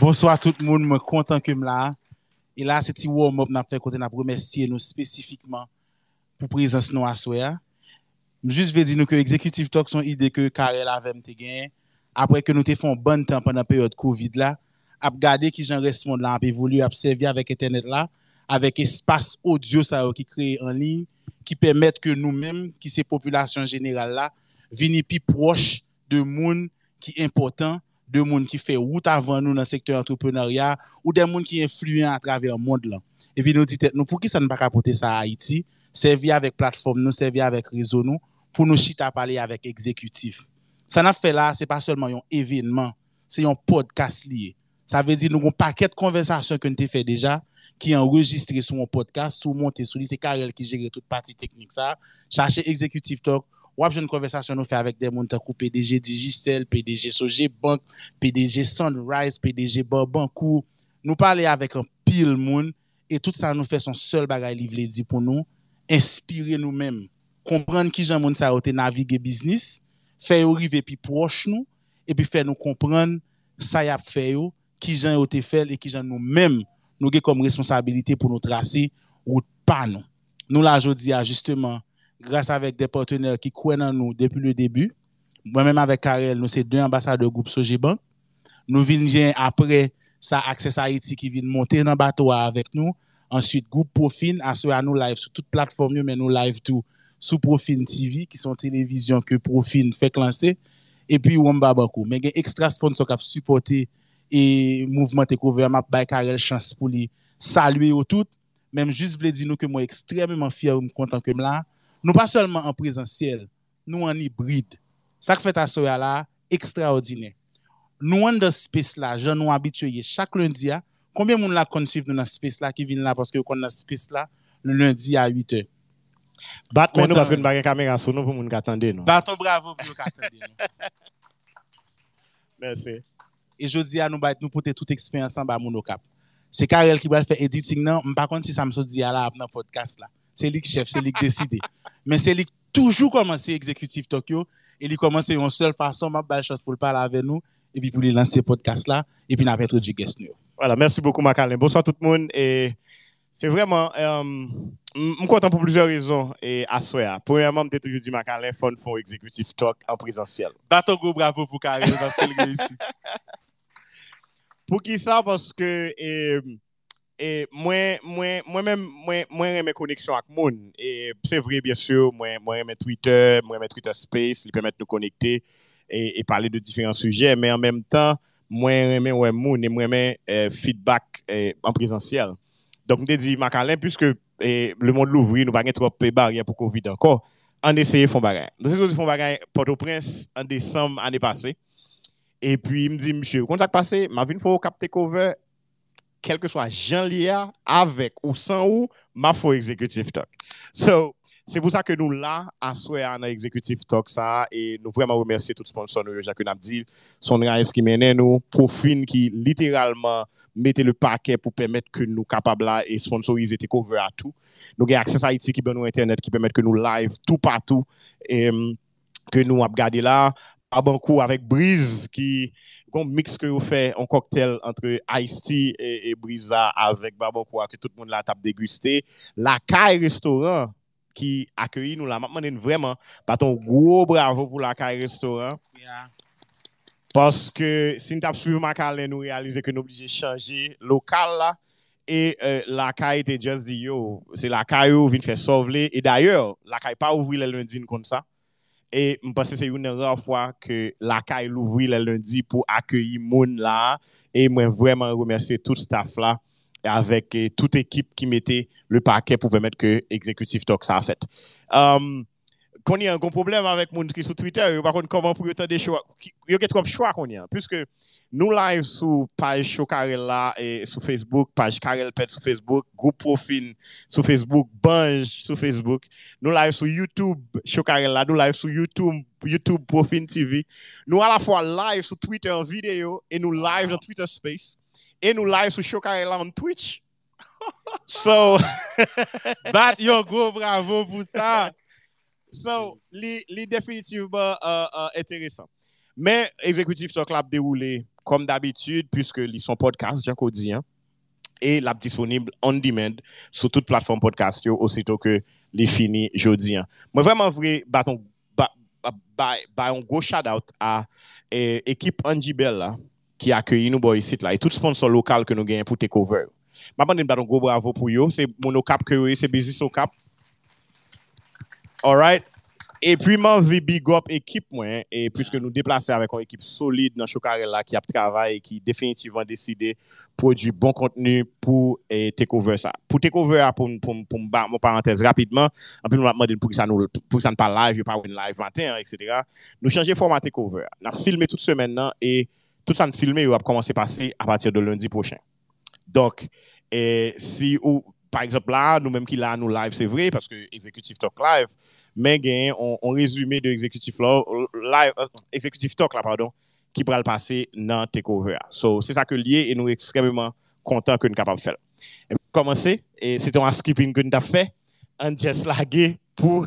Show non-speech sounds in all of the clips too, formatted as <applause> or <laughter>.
Bonsoir tout moun, mwen kontan ke m la. E la se ti warm up nan fe kote nan promesye nou spesifikman pou prezans nou aswe ya. M jist ve di nou ke Executive Talk son ide ke kare la vem te gen. Apre ke nou te fon ban tan pandan peryode COVID la, ap gade ki jan respond la ap evolu, ap servi avèk internet la, avèk espas audio sa yo ki kreye anlin, ki pèmèt ke nou mèm, ki se populasyon jeneral la, vini pi proche de moun ki important de monde qui fait route avant nous dans le secteur entrepreneuriat ou des monde qui influent à travers le monde là. Et puis nous disons, nous pour qui ça ne pas apporter ça à Haïti, servir avec plateforme nous, servir avec réseau nous pour nous chita parler avec exécutif. Ça n'a fait là, c'est pas seulement un événement, c'est un podcast lié. Ça veut dire nous avons un paquet de conversations que nous avons fait déjà qui enregistré sur mon podcast, sur monté sur lui, c'est Karel qui gère toute partie technique ça. Cherchez exécutif talk wap joun konversasyon nou fe avèk de moun takou PDG Digicel, PDG Soje Bank, PDG Sunrise, PDG Barbankou. Nou pale avèk an pil moun, et tout sa nou fe son sol bagay li vle di pou nou, inspire nou mèm, komprenn ki jan moun sa yo te navige biznis, fe yo rive pi proche nou, epi fe nou komprenn sa yap fe yo, ki jan yo te fel, e ki jan nou mèm nou ge kom responsabilite pou nou trase ou pa nou. Nou la jodi a justeman grâce avec des partenaires qui croient en nous depuis le début. Moi-même avec Karel, nous sommes deux ambassadeurs du groupe Sojiban. Nous venons après ça, Access Haïti qui vient monter dans le bateau avec nous. Ensuite, groupe Profine, à nous live sur toute plateforme, mais nous live tout sous Profine TV, qui sont télévisions que Profine fait lancer. Et puis, Wamba Bako. Mais il y a extra sponsor qui a supporté et mouvement Takeover, m'a by Karel chance pour lui saluer au tout. Même juste voulais dire nous que moi extrêmement fier, content que là. Nou pa solman an prezensyel, nou an hibrid. Sak fèt asoya la, ekstraordinè. Nou an de space la, jan nou abityoye chak lundi ya, konbyen moun la kon suiv nou nan space la ki vin la, paske yo kon nan space la, lundi ya 8 e. Baton nou paske nou bagen kamera sou nou pou moun katande nou. Baton bravo pou moun katande nou. Mersi. E jodi ya nou bayt nou pote tout eksperyansan ba moun okap. Se Karel ki bal fè editing nan, mpa konti sa mso di ya la ap nan podcast la. Se lik chef, se lik deside. Mais c'est lui toujours commencé exécutif Tokyo et il commence une seule façon, ma belle chance pour le parler avec nous et puis pour lui lancer podcast là et puis n'avait du guest nous. Voilà, merci beaucoup Macalin. Bonsoir tout le monde et c'est vraiment euh, je content pour plusieurs raisons et à souhait. Premièrement, je toujours dit Macalin fun font exécutif talk en présentiel. Bateau go bravo pour Karel parce qu'il réussit. <laughs> Pour qui ça? Parce que et E mwen, mwen, mwen, mwen, mwen reme koneksyon ak moun. E se vre, bien sur, mwen, mwen reme Twitter, mwen reme Twitter Space, li pemet nou konekte e, e pale de diferent sujè, men an menm tan, mwen reme wè moun, e mwen reme eh, feedback eh, en prezensyel. Donk mwen te di, Makalin, pwiske eh, le moun louvri, nou bagen trope barye pou COVID anko, an eseye fon bagay. Donk se yo fon bagay Port-au-Prince an Desem, an e pase, e pi mdi, msye, kontak pase, ma vin fwo kapte cover, kelke swa jan liya, avek ou san ou, ma fo executive talk. So, se pou sa ke nou la aswe an executive talk sa, e nou vreman remersi tout sponsor nou yo, Jacques Nabdil, son rayes ki menen nou, profin ki literalman mette le paket pou pemet ke nou kapab la e sponsorize te cover a tou. Nou gen Access IT ki ben nou internet ki pemet ke nou live tout patou, e, ke nou ap gade la, abankou avek Breeze ki gon mix que vous faites en cocktail entre Ice Tea et, et Brisa avec Barbacoa que tout le monde la table déguster. La Caille Restaurant qui accueille nous là, maintenant vraiment, pas ton gros bravo pour la Caille Restaurant. Yeah. Parce que si nous avons suivi Macalé, nous réalisons que nous sommes obligés de changer local là. Et euh, la e, caille était just dit, yo, c'est la caille où vient faire sauver. Et d'ailleurs, la caille pas ouvrir le lundi comme ça. E mpase se yon rar fwa ke lakay louvri le lundi pou akyeyi moun la. E mwen vwèman remerse tout staff la. Avèk e, tout ekip ki mette le pakè pou pwèmèt ke Executive Talk sa a fèt. Um, qu'on y a un gros problème avec les gens qui sont sur Twitter, par contre, comment pour autant des choix, il y a trop de choix qu'on y a, puisque nous live sur page Show Carella et sur Facebook, page Carel Pet sur Facebook, groupe Profin sur Facebook, Bange sur Facebook, nous live sur YouTube Show Carella, nous live sur YouTube, YouTube Profin TV, nous à la fois live sur Twitter en vidéo et nous live dans Twitter Space et nous live sur Show Carella en Twitch. <laughs> so, <laughs> bat yo gros bravo pour ça. So, li, li definitivman enteresan. Uh, uh, Men, ekzekutif so klap deroule kom d'abitud, puisque li son podcast, Janko Diyan, e lap disponib on demand sou tout platform podcast yo, osito ke li fini Jodiyan. Mwen vreman vre baton, ba, ba, ba yon go shout-out a e, ekip Anji Bell la, ki akyeyi nou boy sit la, e tout sponsor lokal ke nou genyen pou takeover. Maman din baton go bravo pou yo, se mono kap kyo yo, se bizis yo kap, All right? Et puis, je big up équipe, moi, et puisque nous déplaçons avec une équipe solide dans Chocarella qui a travaillé et qui définitivement décidé produire bon contenu pour eh, Takeover ça. Pour Takeover, pour, pour, pour, pour mon parenthèse rapidement, demandé pour que ça nous, pour ça ne pas live, pas une live matin, etc. Nous changer format Takeover. Nous filmé toute semaine et tout ça nous filmé, va commencer à passer à partir de lundi prochain. Donc, et si, ou, par exemple, là, nous-mêmes qui là, nous live, c'est vrai, parce que Executive Talk Live, men gen yon rezume de executive, live, euh, executive talk la pardon, ki pral pase nan takeover. So, se sa ke liye e nou ekstremement kontan ke nou kapab fel. E pou komanse, e se ton askipin ke nou ta fe, an jes lage pou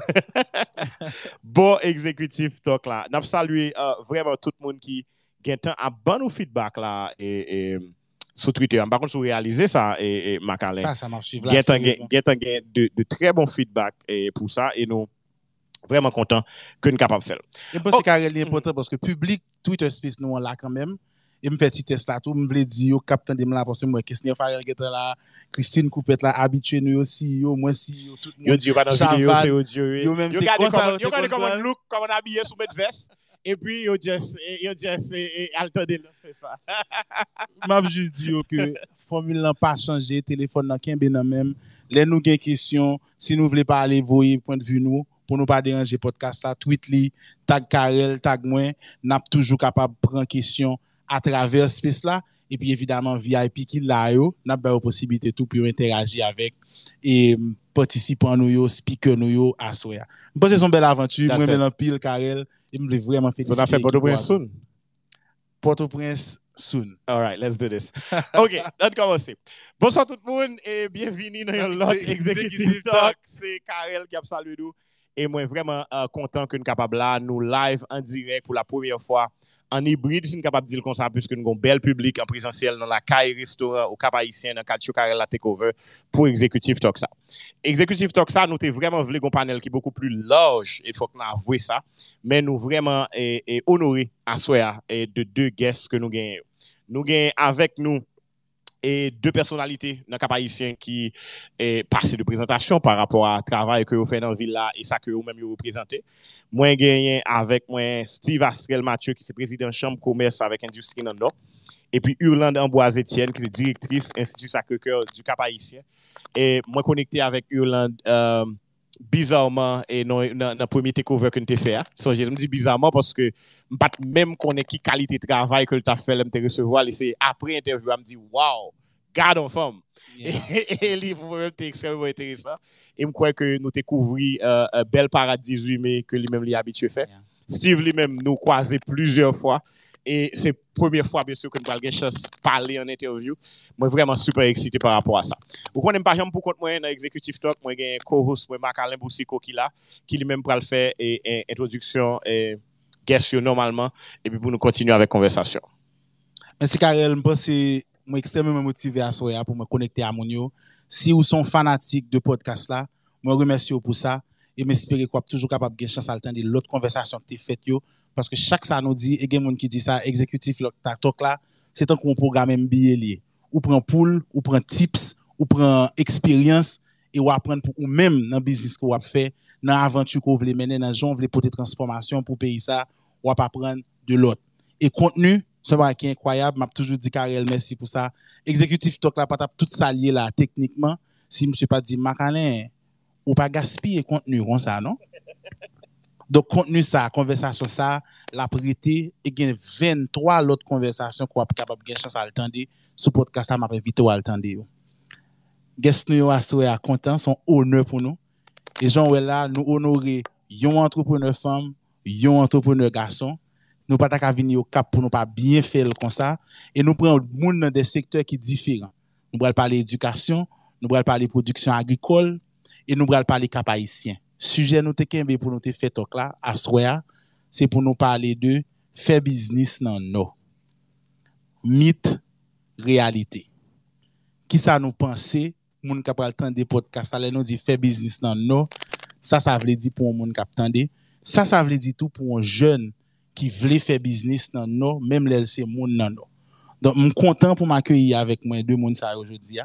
<laughs> bon executive talk la. Nap salwe uh, vreman tout moun ki gen tan a ban ou feedback la e... e sous Twitter. Par contre, vous réalisez ça, et, et Macalé. Ça, ça marche. Get, get, get, de, de très bons feedback et pour ça. Et nous, Vreman kontan ke nou kapap fel. E mwen se oh. kare li important paske publik Twitter space nou an la kanmem. E mwen fe ti test la tou. Mwen vle di yo kapten dem la paske mwen kesne Farel Getre la, Christine Coupet la, abitue nou yo si yo, mwen si yo, tout moun. Yo di yo pa nan video, se yo di yo. Yo mèm se konsan. Yo gade koman look, koman abye sou met vest. E pi yo jes, <laughs> yo jes, altan de lò fè sa. Mwen jous di yo ke formule nan pa chanje, telefon nan kenbe nan mèm. Lè nou gen kisyon, si nou vle pa ale voye, point de vue nou. pour nous pas déranger podcast ça tweet li tag Karel tag moi n'a toujours capable prendre question à travers space là et puis évidemment VIP qui là yo n'a pas possibilité tout pour interagir avec et participants nous yo speaker nous yo asoya je pense que c'est une belle aventure moi me pile Karel et me vraiment féliciter on a fait Port-au-Prince soon Port-au-Prince soon. All right, let's do this. <laughs> OK, let's commencer. Bonsoir tout le monde et bienvenue dans <laughs> le Lot Executive Talk. C'est Karel qui a salué nous. Et moi, vraiment uh, content que nous capable là, nous live en direct pour la première fois en hybride, si nous capable de dire comme ça, puisque nous avons un bel public en présentiel dans la caille restaurant au Cap Haïtien, dans Cacho la Takeover pour Exécutif Talk ça. Exécutif Talk ça, nous avons vraiment voulu un panel qui est beaucoup plus large, e il faut que nous avouions ça, mais nous vraiment eh, eh, honorés à soi e, de deux guests que nous gagnons. Nous gagnons avec nous et deux personnalités dans cap haïtien qui eh, est passé de présentation par rapport à travail que vous faites dans la ville là et ça que vous même vous représentez. Moi gagné avec moi Steve Astrel Mathieu qui est président de chambre commerce avec industrie dans le Nord et puis Hurlande Amboise Etienne qui est directrice Institut Sacré-Cœur du Cap Haïtien et moi connecté avec Hurlande euh, bizarrement et non dans premier takeover que t'ai fait so je me dis bizarrement parce que pas même connaît qui qualité de travail que t'as fait me recevoir c'est après interview me dit waouh garde en forme. <laughs> Et livre était extrêmement intéressant. Et me crois que nous découvri euh, euh, bel paradis 18 mai que lui-même lui habitué fait Steve lui-même nous croisé plusieurs fois. Et c'est la première fois, bien sûr, que nous avons chance de parler en interview. Moi, vraiment super excité par rapport à ça. Vous connaissez, par exemple, pour compte moi, dans Executive Talk, moi, j'ai un co-host, moi, Marc-Alain Boussico, qui là, qui lui-même pour le faire et, et introduction et guest normalement, et puis pour nous continuer avec la conversation. Merci, Karel. Je pense que moi, extrêmement motivé à Soya pour me connecter à Mounio. Si vous sont fanatiques de podcast là, moi, remercie vous pour ça et m'espérer qu'on toujours capable de gagner chance à l'entendre l'autre conversation que tu faites Paske chak sa nou di, e gen moun ki di sa, ekzekutif lòk tak tok la, se tan kon program MBA liye. Ou pren pool, ou pren tips, ou pren eksperyans, e wap pren pou ou mèm nan bizis ko wap fe, nan aventu ko vle menen, nan jon vle pote transformasyon pou peyi sa, wap apren de lot. E kontenu, se va ki inkwayab, map toujou di Karel, mersi pou sa. Ekzekutif tok la patap tout sa liye la teknikman, si msè pa di makanen, ou pa gaspye kontenu kon sa, non? Donk kontenu sa, konversasyon sa, la prete, e gen 23 lot konversasyon kwa kapap gen chans al tende, sou podcast la ma pe vite ou al tende yo. Gest nou yo aswe a kontan, son onor pou nou. E jan wè la, nou onore yon antroponeur femme, yon antroponeur gason, nou pata ka vini yo kap pou nou pa bien fel kon sa, e nou pren moun nan de sektor ki diferan. Nou bral pale edukasyon, nou bral pale produksyon agrikol, e nou bral pale kapayisyen. sujet nous te pour nous te fait talk là assoya c'est pour nous parler de faire business dans nos mythe réalité qui ça nous penser moun kap pral tande podcast allez nous dit faire business nan nos ça ça veut dire pour moun kap tande ça ça veut dire tout pour un jeune qui voulait faire business nan nos même les c'est moun dans nos donc suis content pour m'accueillir avec moi deux moun ça aujourd'hui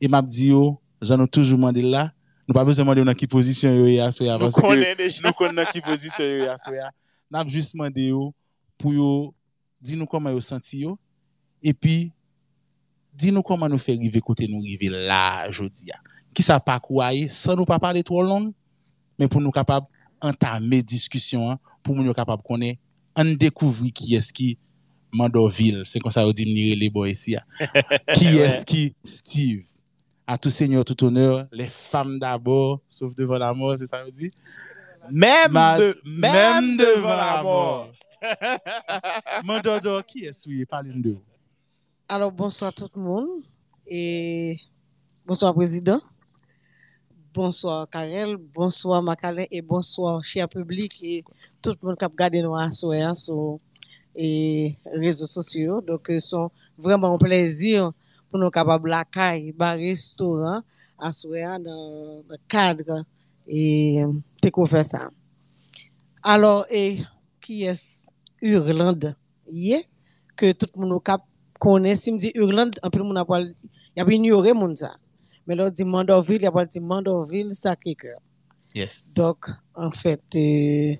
et m'a dit yo j'en ai toujours demandé là Nou pa bezèman de ou nan ki pozisyon yo ya soya. Nou konen deja. Nou konen nan ki pozisyon yo ya soya. Nan ap justman de yo pou yo di nou koman yo senti yo. E pi, di nou koman nou fe rive kote nou rive la jodi ya. Ki sa pa kouaye, san nou pa pale tro lon. Men pou nou kapab entame diskusyon an. Pou moun yo kapab konen an dekouvri ki eski Mandorville, se kon sa yo di mnire le boy si ya. Ki <laughs> eski Steve. À tout seigneur, tout honneur, les femmes d'abord, sauf devant la mort, c'est ça que dit Même, Ma- de, même devant la mort. Mandordo, <laughs> qui est-ce qui parle de vous? Alors, bonsoir tout le monde. Et bonsoir, Président. Bonsoir, Karel. Bonsoir, Macalin. Et bonsoir, cher public. Et tout le monde qui a regardé nous à soir sur les réseaux sociaux. Donc, euh, sont vraiment un plaisir pour nous capables la caille, bar, restaurant, à dans le cadre et euh, découvrir ça. Alors, et qui est Irlande? Yeah, que tout le monde cap connaît. Si me dit Irlande, un peu le monde a pas, il y a pas ignoré monde ça. Mais là, dit Mandorville, il y a pas dit Mandorville, Sacré-Cœur. Yes. Donc, en fait, euh,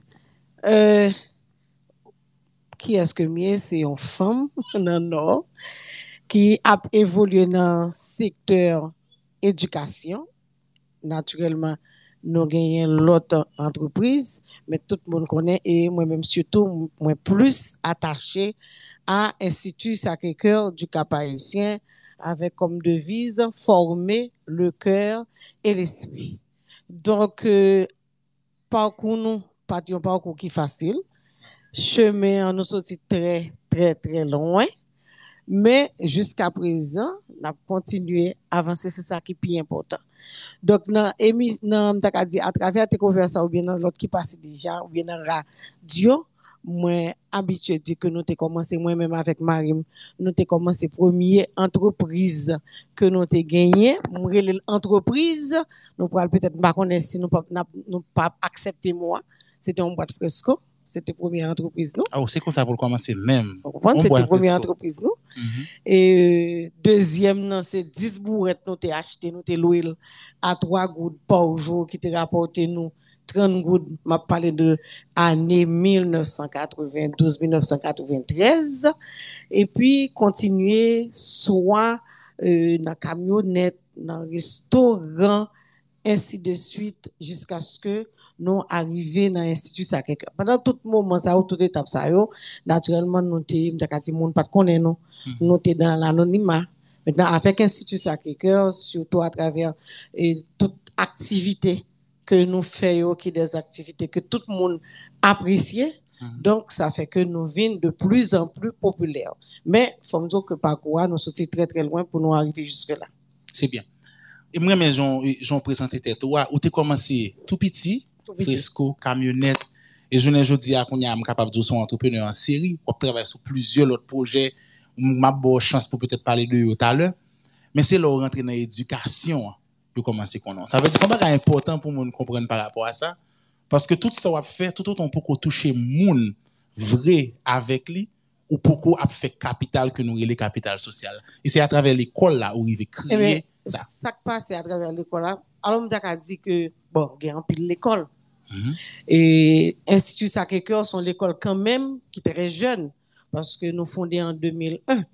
euh, qui est-ce que mieux? C'est une femme? <laughs> Le Nord qui a évolué dans le secteur éducation. Naturellement, nous gagnons l'autre entreprise, mais tout le monde connaît et moi-même surtout, moi plus attaché à Institut Sacré-Cœur du Cap haïtien avec comme devise former le cœur et l'esprit. Donc, euh, parcours nous, pas un parcours qui facile. Chemin, nous sorti très, très, très loin. Mais jusqu'à présent, on a continué à avancer, c'est ça qui est plus important. Donc, dans émi- dans m'ta ka di, à travers tes conversations ou bien dans l'autre qui passe déjà, ou bien dans radio, moi, habitué dit que nous t'ai commencé moi-même avec Marim, nous t'ai commencé première entreprise que nous t'ai gagné, moi relais entreprise, nous pourrons peut-être pas connaître si nous pas pas accepter moi, c'était un boîte fresco, c'était première entreprise nous. Ah, c'est comme ça pour commencer? Même. Vous comprenez, On c'était boîte première entreprise nous. Mhm. Et euh, deuxième, non, c'est 10 bourrettes nous t'ai acheté, nous t'ai loué à 3 gouttes par jour qui t'ai rapporté nous 30 gouttes. M'a parlé de année 1992-1993. Et puis, continuer soit euh, dans camionnette, dans restaurant, ainsi de suite, jusqu'à ce que nous arrivions dans l'Institut Sacré-Cœur. Pendant tout moment, ça, toute étape, ça, yo, naturellement, nous t'es, m'ta dit, moun t'es dans l'anonymat. Maintenant, avec l'Institut Sacré-Cœur, surtout à travers et, toute activité que nous faisons, qui est des activités que tout le monde apprécie. Mhm. Donc, ça fait que nous venons de plus en plus populaires. Mais, faut me dire que parcours, nous sommes très, très loin pour nous arriver jusque-là. C'est bien. Et moi, mais j'en présenté tête. Ou t'es commencé? Tout Tout petit? Fresco, camionnette. Et je ne dis à qu'on a capable de son entrepreneur en série. On travaille sur plusieurs autres projets. M'a bonne chance pour peut-être parler de eux tout à l'heure. Mais c'est là où rentrer dans l'éducation. pour commencer qu'on a. Ça veut dire que c'est important pour nous comprendre par rapport à ça. Parce que tout ça va faire, tout autant pour qu'on touche moun vrai avec lui, ou pour qu'on a fait capital que nous les capital social. Et c'est à travers l'école là où il veut Eh bien, créer ça. ça qui passe à travers l'école là. Alors, on a dit que, bon, il y a un pile l'école. Mhm. Et Institut Sacré-Cœur sont l'école quand même qui est très jeune parce que nous fondés en 2001.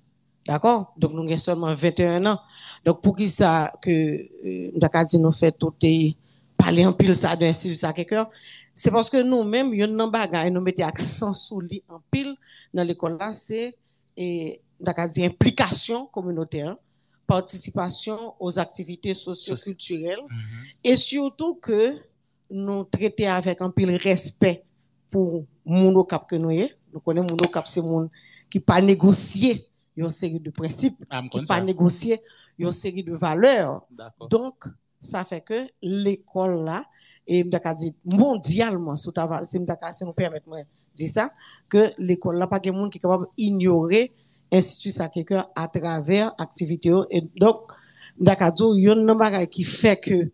D'accord? Donc nous avons seulement 21 ans. Donc pour qui ça que euh, nous dit nous fait tout et parler en pile ça de l'Institut Sacré-Cœur, c'est parce que nous-mêmes, yon nan bagay, nous mettons accent sur lui en pile dans l'école là, c'est et nous dit implication communautaire, participation aux activités socio-culturelles Mhm. et surtout que nous traiter avec un pile respect pour mon cap que nous est. Nous connaissons mon cap c'est monde qui pas négocier une série de principes, Ah, qui pas négocier une série de valeurs. Donc ça fait que l'école là et dit mondialement si nous permettez moi dire ça que l'école là pas de monde qui est capable d'ignorer institut Sacré-Cœur à travers activité et donc m'daka di yon nan bagay qui fait que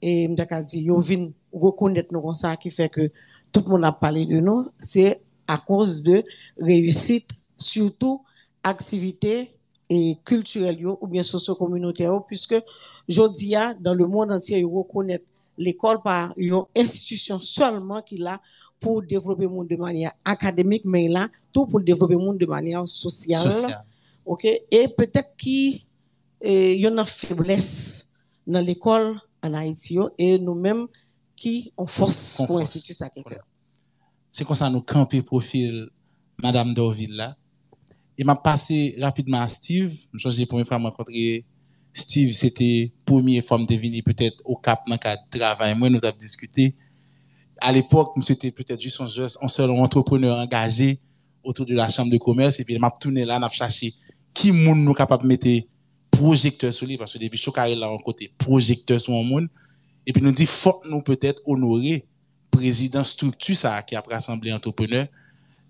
et m'daka di yo vin reconnaître nous comme ça qui fait que tout le monde a parlé de nous c'est à cause de réussite surtout activité et culturelle ou bien socio-communautaire puisque jodi a dans le monde entier yo reconnaître l'école par une institution seulement qui là pour développer le monde de manière académique mais là tout pour développer le monde de manière sociale Social. OK? Et peut-être qui il y a une faiblesse dans l'école en Haïti et nous-mêmes qui on force On pour force. institut Sacré-Cœur. C'est comme ça nous camper profil Madame Dorville là. Et m'a passé rapidement à Steve. Je j'ai première fois rencontré Steve, c'était première fois de venir peut-être au Cap dans le cadre de travail. Moi, nous avons discuté. À l'époque, monsieur était peut-être juste un, un seul entrepreneur engagé autour de la chambre de commerce. Et puis, m'a tourné là, m'a cherché qui moun nous capable de mettre projecteur sur lui. Parce que depuis chaque carré là, on côté projecteur sur un monde. Et puis, nous dit, faut nous peut-être honorer président structure ça qui a rassemblé entrepreneurs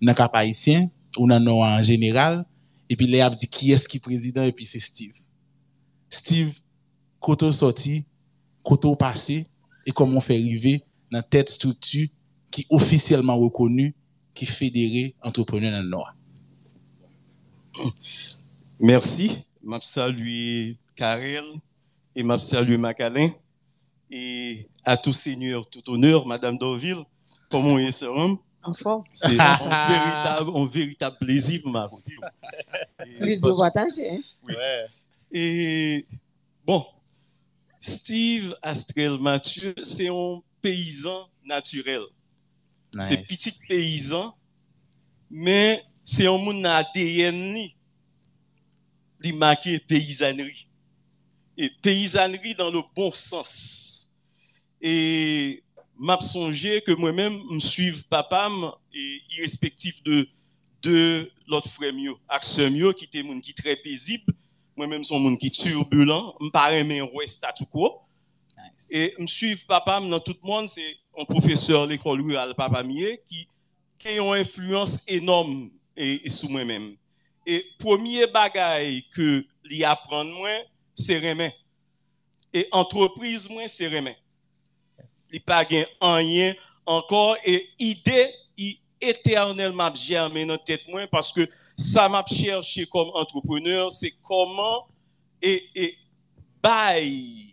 dans le haïtien ou dans le en général et puis a dit qui est-ce qui est président? Et puis c'est Steve Steve koto sorti koto passé et comment on fait arriver dans tête structure qui officiellement reconnue qui fédéré entrepreneurs dans le Nord Merci. Salué Karel et m'a salué Macalin et à tout seigneur, tout honneur, Madame Dorville. Comment est ce homme? En forme. C'est <laughs> un véritable, un véritable plaisir pour ma <laughs> Plaisir partagé. Hein? Ouais. Et bon, Steve Astrel Mathieu, c'est un peyizan naturel. Nice. Se pitik peyizan, men se yon moun nan ADN ni, li make peyizanri. E peyizanri dan le bon sens. E map sonje ke mwen men msuiv papam e irrespektif de, de lot fremyo. Ak semyo ki te moun ki tre pezib, mwen men son moun ki turbulan, mpare men wè statou kwo, Et me suivre papa dans tout le monde, c'est un professeur de l'école rurale Papa Mier qui, qui a une influence énorme et, et sur moi-même. Et premier bagage que l'y apprendre moi, c'est remet. Et entreprise moi, c'est remet. Il pas gain rien encore et idée il éternellement germé dans tête moi parce que ça m'a cherché comme entrepreneur, c'est comment et, et bail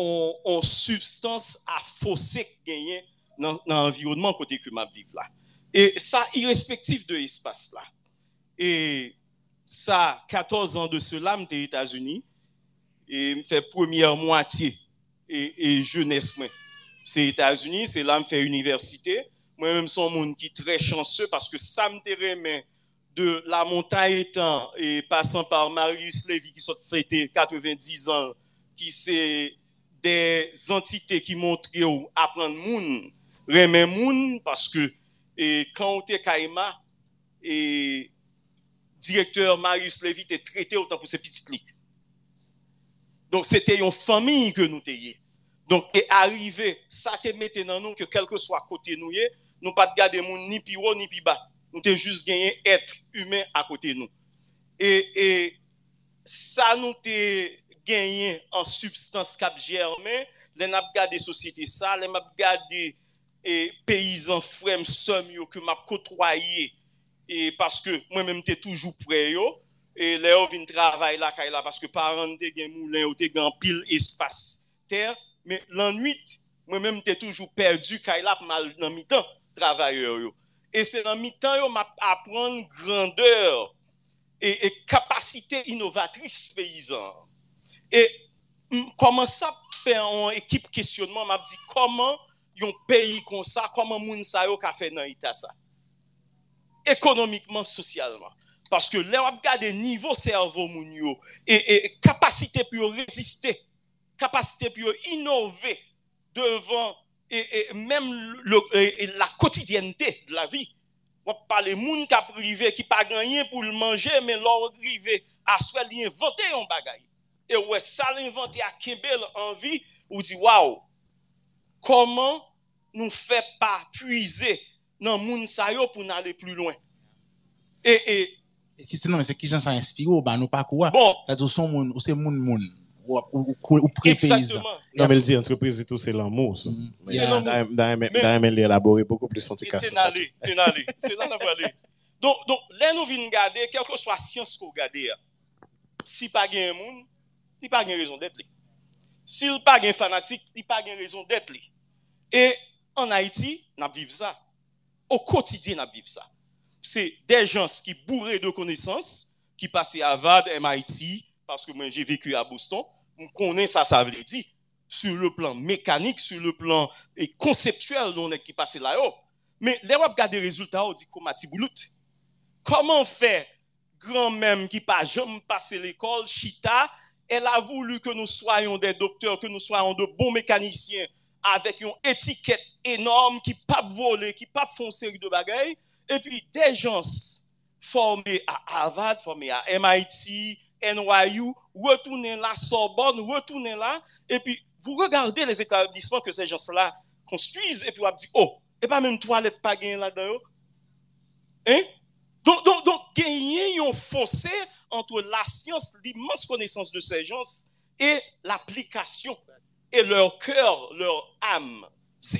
on substance à fausser gagner dans l'environnement côté que m'a vivre là. Et ça irrespectif de l'espace là. Et ça 14 ans de cela aux États-Unis et me fait première moitié et, et jeunesse. C'est États-Unis, c'est là me fait université. Moi-même son monde qui très chanceux parce que ça me remet de la montagne étant et passant par Marius Lévy qui sont fêté 90 ans qui c'est de zantite ki montre ou apren moun, remen moun, paske e, kan ou te kaima, e direkteur Marius Levy te trete ou tan pou se pitit lik. Donk se te yon fami ke nou te ye. Donk e arrive, sa te mette nan nou ke kelke swa kote nou ye, nou pat gade moun ni pi ou ni pi ba. Nou te jous genye etre humen a kote nou. E, e sa nou te genyen an substans kap jermen, len ap gade sosyete sa, len ap gade e, peyizan frem som yo ke map kotwaye, e paske mwen menm te toujou pre yo, e le yo vin travay la kay e la, paske paran te gen moulen yo te gen pil espas ter, men lan nwit, mwen menm te toujou perdu kay e la pman nan mi tan travay yo yo. E se nan mi tan yo map apren grandeur e, e kapasite inovatris peyizan. E koman sa fè an ekip kestyonman, map di koman yon peyi kon sa, koman moun sa yo ka fè nan ita sa. Ekonomikman, sosyalman. Paske lè wap gade nivou servo moun yo, e, e kapasite pou yo reziste, kapasite pou yo inove devan, e, e mèm e, e, la kotidyente de la vi. Wap pale moun ka prive ki pa ganyen pou l'manje, men lor prive aswe li inventè yon bagay. Et ouais ça l'inventer à Kebel en vie ou dit waouh comment nous fait pas puiser dans moun sa yo pour aller plus loin? Et, et E ki se nan, se ki jan sa inspiro, ba nou pa kouwa. Bon, Sa tou son moun, ou se moun moun, ou, ou, ou, ou pre-peyizan. exactement. Non, mais il dit entreprise et tout, c'est l'amour. ça. Mais C'est dans- l'amour. dans- dans- Mais- dans aimer l'élaborer beaucoup plus petit t'en allé, t'en allé. C'est là qu'on va aller. Donc, donc, là, nous venons regarder, quelle que soit la science qu'on regarde, si pas gain moun, li pa gen rezon det li. Si li pa gen fanatik, li pa gen rezon det li. E an Haiti, nap viv sa. Ou kotidye nap viv sa. Se de jans ki bourre de konesans, ki pase avad MIT, paske mwen jè veku a Boston, mwen konen sa sa vle di, sur le plan mekanik, sur le plan konseptuel non ek ki pase la yo. Men lè wap gade rezultat ou di koma ti boulout. Koman fè gran mèm ki pa jom pase l'ekol, chita, elle a voulu que nous soyons des docteurs, que nous soyons de bons mécaniciens avec une étiquette énorme qui pas voler, qui pas série de bagailles. Et puis des gens formés à Harvard, formés à MIT, NYU, retourner là, Sorbonne, retourner là, et puis vous regardez les établissements que ces gens-là construisent, et puis vous dites, oh, et pas même toilette pas gagné là-dedans. Hein? Donc, donc, donc, gagner un entre la science, l'immense connaissance de ces gens et l'application et leur cœur, leur âme.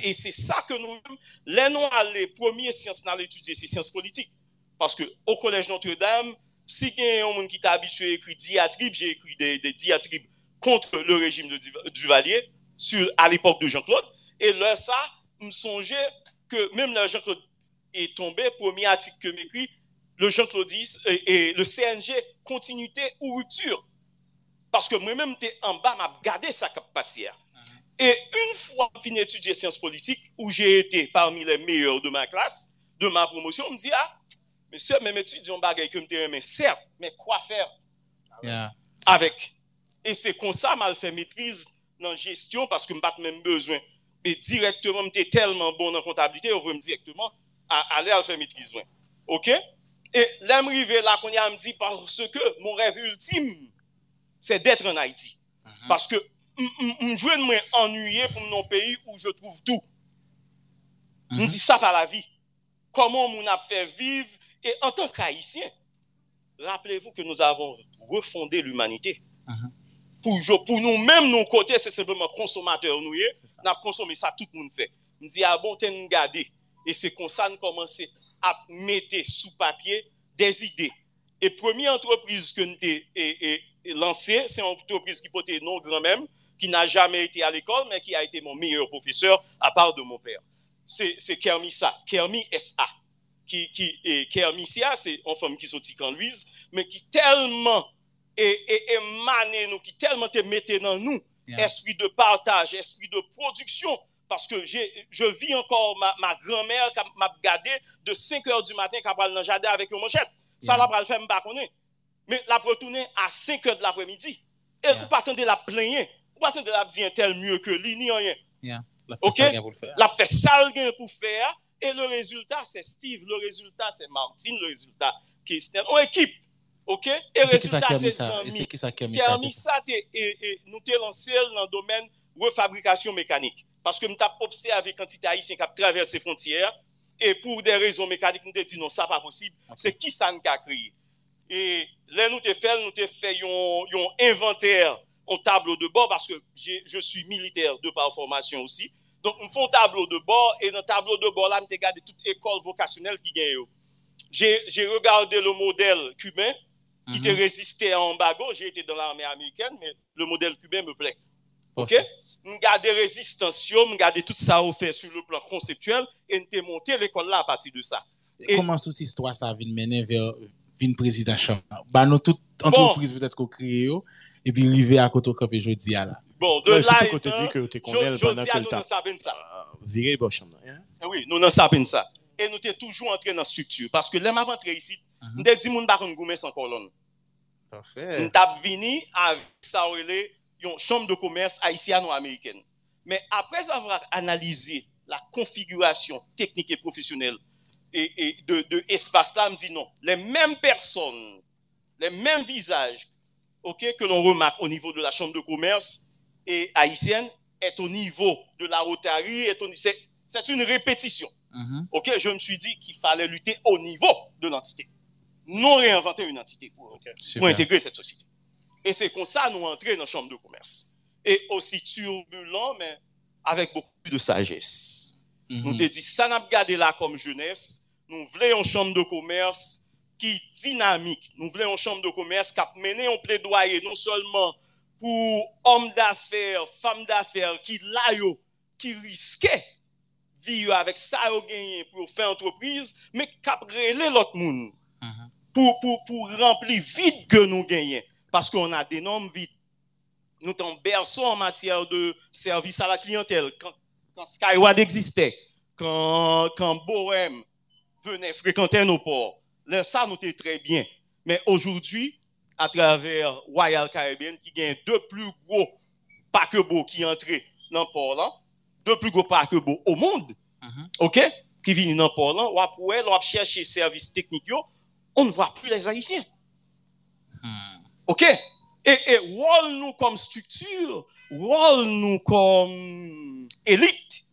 Et c'est ça que nous, les nous les premières sciences allons étudier, c'est sciences politiques. Parce que au Collège Notre-Dame, si il y qui t'a habitué à écrire diatribes, j'ai écrit des, diatribes contre le régime de Duv- Duvalier sur, à l'époque de Jean-Claude. Et là, ça, me songeait que même le Jean-Claude est tombé, premier article que m'écrit, le Jean Claudis et, et le CNG continuité ou rupture. Parce que moi-même, te en bas, m'a gade sa kap pasier. Et une fois fini d'étudier sciences politiques, où j'ai été parmi les meilleurs de ma classe, de ma promotion, on me dit, ah, monsieur, même étudiant bagaille que m'te mais certes, mais quoi faire yeah. avec? Et c'est comme ça mal fait maîtrise dans la gestion, parce que m'bat même besoin. Et directement, m'te tellement bon nan comptabilité, on veut me m'directement, allez al faire maîtrise. ouais. Ok? Et là, je là, qu'on y a me dit, parce que mon rêve ultime, c'est d'être en Haïti. Mm -hmm. Parce que je vais m'ennuyer pour mon pays où je trouve tout. Je mm -hmm. dis ça par la vie. Comment on a fait vivre. Et en tant qu'Haïtien, rappelez-vous que nous avons refondé l'humanité. Mm -hmm. Pour, pour nous-mêmes, nos côtés, c'est simplement consommateurs. Nous, nous avons consommé ça, tout le monde fait. Nous disons, ah bon, t'es gardé. Et c'est comme ça, nous commençons à mettre sous papier des idées. Et première entreprise que nous avons lancée, c'est une entreprise qui portait non grand même, qui n'a jamais été à l'école, mais qui a été mon meilleur professeur, à part de mon père. C'est c'est Kermisa, Kermi SA. Qui, qui, et c'est une femme qui sortit quand Louise, mais qui tellement est, est, est mané nous, qui tellement te mettait dans nous, Yeah. esprit de partage, esprit de production. parce que je vis encore ma, ma grand-mère qui m'a gardé de 5 heures du matin qui a dans le jardin avec une manchette. Ça, yeah. la pral faire, pas connaître. Mais la retourner à 5 heures de l'après-midi. Et yeah. vous pas attendre la plaindre. Vous pas attendre la dire tel mieux que lui, ni rien. Yeah. La fait okay? ça pour faire. La fait sale pour faire. Et le résultat, c'est Steve. Le résultat, c'est Martine. Le résultat, Kirsten. On équipe. OK? Et le résultat, c'est Zami. Qui a mis ça? Et nous t'es lancé dans le domaine refabrication mécanique. Paske m tap popse avè kantite Haitien kap traverse frontiyer, e pou de rezon mekanik nou te di non sa pa posib, se ki sa nou ka kriye. E lè nou te fèl, nou te fè yon, yon inventer, yon tablo de bord, paske je suis militer de par formation osi, don m fon tablo de bord, e nan tablo de bord la m te gade tout ekol vokasyonel ki gen yo. J'ai regardé le modèle cubain, qui mm -hmm. te mhm. résistait à embargo, j'ai été dans l'armée américaine, mais le modèle cubain me plaît. Ok? okay. m gade rezistansyon, m gade tout sa ou fè sur le plan konseptuel, en te monte l'ekol la pati de sa. Koman tout istwa sa vin menen vin prezident chan? Ba nou tout antropriz bon. pwetèt ko kriye yo, e pi rive akoto kope jodi ya la. Bon, de la etan, jodi ya nou nan sa ben sa. Vire bo chan nan. Oui, nou nan sa ben sa. E nou te toujou antre nan struktur. Paske lèm ap antre isi, m mhm. de di moun bakon goumen san kolon. Parfait. M tap vini avik sa ou ele une chambre de commerce haïtiano-américaine. Mais après avoir analysé la configuration technique et professionnelle et, et de, de espace là, me dit non, les mêmes personnes, les mêmes visages, ok, que l'on remarque au niveau de la chambre de commerce et haïtienne est au niveau de la Rotary, est au- c'est c'est une répétition. Mhm. Ok, je me suis dit qu'il fallait lutter au niveau de l'entité. non réinventer une entité pour, pour intégrer cette société. E se kon sa nou antre nan chanm de koumers. E osi turbulant, men, avek boku de sajes. Mm -hmm. Nou te di, sa nap gade la kom jounes, nou vle yon chanm de koumers ki dinamik. Nou vle yon chanm de koumers kap mene yon ple doye, non solman pou om dafer, fam dafer, ki layo, ki riske, vi yo avek sa yo genye pou yo fe antropriz, me kap rele lot moun. Mm -hmm. pou, pou, pou rempli vide gen nou genye. Parce qu'on a des normes vides. Nous sommes berceau en matière de service à la clientèle. Quand, quand Skyward existait, quand, quand Bohème venait fréquenter nos ports, là, ça nous était très bien. Mais aujourd'hui, à travers Royal Caribbean, qui gagne deux plus gros paquebots qui entrent dans le port là, deux plus gros paquebots au monde, Mhm. OK? Qui viennent dans le port là, on va chercher services techniques, on ne voit plus les Haïtiens. Mhm. OK? Et, et rôle nous comme structure, rôle nous comme élite,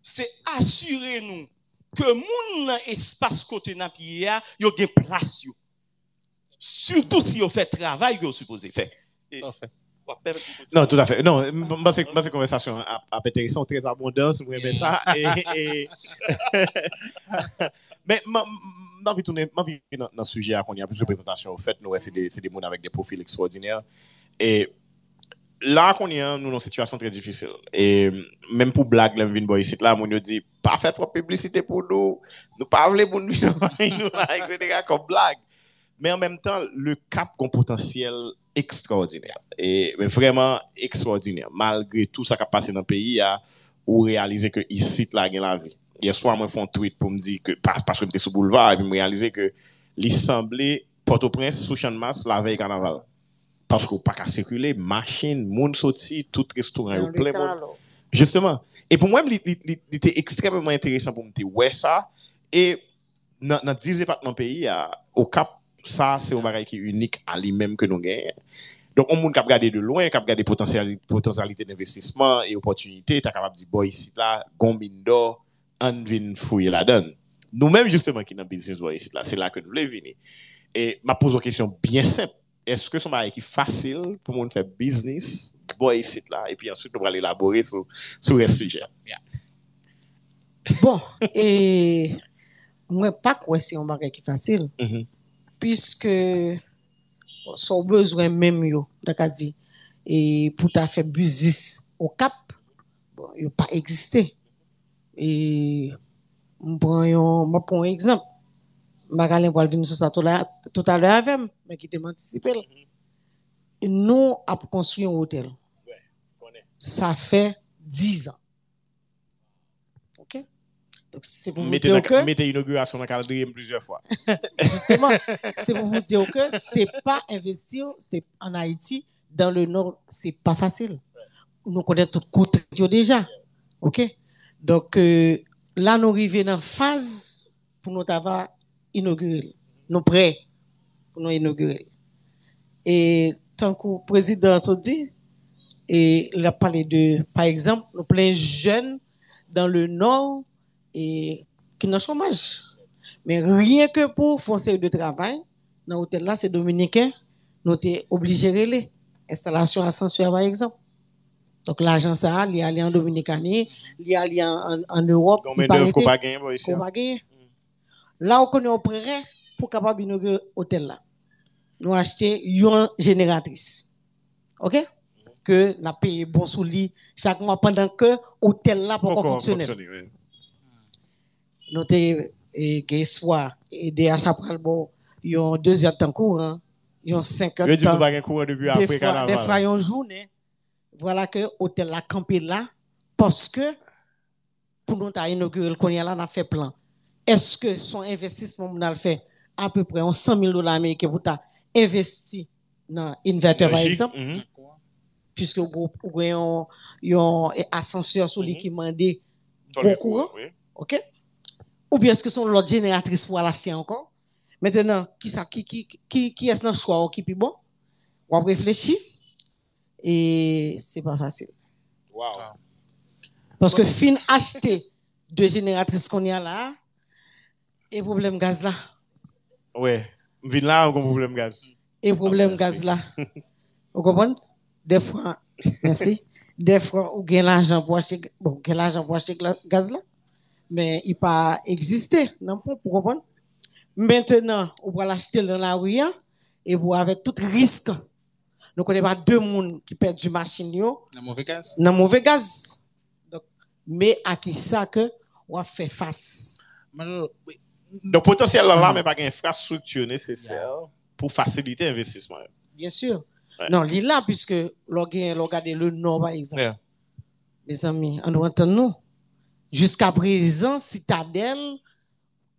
c'est assurer nous que moun nan espace côté n'a a, yo gen place yo. Surtout si yo fait travail que yo supposé faire. Parfait. Non, tout à fait. Non, moi, c'est conversation à, à intéressant, très abondante, vous aimez ça. Et, <laughs> Men, nan vi tounen, nan vi nan suje akon, yon plus reprezentasyon ou fèt nou, se de moun avèk de profil ekstraordinèr. E la akon yon, nou nan situasyon trè difisil. E menm pou blag lèm vin boy sit la, moun yo di, pa fè trop publicite pou nou, nou pa avle moun vin boy nou la, etc. kon blag. Men an menm tan, le kap kon potansyèl ekstraordinèr. E vreman ekstraordinèr. Malgré tout sa kap pase nan peyi, ou realize ke yi sit la gen la vi. yeswa mwen fon tweet pou mdi ke, paske mte sou boulevard, epi m realize ke li semble Port-au-Prince sou chanmas la vey kanaval. Paske ou pa ka sekule, machin, moun soti, tout restaurant yo ple moun. Justement. E pou mwen li, li, li te ekstremement interesant pou mte wè sa, e nan, nan 10 depatman peyi, ou kap sa se ou bagay ki unik a li menm ke nou genye. Donk, on moun kap gade de loin, kap gade potensyalite d'investisman e opotunite, ta kapap di boy si la, gombin do, an vin fouye la donne. Nous-mêmes, justement, qui dans le business, c'est là que nous voulons venir. Et ma pose une question bien simple. Est-ce que son mari qui facile pour monde faire business, boy, ici là, et puis ensuite, on va l'élaborer sur, sur le sujet. Yeah. Bon, et moi, pas quoi c'est un mari qui facile, mm -hmm. puisque son besoin même, yo, dit, et pour ta faire business au cap, bon, il n'a pas existé. Et, on prend un, moi, pour un exemple, Magalin va venir sur ça tout à tout à l'heure Nous, avons construit un hôtel. Ça fait 10 ans. OK? Donc, c'est pour vous Mettez, dire dans- que mettez inauguration dans le calendrier plusieurs fois. <laughs> justement, c'est pour vous dire que c'est pas investir en Haïti, dans le Nord, c'est pas facile. Nous connaissons tout côté déjà. OK? Donc, euh, là, nous arrivons dans la phase pour nous avoir inauguré. Nous prêts pour nous inaugurer. Et tant que le président dit, et il a parlé de, par exemple, nous plein jeunes dans le Nord et qui n'ont chômage. Mais rien que pour série de travail, dans l'hôtel là, c'est dominicain, nous sommes obligés de les installation ascenseur par exemple. Donc l'argent ça, il a allé en Dominicanie, il a allé en, en, Europe, Donc, il main pas pas gagner, boy, ici. va gagner. Là, on connaît un prêt pour capable inaugurer l'hôtel là. Nous acheter une génératrice. OK? Que la paye bon sous lit chaque mois pendant que l'hôtel là pour fonctionner oui. nous t'es et espoir et des achats pral bon yon deux heures de temps court hein yon cinq heures Je de temps pas gagner courant depuis après fois des carnaval. fois yon journée voilà que hôtel la campé là parce que pour nous t'a inauguré le connaît là on a fait plan est-ce que son investissement on a fait à peu près en 100 000 dollars américains pour t'a investi dans inverter par exemple? Mhm. puisque vous avez un ascenseur sur lui qui recours, courant. oui. OK? Ou bien est-ce que sont l'autre génératrice pour l'acheter encore? Maintenant, qui ça, qui, qui, qui, qui est-ce dans le choix qui est bon? On va réfléchir. Et c'est pas facile. Wow. Parce que fin acheter deux génératrices qu'on y a là, et problème gaz là. Ouais. Vin là, on a un problème gaz. Et problème gaz là. <laughs> Vous comprenez? Des fois, merci. Des fois, vous avez l'argent pour acheter, bon, vous avez l'argent pour acheter gaz là. Mais il pas existé. Non, pour vous comprenez? Maintenant, vous pouvez l'acheter dans la rue hein, et vous avec tout risque. Nous connaissons pas deux personnes qui perdent du machine yo, Nan mauvais gaz. dans mauvais gaz. Donc, mais à qui ça que on va faire face? Donc, potentiellement là, mais pas une infrastructure nécessaire pour faciliter l'investissement. Bien sûr. Ouais. Non, l'île là, puisque l'on regarde le nord, par exemple. Yeah. Mes amis, on nous. Jusqu'à présent, Citadelle,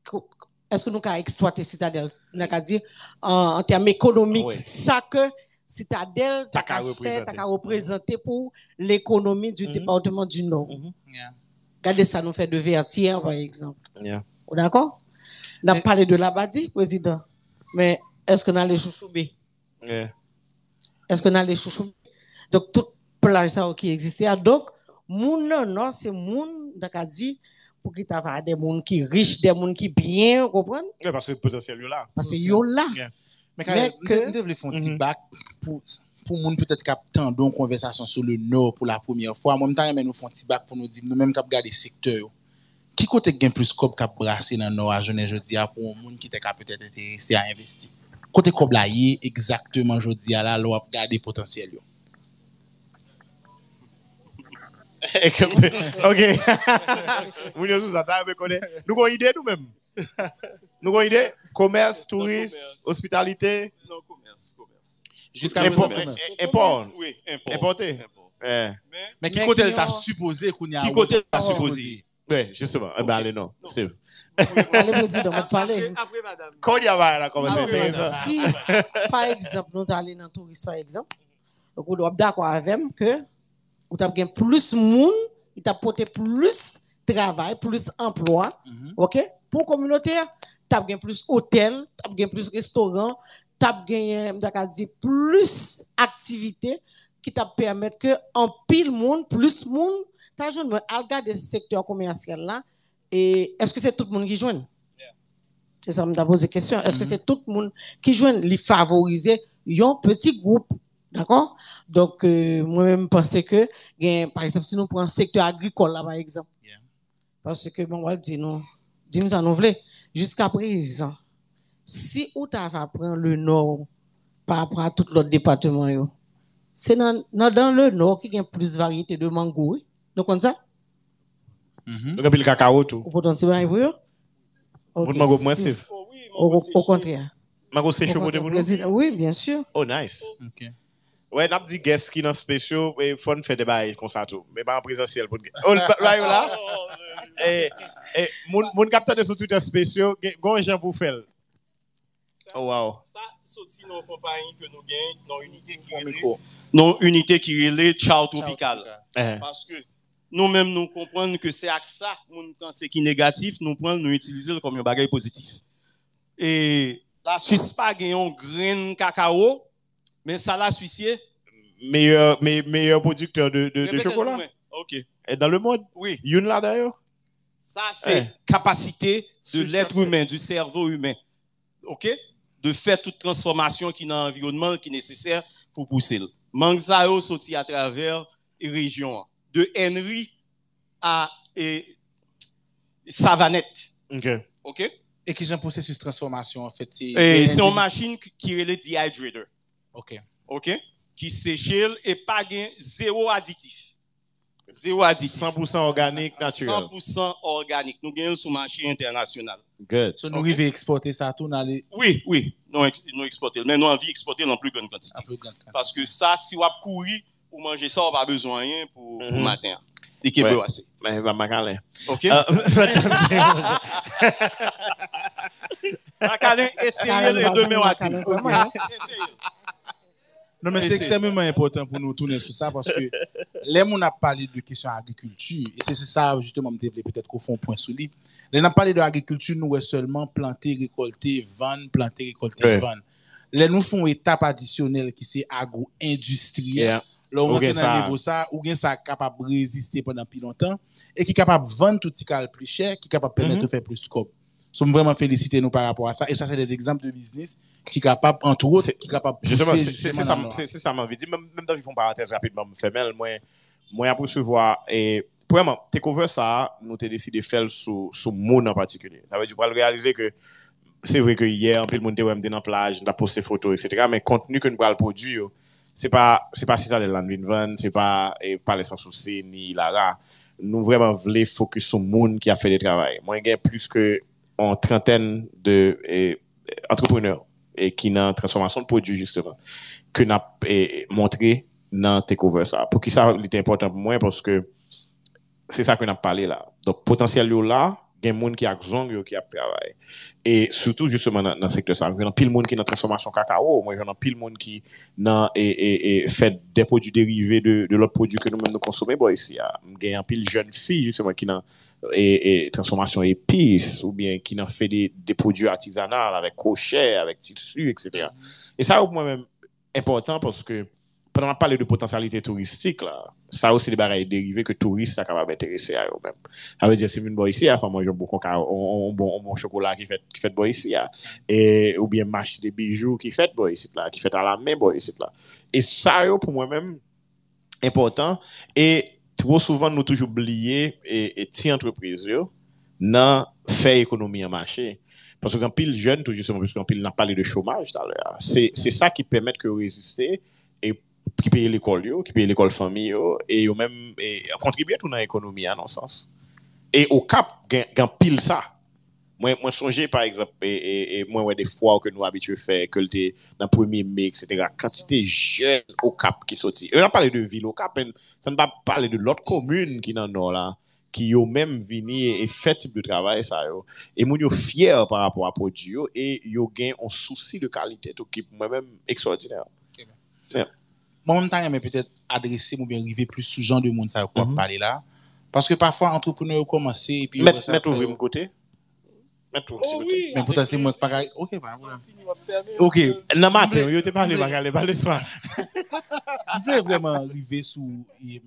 co- est-ce que nous avons exploité Citadelle? Nous avons dire, en, en termes économiques, Oui. ça que Citadelle qu'à qu'à fait, représenter pour l'économie du Mhm. département du Nord. yeah. Regardez ça, nous fait de Vertière, par exemple. Yeah. Vous D'accord? On a parlé de l'Abadi, président. Mais est-ce qu'on a les chouchoubés? Yeah. Est-ce qu'on a les chouchous? Donc, toute plage ça qui existait. Ah, Donc, moun non, non, c'est moun, d'accord, dit, pour qu'il t'ava des moun qui riches, des moun qui bien, vous comprenez? Parce que le potentiel est là. Parce que yo là. Mè kare, nou devle fon ti bak pou moun pwetèt kap tendon konversasyon sou le nou pou la pwemye fwa. Mwen tan men nou fon ti bak pou nou di, nou men kap gade sektor yo. Ki kote gen plus kop kap brase nan nou a jounen jodi a pou moun ki te kap pwetèt enterese a investi? Kote kop la ye, ekzakteman jodi a la lou ap gade potansyel yo. ok, <laughs> <laughs> moun yo sou zata, mè konen. Nou kon ide nou menm? Nous avons une idée. Commerce, tourisme, hospitalité, Non, commerce, commerce. Jusqu'à import. commerce. Import. Oui, import. Importé. Import. Eh. Mais, Mais qui Mais côté t'a supposé qu'on y a qui côté supposé? Ouais, justement. Eh ben, allez, non. Non. C'est Allez, président, on va parler. Après, madame. Quand il y a là, comment c'est mais intéressant. si, par exemple, nous allons dans le tourisme, par exemple, donc on doit être d'accord avec moi que vous avez plus de monde, il t'a porté plus de travail, plus d'emploi, Mhm. OK? Pour communautaire, tu as plus hôtel, tu as plus restaurant, tu as gagné, plus activités qui t'a permettre que en pile monde, plus monde, tu as à regarder ce secteur commercial là, et est-ce que c'est tout le monde qui joue? C'est ça, me posé question. Est-ce que c'est tout le monde qui joue les favoriser un petit groupe? D'accord? Donc, euh, moi-même, pensais que, gen, par exemple, si nous prenons le secteur agricole, là, par exemple, Yeah. parce que, bon, on va dire, nous, dis-nous ça, nous voulons, jusqu'à présent, si ou t'as va prendre le nord par rapport à tout l'autre département, yo, c'est dans, dans, dans le nord qu'il y a plus de variété de mango, oui. Donc, comme ça, Mhm. Donc, le cacao, tout. au potentiel. Vous Ok, demandez moins. Oh, Au, contraire. Mango, c'est Au chaud pour Oui, bien sûr. Oh, nice. OK. Ouais, n'a pas dit guest qui dans spécial, et fun fait des bails comme ça tout. Mais pas en présentiel pour Oh, le- là, yo, là. Et, et, mon, mon capteur de sur Twitter spécial, gon gens pour faire. Oh, wow. Ça, sorti dans compagnie que nous gagnons, dans unité qui Bon relève, micro. non unité qui relève Ciao Tropical. Eh. Parce que nous-mêmes, nous comprenons que c'est à ça, nous pensons qui est négatif, nous prenons, nous utilisons comme un bagage positif. Et la Suisse pas gagné un grain cacao, mais ça la Suisse, est- Meilleur, me- meilleur producteur de, de, de chocolat. Ok. Et dans le monde, Oui. Youn là d'ailleurs? Ça, c'est Eh. capacité de l'être humain, du cerveau humain. OK? De faire toute transformation qui est dans l'environnement qui est nécessaire pour pousser. Mangue ça sorti à travers les régions. De Henry à et, Savanette. Ok. OK? Et qui j'ai un processus de transformation en fait c'est Et c'est une machine qui- est le dehydrator. OK. OK? Qui s'échelle et pas zéro additif. Zéro additif. 100% organique, naturel. 100% organique. Nous gagnons sur le marché international. Good. So nous OK. arrivons à exporter ça tout dans les Oui, oui, nous, ex- nous exporter. Mais nous envie exporter dans plus grande quantité. peu grande quantité. Parce que ça, si on a couru pour manger ça, on n'a pas besoin de rien pour, pour Mhm. matin. Et qui Ouais. peut assez. Mais va m'acaler. OK? Macalin, essayez les deux mains à hein. Non, mais c'est extrêmement important pour nous tourner sur ça parce que là, on a parlé de question agriculture et c'est ça, justement, me développer peut-être qu'on fond point sur lui. Là, on a parlé de agriculture, nous, est seulement planter, récolter, vendre, planter, récolter, oui. vendre. Là, nous font étape additionnelle qui c'est agro-industriel. Yeah. Là, on rentre dans le niveau ça, ou bien ça capable de résister pendant plus longtemps et qui est capable de vendre tout petit cal plus cher, qui est capable de permettre mm -hmm. de faire plus de scope. Sommes vraiment félicités nous par rapport à ça. Et ça, c'est des exemples de business qui est capable, entre autres, qui est capable de Justement, c'est ça m'envie dire. Même, même dans une parenthèse rapidement, femelle, moi, moi, après se voir, et premièrement, takeover ça, nous avons décidé de faire sur, sur Moon en particulier. Ça veut dire, pour réaliser que c'est vrai que hier, un peu le monde était dans la plage, on a posté des photos, etc. Mais le contenu que nous allons produire, c'est pas, c'est pas Citadel Landwin c'est pas, et pas les sans souci, ni Lara. Nous vraiment voulons focus sur Moon qui a fait le travail. Moi, j'ai plus que en trentaine de, entrepreneurs e, ki nan transformasyon de prodjou justevan ke nan e, montre nan takeover sa. Pou ki sa li te important pou mwen pwoske se sa ke nan pale la. Donk potansyal yo la, gen moun ki ak zong yo ki ap travay. E soutou justeman nan, nan sektor sa. Mwen nan pil moun ki nan transformasyon kakao, mwen nan pil moun ki nan e, e fèd de prodjou derive de, de lòt prodjou ke nou men nou konsome bo isi. Mwen gen an pil jen fi justeman ki nan et, et transformation épices, ou bien qui n'en fait des, des, produits artisanaux avec crochet, avec tissu, etc. Et ça, pour moi-même, important parce que pendant qu'on parle de potentialité touristique, là, ça aussi des barrières dérivées que touristes sont capables d'intéresser à eux-mêmes. Ça veut dire, si une bois ici, il faut manger un bon, chocolat qui fait, qui fait bon ici, et, ou bien marcher des bijoux qui fait bon ici, là, qui fait à la main bon ici. Là. Et ça, pour moi-même, important. Et tro souvan nou touj oubliye e ti entreprise yo nan fè ekonomi an machè. Pansou kan pil jen tou justement, pansou kan pil nan pale de chomaj talè. Se sa ki pèmèt ke reziste, e ki peye l'ekol yo, ki peye l'ekol fami yo, e yo mèm kontribuye tou nan ekonomi an an sens. E o kap, gen, gen pil sa. Mwen, mwen sonje par exemple, e, e, e, mwen wè de fwa ou ke nou abitue fè, ke lte nan premi me, etc. Kantite jen o kap ki soti. E euh, nan pale de vil o kap, en, san pa pale de lot komune ki nan nou la, ki yo menm vini e fè tip de travay sa yo. E moun yo fyer par rapport a podi yo, e yo gen an souci de kalite to ki mwen menm eksortiner. Mwen menm tan yame petè adrese mwen ben rive plus sou jan de moun sa mm-hmm. yo kwa pale la, paske pafwa entrepreneur yo komanse, met ouvre m kote? Oh. Mais pourtant, c'est moi qui pas. Ok, pas. Ok. Ok. Non, matin, yo te voulez- bagarre, pas le soir. Je voulais vraiment arriver sous. euh,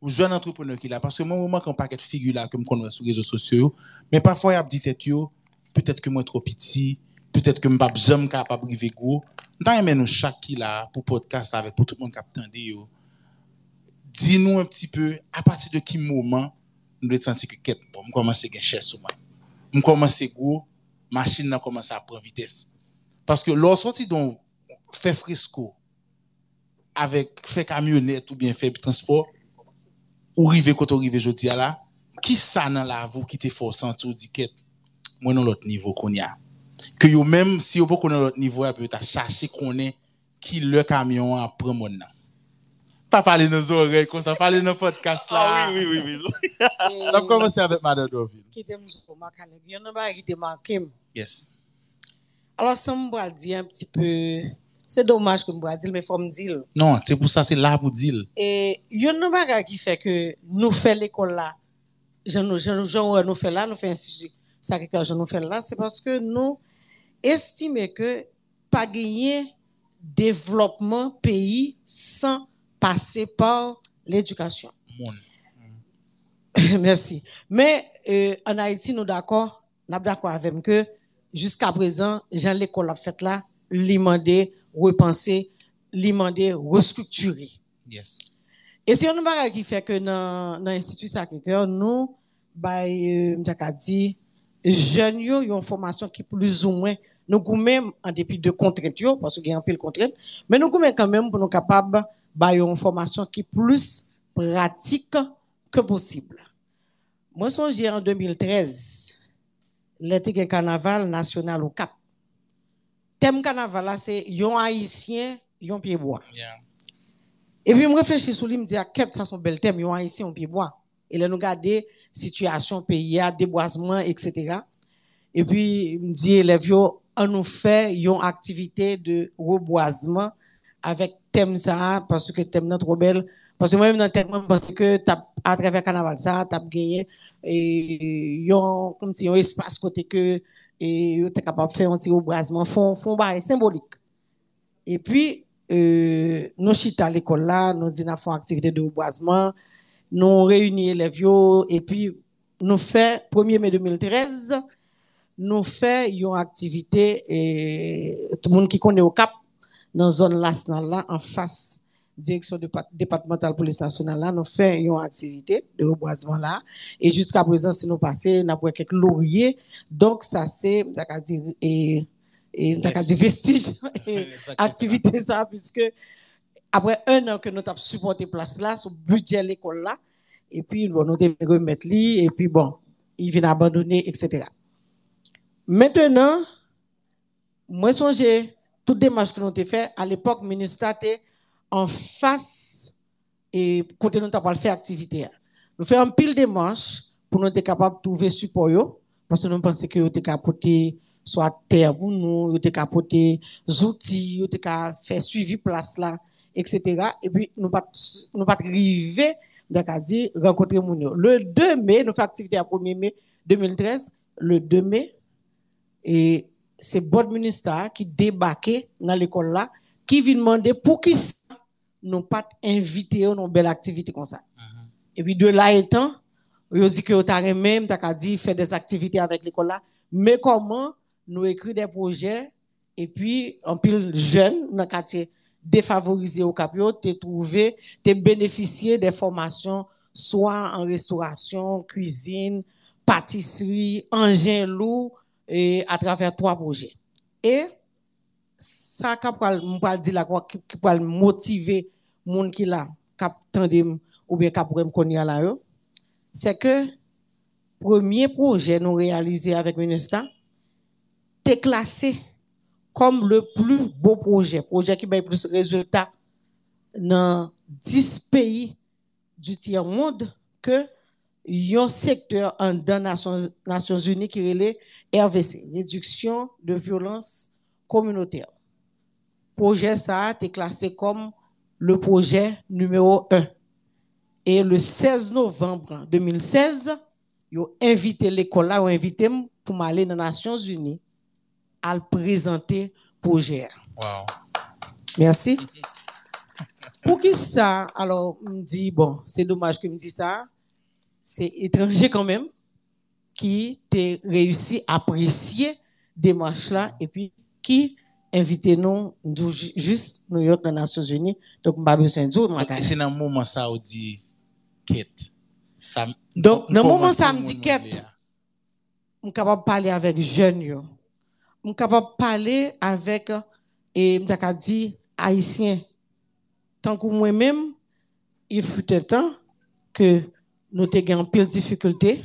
Ou jeune entrepreneur qui là. Parce que moi, moi, quand paquet de figures là, que je connais sur les réseaux sociaux, mais parfois, il y a dit tête peut-être que moi trop petit, peut-être que je ne suis capable de arriver gros. Dans nous chaque qui là, pour podcast avec, pour tout le monde qui attend yo, dis-nous un petit peu, à partir de quel moment, nous devons sentir que, quête, bon, je commence à gagner cher sur moi? Je commence à gros, machine là commence à prendre vitesse. Parce que lorsqu'on fait fresco, avec fait camionnette ou bien fait transport, ou rive quand on rive jodi a là, qui ça dans la vous qui te force sentir dit que moi dans l'autre niveau qu'on a. Que yo même si yo pas connaît l'autre niveau, peut être chercher qu'on est qui le camion a prend mon nan. Pas parler nos oreilles comme ça, parler dans podcast là. Ah oui, oui, oui, oui. On a commencé avec Madame Doville. Qui te mou makane. Yon nan ba ki te manke m. Yes. Alors, ça me dire un petit peu, c'est dommage que me dire, mais faut me dire. Non, c'est pour ça c'est là pour dire. Et yon nan bagay qui fait que nous fait l'école là, j'en nous j'en j'en nous fait là, nous fait institut Sacré-Cœur, j'en nous fait là, c'est parce que nous estimons que pas gagner développement pays sans passer par l'éducation. <laughs> Merci. Mais euh, en Haïti, nous d'accord, nous d'accord avec que jusqu'à présent, Jean l'école a fait là, l'imandé, repenser, l'imandé, restructurer. Yes. Et c'est un bagage qui fait que dans l'Institut Sacré-Cœur, nous, bah, euh, dit, jeunes yo, yon formation qui plus ou moins, nous même en dépit de contraintes parce qu'il y a un peu de contraintes, mais nous goumem quand même pour nous capables, bah, yon formation qui plus pratique que possible. Moi, songe en 2013, l'été un carnaval national au Cap. Thème carnaval là, c'est yon haïtien, yon pied bois. Yeah. Et puis, je réfléchis sur lui, je me dis, ah, quel ça son bel thème, yon haïtien, on pied bois. Et là, nous regarder situation pays, déboisement, etc. Et puis, je me dis, élèves, on nous fait une activité de reboisement avec thème ça, parce que thème notre trop belle. Parce que moi-même, dans le je pense que à travers carnaval ça, t'as gagné, et yon, comme si yon espace côté que, et yon t'es capable de faire un petit reboisement, fond, fond, bah, symbolique. Et puis, euh, nous chita à l'école là, nous disons font activité de reboisement, nous réunissons les vieux et puis nous fait 1er mai 2013 nous fait une activité et tout le monde qui connaît au Cap dans zone nationale là en face direction départementale police nationale là nous fait une activité de reboisement là. Et jusqu'à présent si nous passons nous avons quelques lauriers. Donc ça c'est et et dire vestige. <laughs> Activité ça puisque après un an que nous avons supporté place là sur budget l'école là et puis bon nous devons remettre lui et puis bon il vient abandonner etc maintenant moi songe toute démarche que nous avons fait à l'époque le ministère était en face et côté nous avons faire activité nous faisons un pile démarche pour nous être capable de trouver support parce que nous pensons que nous sommes capables soit terre pour nous, nous capables des outils, nous sommes faire suivi place là etc. Et puis, nous pas, nous pas arriver, d'accord, dire, rencontrer Le 2 mai, nous faisons activité à 1er mai 2013, le 2 mai, et c'est bon ministère qui débarqué dans l'école là, qui vient demander pour qui nous pas invité à une belle activité comme ça. Uh-huh. Et puis, de là étant, ils dit que vous même, d'accord, dit, faire des activités avec l'école là, mais comment nous écrire des projets, et puis, en pile jeune dans le quartier, défavorisé au Capio, tu trouvé, tu bénéficié des formations soit en restauration, cuisine, pâtisserie, engin lourd et à travers trois projets. Et ça qui dire quoi qui peut motiver monde qui là cap ou bien cap connaître là c'est que premier projet nous réalisé avec le ministère t'es classé comme le plus beau projet, projet qui a plus de résultats dans 10 pays du tiers-monde que un secteur en dans Nations, Nations Unies qui est RVC, réduction de violence communautaire. Projet ça a été classé comme le projet numéro 1. Et le 16 novembre 2016, ils ont invité l'école là, ont invité pour m'aller dans les Nations Unies à le présenter projet. Wow. Merci. Pour qui ça, alors, me dit, bon, c'est dommage que me dit ça, c'est étranger quand même, qui t'a réussi à apprécier des marches là, et puis qui invité nous, juste New York dans les Nations Unies, donc on pas besoin de dire. C'est dans le moment ça, on dit, quête. Donc, dans le moment ça, me dit quête, je suis capable de parler avec jeunes suis capable de parler avec et dit haïtien tant que moi-même il fut un temps que nous avons pile difficulté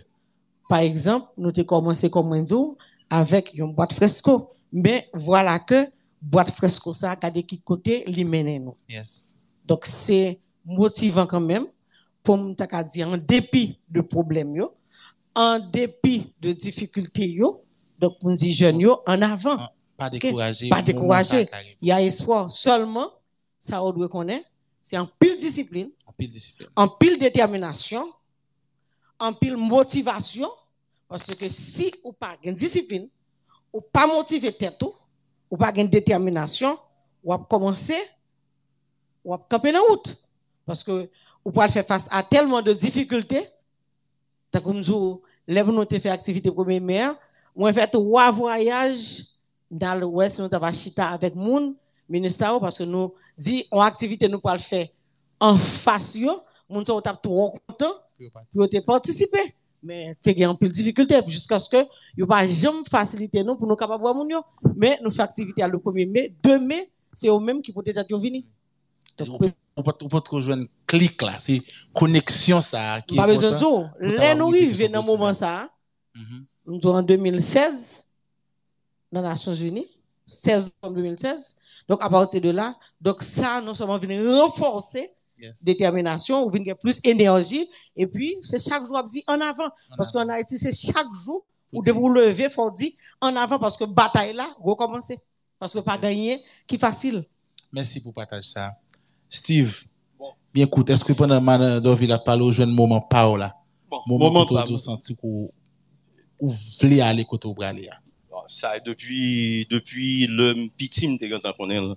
par exemple nous avons commencé comme un jour avec une boîte fresco mais voilà que boîte fresco ça a des côté li nous yes donc c'est motivant quand même pour me dire en dépit de problèmes en dépit de difficultés yo donc, on dit jeunes, en avant. Ah, pas décourager. Pas décourager. Il y a espoir. Seulement, ça, on doit connaître, c'est en pile discipline. En pile discipline. En pile détermination. En pile motivation. Parce que si ou pas une discipline, ou pas motiver tête ou pas une détermination, ou commencer, ou camper dans route. Parce que ou pas faire face à tellement de difficultés. Comme nous fait activité premier moi, fait trois voyages dans l'Ouest, nous avons chita avec mon ministère parce que nous dit en activité nous le faire en face moun sont trop content pour participer. Mais c'est un peu de difficulté jusqu'à ce que yo pas jamais faciliter nous pour nous capable voir moun yo, mais nous faisons activité le 1er mai, 2 mai, c'est eux mêmes qui peut-être venir. On peut on peut un clic là, c'est connexion ça qui Pas besoin de tout. Là nous arrivons dans moment ça. Mm-hmm en 2016 dans les Nations Unies, 16 novembre 2016. Donc, à partir de là, donc ça, nous sommes venus renforcer yes. détermination, ou venir plus énergie, et puis, c'est chaque jour, dit en avant. parce qu'en Haïti, c'est chaque jour, où de vous lever, faut dire en avant, parce que bataille là, recommencer. Parce que pas gagner, qui facile. Merci pour partager ça. Steve, bien écoute, est-ce que pendant que Dorville a parlé au jeune moment, parole Bon, moment, où tu senti ou voulez aller côté au Ça, depuis, depuis le petit, je suis en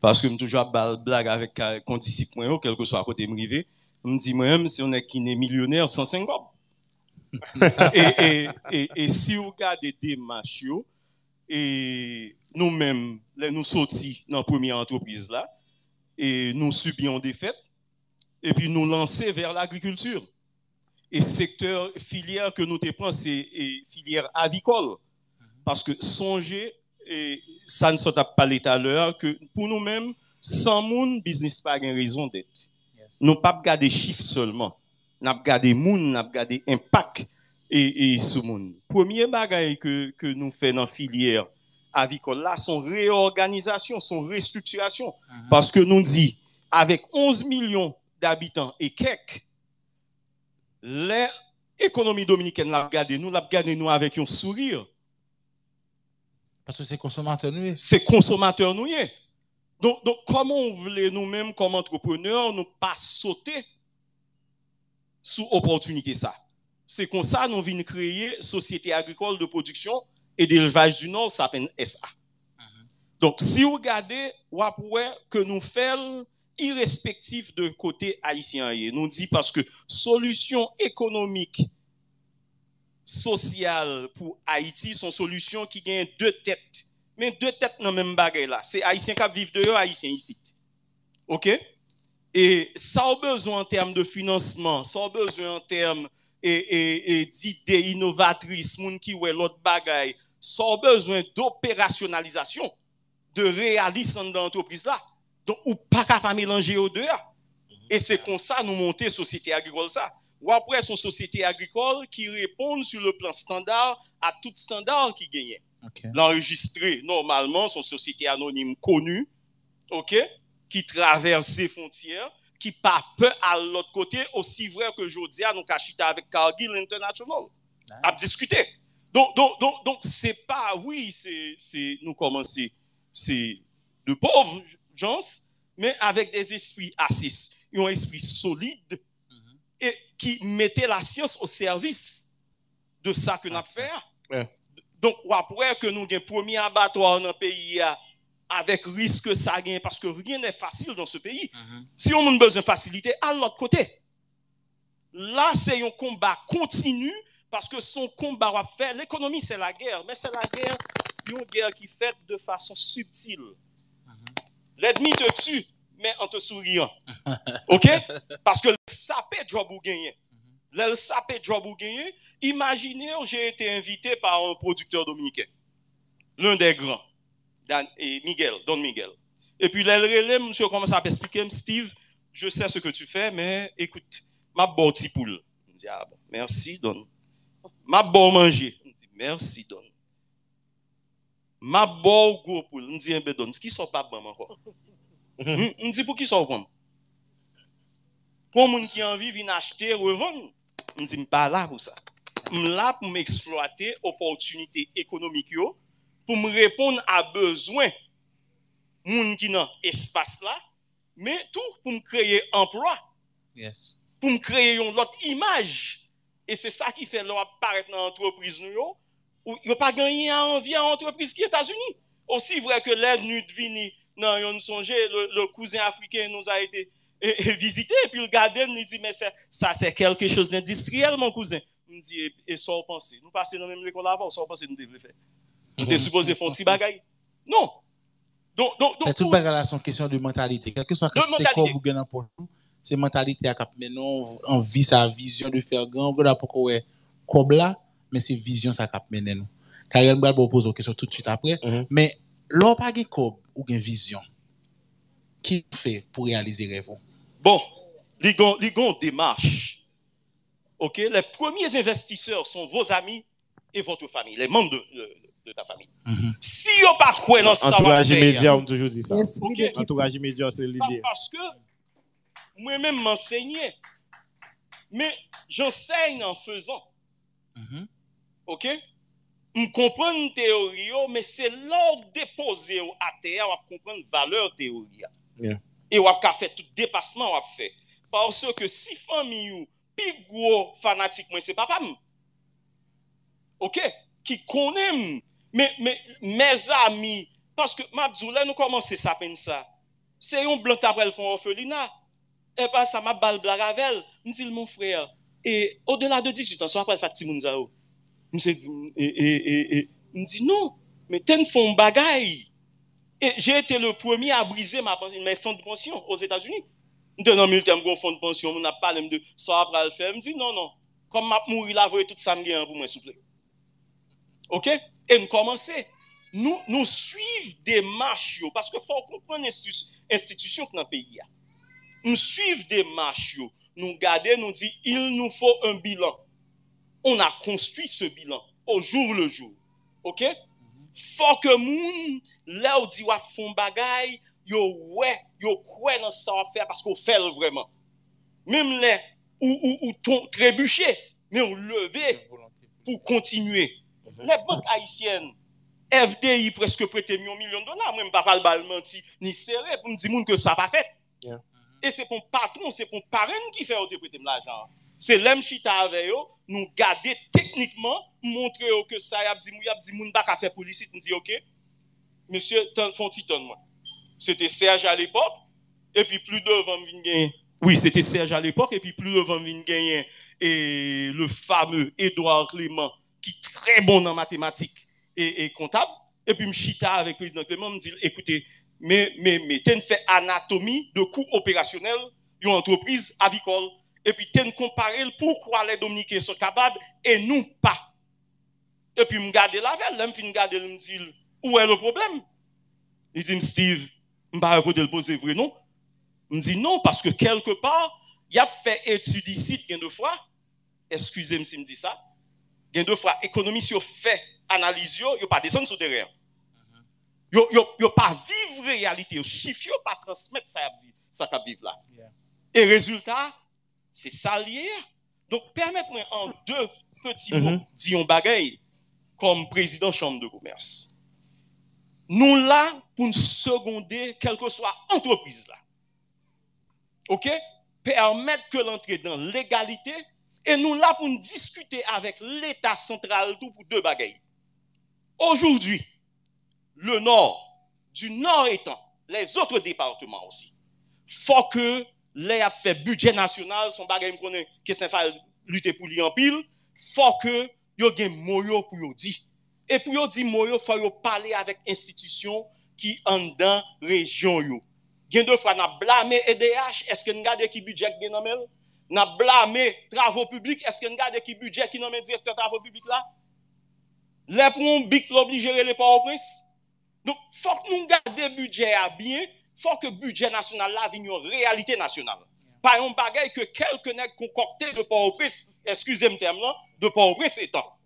Parce que je toujours blague avec quand disciple, quel que soit à côté de me Je me dis, moi-même, si on est qui millionnaire, 150. <laughs> et, et, et, et si vous regardez des démarches, et nous-mêmes, nous sortis dans la première entreprise là, et nous subions des fêtes, et puis nous lancer vers l'agriculture. Et secteur filière que nous te c'est filière avicole. Parce que songez, et ça ne s'est pas parlé tout à l'heure, que pour nous-mêmes, sans moun, business pas une raison d'être. Nous pas regarder chiffres seulement. Nous regarder moun, nous regarder impact et, et sur moun. Premier bagage que, que nous faisons dans la filière avicole là, son réorganisation, son restructuration. Parce que nous dit, avec 11 millions d'habitants et quelques, l'économie dominicaine l'a regardé, nous l'a regardé nous avec un sourire. Parce que c'est consommateur nous. C'est consommateur nous. Donc, donc, comment on voulait nous-mêmes, comme entrepreneurs, nous pas sauter sous opportunité ça? C'est comme ça nous venons créer Société agricole de production et d'élevage du Nord, ça s'appelle SA. Donc, si vous regardez, vous que nous faisons irrespectif de côté haïtien. Nous dit parce que solution économique, sociale pour Haïti sont solutions qui gagnent deux têtes. Mais deux têtes dans même bagage là. C'est haïtien qui vivent dehors, haïtien ici. OK? Et ça a besoin en termes de financement, ça a besoin en termes d'idées innovatrices, moun ça besoin d'opérationnalisation, de réalisme dans l'entreprise là. Donc, ou pas capable mélanger aux deux. Et c'est comme ça nous monter société agricole. Ou après son société agricole qui répond sur le plan standard à tout standard qui gagne. OK. L'enregistrer normalement son société anonyme connue, OK, qui traverse ses frontières, qui pas peu à l'autre côté, aussi vrai que aujourd'hui, nous cachita avec Cargill International. À discuter. Donc, donc, donc, donc, c'est pas, oui, c'est, c'est, nous commencer, c'est de pauvres gens, mais avec des esprits assis, un esprit solide et qui mettait la science au service de ça que nous fait. Ouais. Donc, après que nous avons un premier abattoir dans le pays a, avec risque ça gagne parce que rien n'est facile dans ce pays. Si on a besoin de facilité, à l'autre côté. Là, c'est un combat continu parce que son combat va faire. L'économie, c'est la guerre, mais c'est la guerre, une guerre qui est faite de façon subtile. L'ennemi te tue, mais en te souriant. <laughs> OK? Parce que le sapé job ou gagner. Le sapé job ou gagner. Imaginez, j'ai été invité par un producteur dominicain. L'un des grands. Et Miguel, Don Miguel. Et puis, le relais, monsieur commence à expliquer, Steve, je sais ce que tu fais, mais écoute, ma bon petit poule. Je dis, ah bon, merci, Don. Ma bon manger. Je dis, merci, Don. Ma bon gros poule. Je dis, eh ben, Don, ce qui sont pas bon encore. Mwen di pou ki sa ou kon? Pou moun ki anvi vin achete, revon, mwen di mpa la pou sa. M la pou m eksploate opotunite ekonomik yo, pou m repon a bezwen moun ki nan espas la, men tou pou m kreye emplwa, yes. pou m kreye yon lot imaj, e se sa ki fe lwa paret nan antropriz nou yo, ou yo pa ganyen anvi an antropriz ki Etasuni. Osi vre ke lè nou dvini non, yon songe, le, le cousin africain nous a été et, et visité, et puis le gardien nous dit, mais c'est- ça c'est quelque chose d'industriel, mon cousin. Nous dit, et, et ça on pense. Nous passons dans la même école avant, ça on pense nous devons faire. Nous sommes supposé faire un petit bagaille. Non. Donc, donc, donc, C'est tout bagage là son question de mentalité. Quel que soit mentalité. corps pour nous, c'est mentalité à cap maintenant envie sa vision de faire grand, on pas ouais comme là, mais c'est vision ça cap mener nous. Karel m'bral poser une question tout de suite après, Mhm. mais l'on pas gain corps ou gain vision. Qui fait pour réaliser rêve? Bon, les gon gon démarche. OK, les premiers investisseurs sont vos amis et votre famille, les membres de, de, de ta famille. Mhm. Si vous pas quoi dans ça va Entourage immédiat, on toujours dit ça. L'esprit Ok. d'équipe. Entourage immédiat, c'est Pas l'idée. parce que moi-même m'enseignais. Mais j'enseigne en faisant. Mhm. OK? Je m kompren teori yo, me se lor depoze yo a teya wap kompren valeur teori ya. Yeah. E wap ka fe tout depasman wap fe. Parso ke si fami yo, pi gwo fanatik mwen se papam. Ok? Ki konem. Me, me, me zami, paske mabzou la nou komanse sapen sa. Se yon blant aprel fon orfelina. E pa sa mab bal blaravel. Mdil moun freya. E o delan de 18 ans, wap aprel fati moun za ou. Mse di, e, e, e, e, mdi nou, me ten fon bagay. E jè ete le premi a brize ma pension, me fon de pension os Etats-Unis. Mde nan mi tem kon fon de pension, moun ap pale mde, sa ap pral fe, mdi non, non. Kom map mouri la voye tout samge an pou mwen souple. Ok? E m komanse. Nou, nou suiv demache yo, paske fò konpon institusyon k nan peyi ya. Nou suiv demache yo, nou gade, nou di, il nou fò un bilan. on a konstruit se bilan, au jour le jour, ok? Fok moun, lè ou di wap fon bagay, yo wè, yo kwen nan sa wap fè, paske ou fèl vreman. Mèm lè, ou, ou, ou ton trebuchè, mè ou leve pou kontinuè. Mm -hmm. Lè bank haïsyen, FDI preske prete myon milyon dola, mwen mpa pal balman ti ni serè pou mdi moun ke sa pa fèt. Yeah. E se pon patron, se pon paren ki fè ou te prete m l'ajan. C'est l'homme chita avec eux, nous garder techniquement, montrer que ça, y a dit, y a dit, moun faire police, nous dit, ok, monsieur, font titan moi. C'était Serge à l'époque, et puis plus devant vin Oui, c'était Serge à l'époque, et puis plus devant vin gagner, et le fameux Édouard Clément, qui est très bon en mathématiques et, comptable, et puis me chita avec le président Clément, me dit, écoutez, mais, mais, mais, fait anatomie de coûts opérationnels d'une entreprise avicole. epi ten kompare l poukwa le Dominiken so kabab, e nou pa. Epi m gade lavel, lem fin gade l m dil, ou e le problem? Li di m Steve, m ba repo de l pose vre non? M di non, paske kelke par, yap fe etudisit gen de fwa, eskwize m si m di sa, gen de fwa ekonomi si yo fe analiz yo, yo pa desen sou deryen. Mm-hmm. Yo, yo, yo pa viv realite, yo chif yo pa transmet sa, sa ka viv la. Yeah. E rezultat, c'est ça lié. Donc, permettez-moi en deux petits mots, mm -hmm. bagaille, comme président chambre de commerce. Nous là pour nous seconder, quelle que soit entreprise là. OK? Permettre que l'entrée dans l'égalité, et nous là pour nous discuter avec l'État central tout pour deux bagailles. Aujourd'hui, le Nord, du Nord étant, les autres départements aussi, faut que le ap fè budget nasyonal, son bagay m konen kesen fè lute pou li an pil, fò ke yo gen mwoyo pou yo di. E pou yo di mwoyo, fò yo pale avèk institisyon ki an dan rejyon yo. Gen do fwa na blame EDH, eske n gade ki budget gen namel? Na blame travou publik, eske n gade ki budget ki namel direktor travou publik la? Le pou m bik l'obligere le pa ou pres? Fok nou gade budget a bien, faut que le budget national là vienne une réalité nationale. Pas un bagage que quelques nègres concoctés de Port-au-Prince, excusez-moi terme là, de Port-au-Prince étant.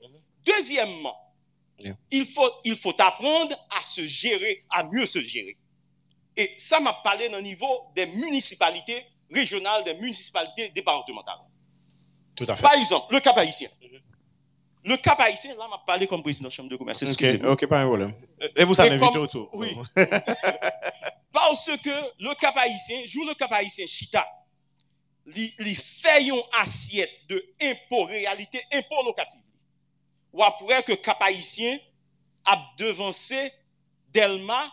Deuxièmement, il, faut, il faut apprendre à se gérer, à mieux se gérer. Et ça m'a parlé au niveau des municipalités régionales, des municipalités départementales. Tout à fait. Par exemple, le Cap haïtien. Le cap haïtien, là, m'a parlé comme président de la Chambre de commerce. Ok, ok, pas un problème. Et vous savez vite autour. Oui. <laughs> parce que le cap haïtien, joue le cap haïtien chita, li, li fait une assiette de impôt, réalité impôt locatif. Ou après que cap haïtien a devancé Delma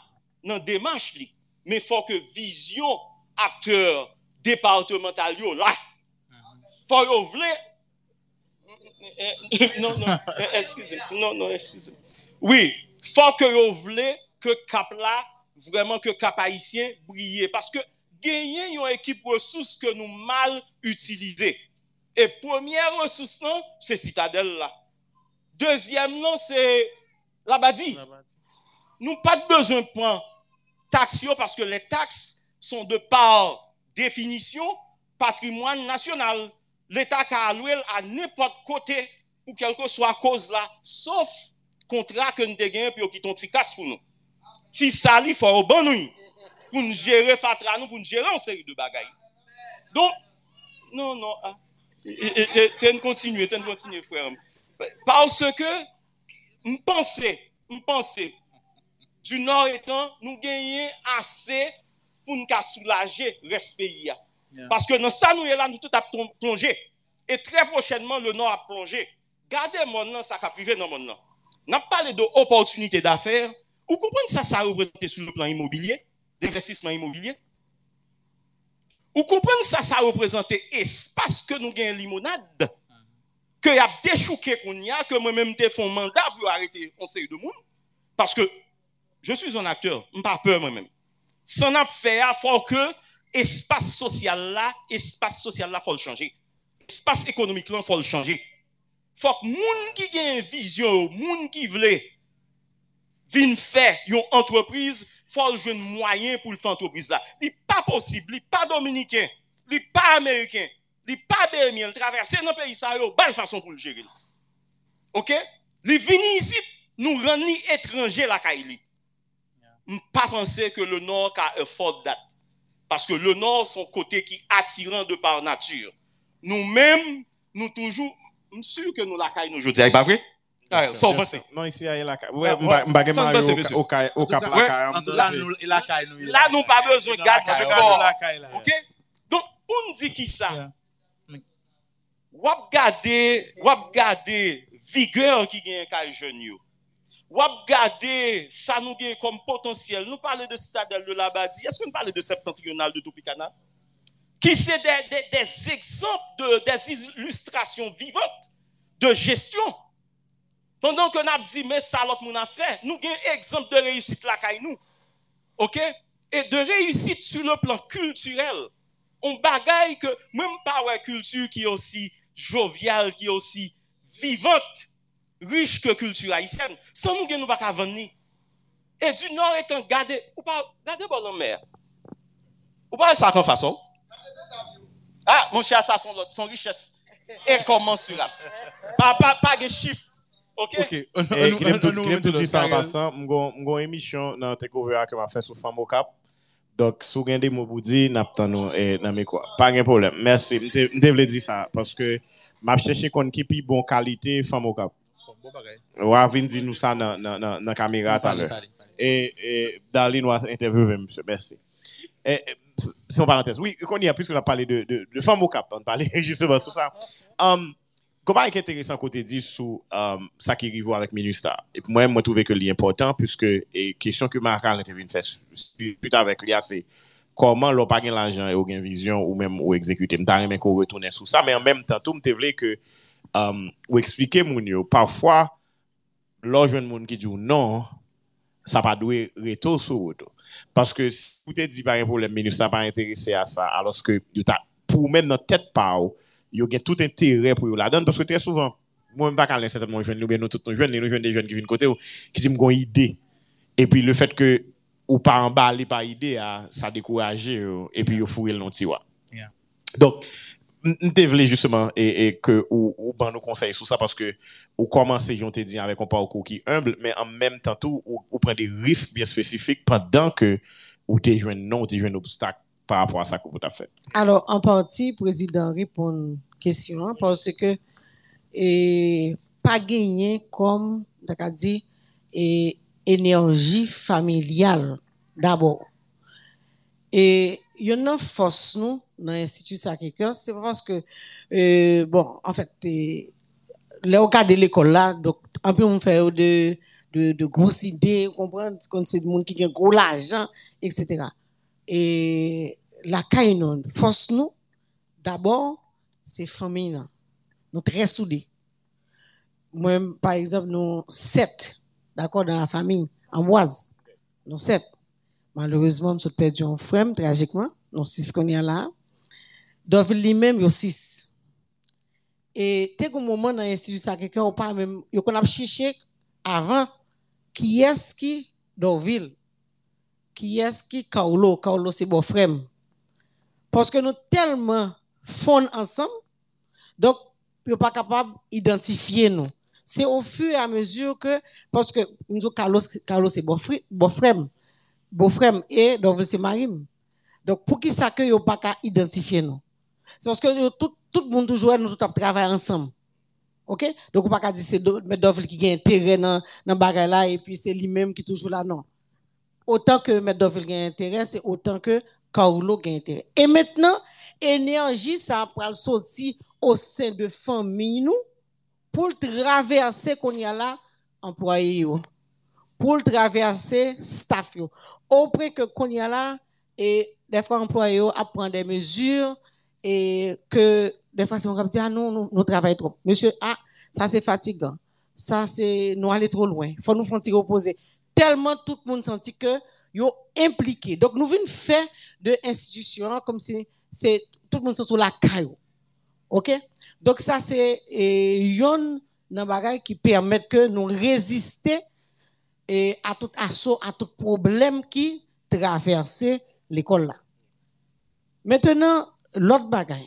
nan démarche li. Mais faut que vision acteur départemental yo là. Faut yo vle <laughs> non, non, excusez, non, non, excusez. Oui, faut que yo vle que cap là vraiment que cap haïtien briller parce que gagner une équipe ressource que nous mal utiliser. Et première ressource non, c'est citadelle là. Deuxième non, c'est la badi. Nous pas de besoin prendre taxe parce que les taxes sont de par définition patrimoine national. L'État a alloué à n'importe côté ou quelque soit cause là, sauf contrat que nous avons gagné puis qui ton petit casse pour nous. Ti sali fò ou ban nou yi. Pou nou jere fatra nou, pou nou jere an seri de bagay. Don, non, non, ah. e, e, e ten kontinue, ten kontinue frèm. Parce ke, mpense, mpense, du nor etan, nou genye ase pou nou ka soulaje respeyi ya. Ah. Yeah. Parce que nan sa nou elan, nou tout ap plonge. Et très prochainement, le nor ap plonge. Gade mon nan sa ka prive nan mon nan. Nap pale de opportunité d'affaires, Ou kompren sa sa reprezentè sou le plan immobilier, d'investissement immobilier? Ou kompren sa sa reprezentè espas ke nou gen limonade, ke y ap dechouke kon y a, ke mwen mèm te fon mandat pou arete konsey de moun, paske je suis un akteur, mpa peur mwen mèm. San ap fè a fò ke espas sosyal la, espas sosyal la fò l chanje. Espas ekonomik lan fò l chanje. Fòk moun ki gen vizyon, moun ki vle, vin fè yon antreprise, fòl jwen mwayen pou l fè antreprise la. Li pa posib, li pa dominiken, li pa ameriken, li pa bermien, l traverse nan peyi sa yo, ban fason pou l jere la. Ok? Li vini isi, nou ren li etranje la ka ili. M pa pense ke le nor ka e fote dat. Paske le nor son kote ki atiran de par natyur. Nou men, nou toujou, m sur ke nou la ka ili nou jote. Ek pa vre? Sans penser. Non, ici, il y a la caille. Ouais, m'bagay Mario au caille, au cap la caille. Là, nous, la caille, nous. Là, nous pas besoin de garde ce corps. OK? Donc, on dit qui ça? Wap gade, wap gade vigueur qui gagne caille jeune yo. Wap gade ça nous gagne comme potentiel. Nous parlons de citadelle de Labadie. Est-ce que nous parlons de septentrional de Topicana? Qui c'est des, des, des exemples, de, des illustrations vivantes de gestion Pendan ke nap di men sa lot moun ap fe, nou gen ekzamp de reyusit lakay nou. Ok? E de reyusit su le plan kulturel. On bagay ke mwen pa wè kultur ki osi jovial, ki osi vivant, riche ke kultur haisyen. San nou gen nou baka veni. E du nor etan gade, ou pa gade bolan mer. Ou pa sa kon fason? Ah, moun chè sa son lot, son riches. E koman su la. Pa, pa, pa ge chif. Ok. Kinem tou di san pasan, mgon emisyon nan takeover akèm a fè sou Famo Cap. Dok sou gen de mou pou di, nap tan nou nan me kwa. Pa gen problem. Mersi, mte vle di sa. Paske map chèche kon ki pi bon kalite Famo Cap. Wavin di nou sa nan kamera talè. E dali nou a interviewe mse. Mersi. Son parantez. Oui, kon y apik sou la pale de Famo Cap. An pale, jisou ba sou sa. Am... Comment est intéressant côté dit sur euh, ça qui arrive avec Minusta? Et pour moi, je trouve que c'est important puisque la question que Maral intervient faire plus tard avec l'IA, c'est comment l'on pas l'argent et aucune vision ou même ou exécuter. Je ne qu'on retourne sur ça, mais en même temps, tout me voulais que um, ou expliquer mon yo, parfois, l'on jeune monde qui dit non, ça pas doué retour sur retour. Parce que si vous te dit par un problème, Minusta pas intéressé à ça, alors que pour même notre tête pas yo gen tout intérêt pour la donne parce que très souvent moi même pas quand certainement jeune ou bien nous tous nos jeunes nous jeunes des jeunes qui viennent côté qui disent une idée. Et puis le fait que ou pas emballé par idée ah, ça décourage et puis yo fourré le non tiroir yeah. donc je voulais justement et, et que ou, ou ben nous conseils sur ça parce que ou commencez j'en te dit avec un parcours qui humble mais en même temps tout ou, ou prend des risques bien spécifiques pendant que ou t'es jeune non t'es jeune obstacle. Par rapport à ça que vous avez fait Alors, en partie, président répond question parce que et, pas gagné comme, d'accord dit, et, énergie familiale d'abord. Et il y a une force nous dans l'Institut Sacré-Cœur, c'est parce que, euh, bon, en fait, là, au cas de l'école là, donc, un peu on fait de, de, grosses idées, quand c'est des gens qui ont gros l'argent, etc. Et la caille force nous, d'abord, c'est famille. Nous très soudés. Moi, par exemple, nous sept, d'accord, dans la famille, en Boise. Nous sept. Malheureusement, nous avons perdu un frère, tragiquement. Nous six qu'on est là. Donc, lui-même, il y a six. Et, tel un moment dans l'Institut Sacré-Cœur, on pas même, on a cherché avant qui est-ce qui, dans ville, qui est-ce qui, Kaulo, Kaulo, c'est mon frère. Parce que nous tellement fond ensemble, donc nous pas capable d'identifier nous. C'est au fur et à mesure que, parce que nous Carlos, Carlos c'est beau frère, beau frère et donc c'est Marim. Donc pour qui ça que nous pas capable identifier nous? C'est parce que tout, tout le monde toujours nous tout ensemble. OK? Donc on pas capable dire c'est Medovil qui a intérêt dans dans bagage là et puis c'est lui-même qui toujours là non. Autant que Medovil a intérêt, c'est autant que Kaulo intérêt. Et maintenant, énergie, ça va sortir au sein de famille pour traverser qu'on y a employé pour traverser staff. Auprès que qu'on y a et des fois employés apprennent des mesures et que des fois on dit ah non nous, nous travaillons trop. Monsieur ah ça c'est fatigant. Ça c'est nous aller trop loin. Faut nous faire reposer tellement tout le monde senti que yo impliqué. Donc nous venons faire de institutions comme si c'est tout le monde sur la caillou. OK? Donc ça c'est yon nan qui permet que nous résister à tout assaut à tout problème qui traverse l'école là. Maintenant l'autre bagay.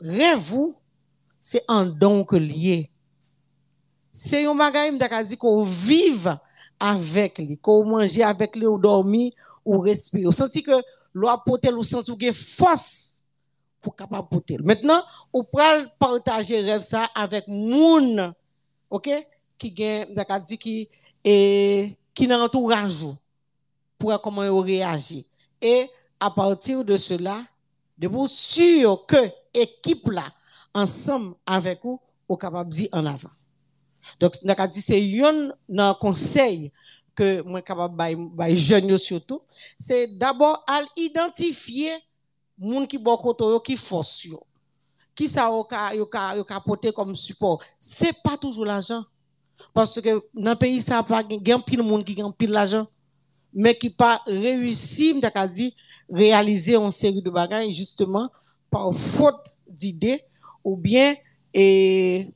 Rêve c'est un don que lié. C'est un bagay m'ta dit qu'on vive avec lui qu'on mange avec lui ou dormir ou respirer ou senti que l'eau apporter ou senti ou force pour capable porter. Maintenant, on peut partager rêve ça avec moun, OK, qui gagne dit qui et qui dans entourage pour comment ils réagir. Et à partir de cela, de vous sûr que équipe là ensemble avec vous, au capable en avant. Donc, c'est un conseil que moi capable de jeunes surtout, c'est d'abord à identifier moun qui bon côté qui force yo qui ça yo ka yo ka yo comme support. C'est pas toujours l'argent. Parce que dans le pays ça pas gen pile monde qui gen pile l'argent mais qui pas réussi m'ta réaliser une série de bagages justement par faute d'idées ou bien et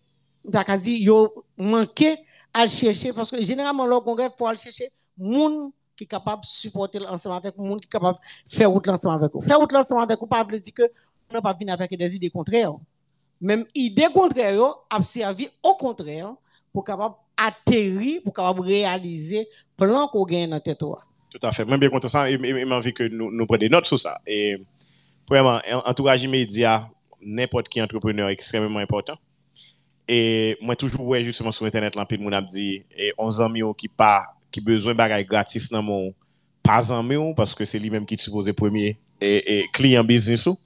m'ta dit yo manqué à chercher parce que généralement le congrès faut aller chercher moun qui est capable de supporter l'ensemble avec le monde, qui est capable de faire route l'ensemble avec vous. Faire route l'ensemble avec vous, pas veut dire que on n'a pas venir avec des idées contraires. Même idées contraires a servi au contraire pour capable atterrir, pour capable réaliser plan qu'on gagne dans tête. Tout à fait. Même bien content ça, et envie que nous, prenions des notes sur ça. Et, vraiment, entourage immédiat, n'importe qui entrepreneur extrêmement important. E mwen toujou wè justement sou internet lan pil moun ap di, e on zanmi yo ki pa, ki bezwen bagay gratis nan moun, pa zanmi yo, paske se li menm ki t'supoze premye, e, e kliyan biznis ou.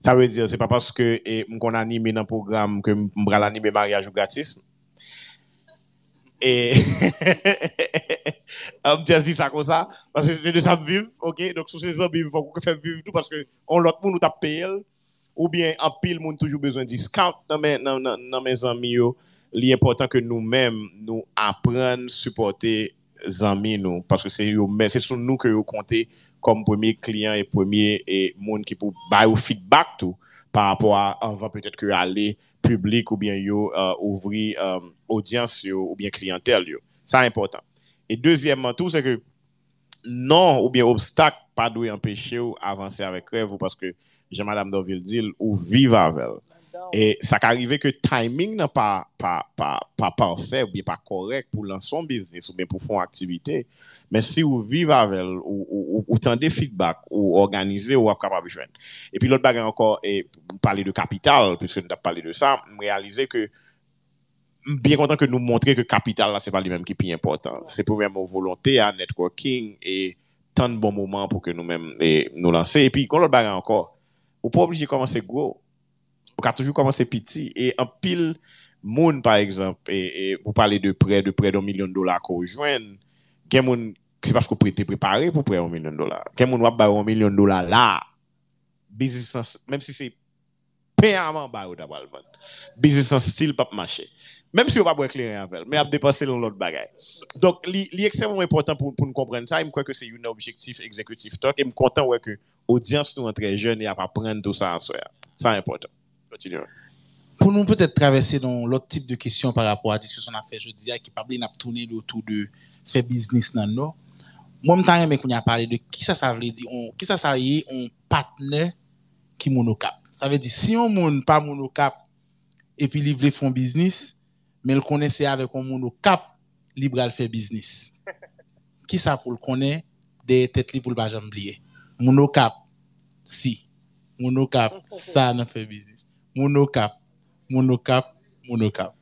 Sa wè di, se pa paske e, m kon anime nan program ke m bral anime mariage ou gratis. E, <laughs> m jes di sa kon sa, paske se de sa m viv, ok, dok sou se zanmi, m fòk ou ke fèm viv tout, paske on lot moun ou tap peyel, ou bien en pile moun toujours besoin de discount dans mes, dans, dans mes amis yo, l'important que nous-mêmes nous apprendre supporter amis nous parce que c'est yo c'est sur nous que yo compter comme premier client et premier et monde qui pour bail au feedback tout par rapport à on va peut-être que aller public ou bien yo euh, ouvrir euh, audience yo, ou bien clientèle yo. Ça important. Et deuxièmement tout c'est que non ou bien obstak pa dwe empeshe ou avanse avek rev ou paske jen madame Dorville dil ou vive avel. E sa ka rive ke timing nan pa parfè ou bien pa korek pou lan son biznes ou bien pou fon aktivite. Men si ou vive avel ou, ou, ou, ou tan de feedback ou organize ou ap kapab jwen. E pi lot bagan ankor, e pali de kapital, piske nou tap pali de sa, m realize ke bien content que nous montrer que capital là c'est pas lui-même qui est plus important. C'est pour même volonté à networking et tant de bons moments pour que nous-mêmes nous lancer. Et puis quand l'autre bagarre encore on pas obligé de commencer gros. On a toujours commencé petit. Et en pile monde par exemple et, et pour parler de près de près d'un million de dollars qu'on rejoigne quelqu'un monde c'est parce qu'on peut être préparé pour près d'un million de dollars. Quelqu'un monde va bailler un million de dollars là. Business même si c'est payamment bailler d'abord business style pas marcher. Même si on va pas éclairer avec, mais à dépasser l'autre bagaille. Donc, l'extrêmement important pour, pour nous comprendre ça, je crois que c'est un objectif exécutif talk, et je suis content ouais, que l'audience nous est très jeune et à prendre tout ça en soi. C'est important. Continuons. Pour nous peut-être traverser dans l'autre type de question par rapport à la discussion qu'on a fait jeudi, qui Pablo a tourné autour de faire business dans le nord. Moi, je suis qu'on a parlé de qui ça, ça veut dire, on, qui ça, ça y est, un partenaire qui monocap. Ça veut dire, si on ne pas monocap et puis livrer font business, mais le connaissait avec un monocap, libre à faire business. <laughs> qui ça pour le connaître, des têtes libres pour pas oublier. Monocap, si. Monocap, <laughs> ça ne fait business monocap, monocap, monocap.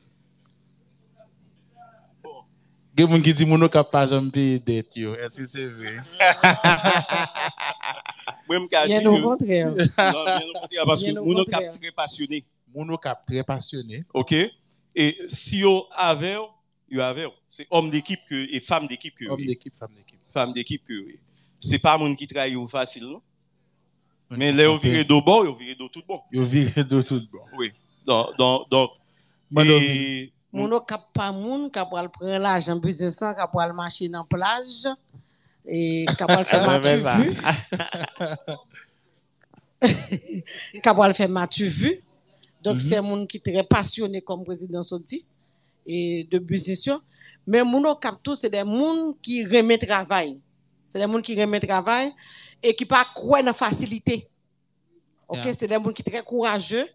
Gen moun ki di monocap pa jam paye det yo. Est-ce que c'est vrai? <laughs> Mwen mka di que monocap très passionné. Monocap très passionné. OK? Et si yo avez, yo avez, c'est homme d'équipe que, et femme d'équipe que. Homme d'équipe, femme d'équipe. Femme d'équipe que, oui. c'est pas moun qui travaille facile, non? Mais là, vous virez d'eau bon, vous virez d'eau tout bon. Yo vire de tout bon. Oui. Donc, donc, donc et- Moun yo kap pa moun, kap pral pren l'argent business kap pral marcher dans plage, et kap pral faire <laughs> matu ça. <laughs> vu, kap pral faire matu vu. Donc c'est moun qui très passionné comme président Soti et de business yo. Mais moun tout c'est des moun qui remet travail. C'est des moun qui remet travail et qui pas croire dans facilité. OK, Yeah. c'est des moun qui très courageux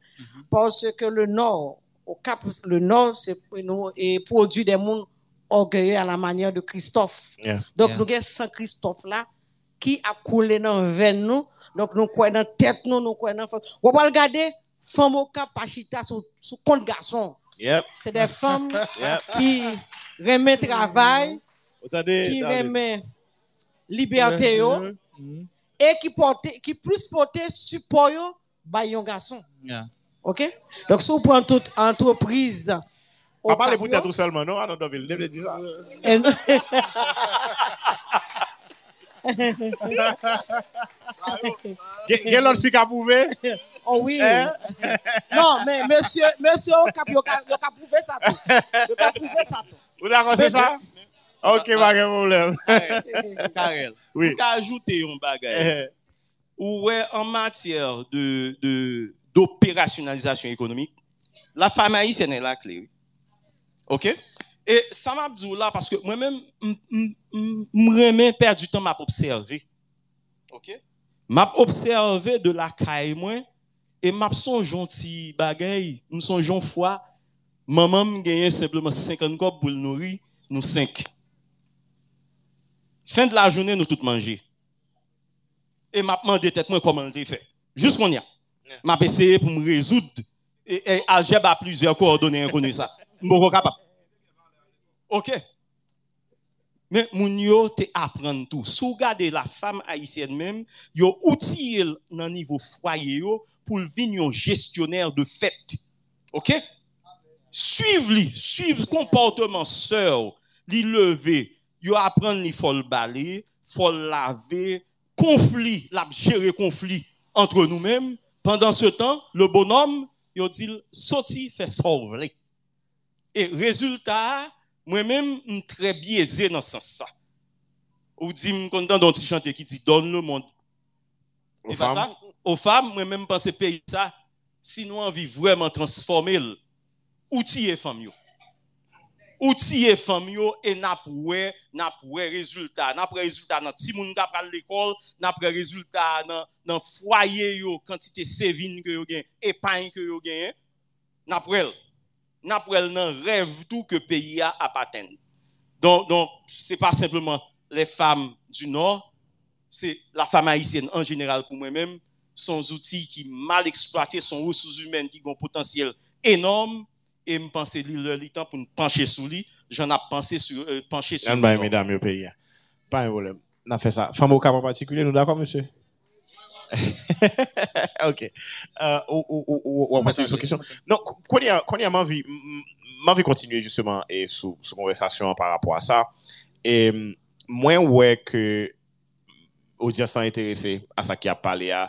parce que le Nord, au Cap, le Nord, c'est nous et produit des mondes orgueilleux à la manière de Christophe. Yeah. Donc, Yeah. nous avons Saint Christophe là qui a coulé dans le veine nous. Donc, nous croyons dans tête nous, nous croyons dans Vous pouvez regarder, femme au Cap, Pachita, sous sous compte garçon. Yep. C'est des femmes <laughs> Yep. qui remettent travail, Attendez. qui remettent liberté yo, Mhm. et qui portent, qui plus portent support yo, by yon garçon. Yeah. OK? Donc, si vous prenez toute entreprise. parler Cap pour tout seulement, non? Ah non, non, il devait dire ça. gen l'autre fille qui a prouvé? <laughs> Oh oui. Hein? Non, mais monsieur, monsieur, au cap, yo ka prouvé ça tout. Yo ka prouvé ça. Vous d'accord, c'est ça? Ok, pas de problème. Karel, Oui. pour ajouter un bagage. Eh, ou ouais, en matière de, de, d'opérationnalisation économique, la femme haïtienne est la clé. OK? Et ça m'a dit là, parce que moi-même, je remets perdre du temps à observer. OK? M'a observé de la caille, moi, et m'a son gentil bagay, nous son jon fois, maman me gagne simplement 50 copes pour le nourrir, nous 5. Fin de la journée, nous tout manger et m'a demandé tête moi comment le fait. Juste qu'on y a. M'a essayé pour me résoudre et, et a plusieurs coordonnées inconnues ça. M'boko capable. OK. Mais moun yo te apprendre tout. Si vous regardez la femme haïtienne même, yo outillé dans niveau foyer yo pour venir gestionnaire de fête. OK? Suivre li, suivre comportement sœur, li lever, yo apprendre li faut le balayer, faut le laver, conflit, la gérer conflit entre nous-mêmes. Pendant ce temps, le bonhomme, il dit, sorti, fait sauver. Et résultat, moi-même, je suis très biaisé dans ce sens-là. Ou dit, je suis content d'un petit chantier qui dit, donne le monde. Et pas ça, aux femmes, moi-même, pense payer ça, sinon, envie vraiment transformer le outiller yo. Outiller yo et n'a poué, n'a poué résultat, n'a poué résultat dans ti moun k'ap l'école, n'a poué résultat dans dans foyer quantité sévine que yo gen, épargne que yo n'a poué n'a poué dans rêve tout que pays a. Donc donc c'est pas simplement les femmes du nord, c'est la femme haïtienne en général pour moi-même, son zouti ki mal eksploate, son resous humen ki gon potansiyel enom, e mpense li lor li tan pou mpenche sou li, jan ap penche euh, sou li. Nan baye medam yo peyi ya. Pan yon volem, nan fe sa. Famo kap an patikule, nou dakwa monsye? ok. Euh, ou an patikule sou kesyon. Non, konye a manvi, manvi kontinye justement sou konversasyon par rapport a sa, e mwen wè ke audience an interese a sa ki ap pale a,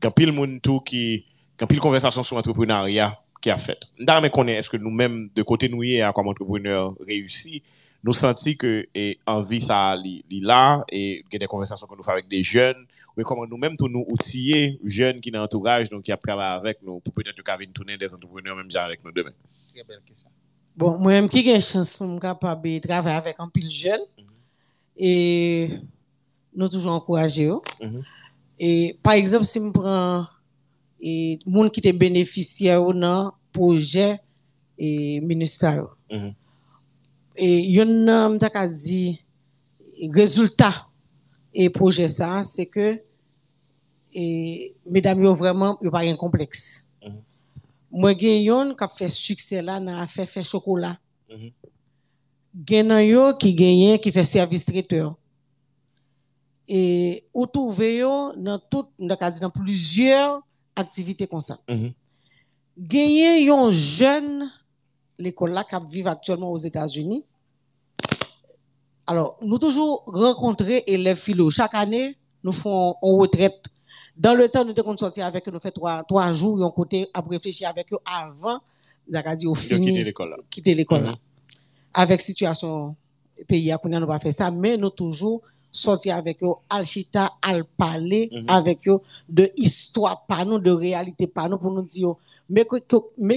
quand pile monde tout qui quand pile conversation sur l'entrepreneuriat qui a fait. Dans mais connaît est-ce que nous-mêmes de côté nous y comme entrepreneur réussi, nous senti que et envie ça li, li là et des conversations que nous faisons avec des jeunes mais comment nous-mêmes tout nous outiller jeunes qui dans l'entourage donc qui a travaillé avec nous pour peut-être qu'à venir tourner des entrepreneurs même genre avec nous demain. Très belle question. Bon, moi-même qui ai chance pour me capable de travailler avec un pile jeune mm -hmm. et nous toujours encourager mm -hmm. Et par exemple, si je prends et monde qui était bénéficiaire ou non projet et ministère. Mhm. Et yon a m'ta ka dit résultat et projet ça c'est que et mesdames yo vraiment yo pas un complexe. Mhm. Moi gen yon qui a fait succès là dans affaire fait chocolat. Mhm. Gen nan yo qui gagne qui fait service traiteur. Et ou trouve yo dans tout dans plusieurs activités comme ça. Mhm. Gagner yon jeune l'école là qui vit actuellement aux États-Unis. Alors, nous toujours rencontrer élèves philo chaque année nous faisons en retraite. Dans le temps, nous devons sortir avec eux, nous faisons trois, trois jours, un côté, à réfléchir avec eux avant, au quitter l'école là. quitter l'école là. Mhm. Avec situation pays, à nous pas faire ça, mais nous toujours sortir avec eux, al chita, al parler Mhm. avec eux de histoire par nous, de réalité par nous, pour nous dire, mais,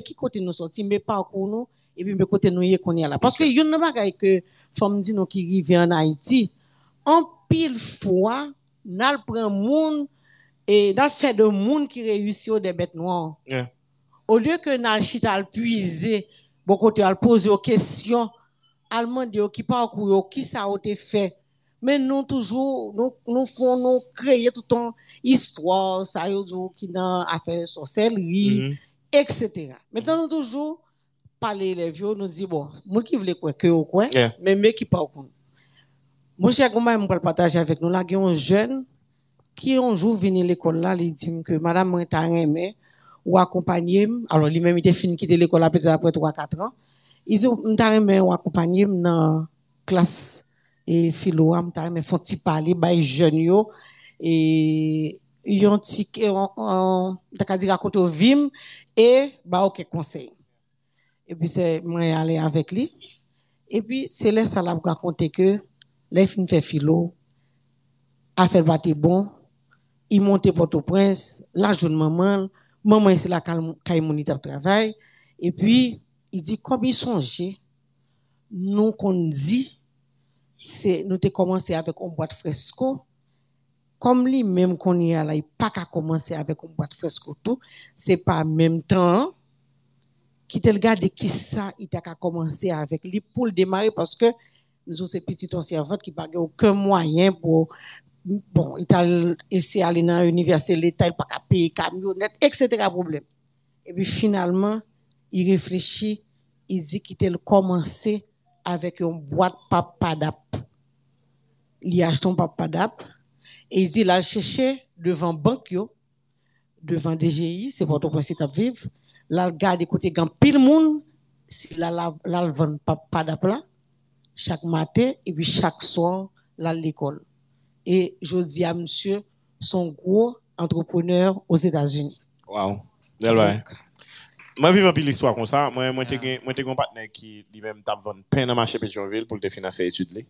qui côté nous sortir, mais pas pour nous, et puis mais côté nous y est qu'on y est là. Parce que y a une bagaille que, femme dit nous qui rive en Haïti, en pile fois, nous prend monde, et dans le fait de monde qui réussit des bêtes noires. Yeah. Au lieu que nous chita al puiser, bon côté al poser aux questions, al demander qui parcours, qui ça a été fait. Mais nous toujours, nous, nous faisons, créer tout le temps histoire, ça y est, qui dans affaire sorcellerie, Mhm. etc. Maintenant, nous toujours parler les vieux, nous dit bon, moi qui voulait quoi que au coin, Yeah. mais mais qui pas au coin. Mon cher Gomba, je vais partager avec nous là, il y a un jeune qui un jour venu à l'école là, il dit que madame moi t'a aimé ou accompagner, alors lui-même il était fini quitter l'école peut-être après 3 4 ans. Il dit m't'a aimé ou accompagner dans classe et philo, m't'a aimé font petit parler bay jeune yo et yon ti on t'a dire raconter au vim et ba OK conseil. Et puis c'est moi aller avec lui. Et puis c'est là ça l'a raconté que les fin fait philo a fait battre bon, il monte Port-au-Prince, la jeune maman, maman c'est la caille monita travail et puis il dit comme il songeait nous qu'on dit nous t'ai commencé avec une boîte fresco. Comme lui même qu'on y a là il pas qu'à commencer avec une boîte fresco tout. C'est pas même temps. Qui te regarde qui ça il t'a qu'à commencer avec lui pour le démarrer parce que nous avons ces petits servantes qui n'ont aucun moyen pour bon il t'a essayé d'aller dans l'université l'état il pas qu'à payer camionnette etc problème. Et puis finalement il réfléchit il dit qu'il t'a commencé avec une boîte papadap. Il achète un papadap. Et il dit là chercher devant banque devant DGI c'est pour ton principe à vivre. Là le garde côté gan pile monde si là là là vend papadap là chaque matin et puis chaque soir là l'école. Et je dis à monsieur son gros entrepreneur aux États-Unis. Wow. Del Mwen viv anpil l'histoire kon sa, mwen yeah. te kon patnen ki li menm tap von pen nan manche Petionville pou te finanse etude li.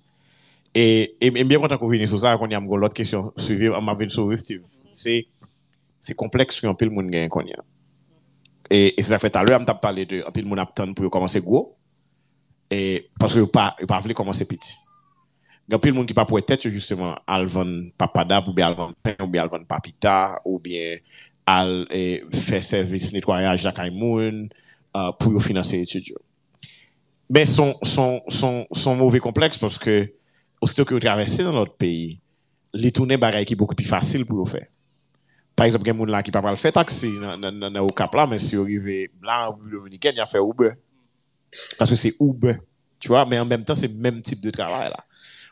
E, e, e mbyen kontan kon vini sou sa, kon yam go lot kesyon suivi an mabin sou restiv. Se kompleks ki anpil moun gen kon yam. E, e se la fet alwe am tap pale de anpil moun ap tan pou yo komanse gwo, e paske yo pa, pa vle komanse piti. Anpil moun ki pa pou etet yo justement alvan papada, ou bi alvan pen, ou bi alvan papita, ou bi al eh, fè servis netwayaj la kay moun uh, pou yo finanse etudyo. Men son, son, son, son mouvè kompleks pwoske osito ki yo travesse nan lot peyi, li toune bagay ki boku pi fasil pou yo fè. Par exemple, gen moun la ki pa pral fè taksi nan, nan, nan ou kap la, men si yo rive blan ou dominiken, ya fè oube. Paske se oube, tu wa, men an menm tan se menm tip de travay la.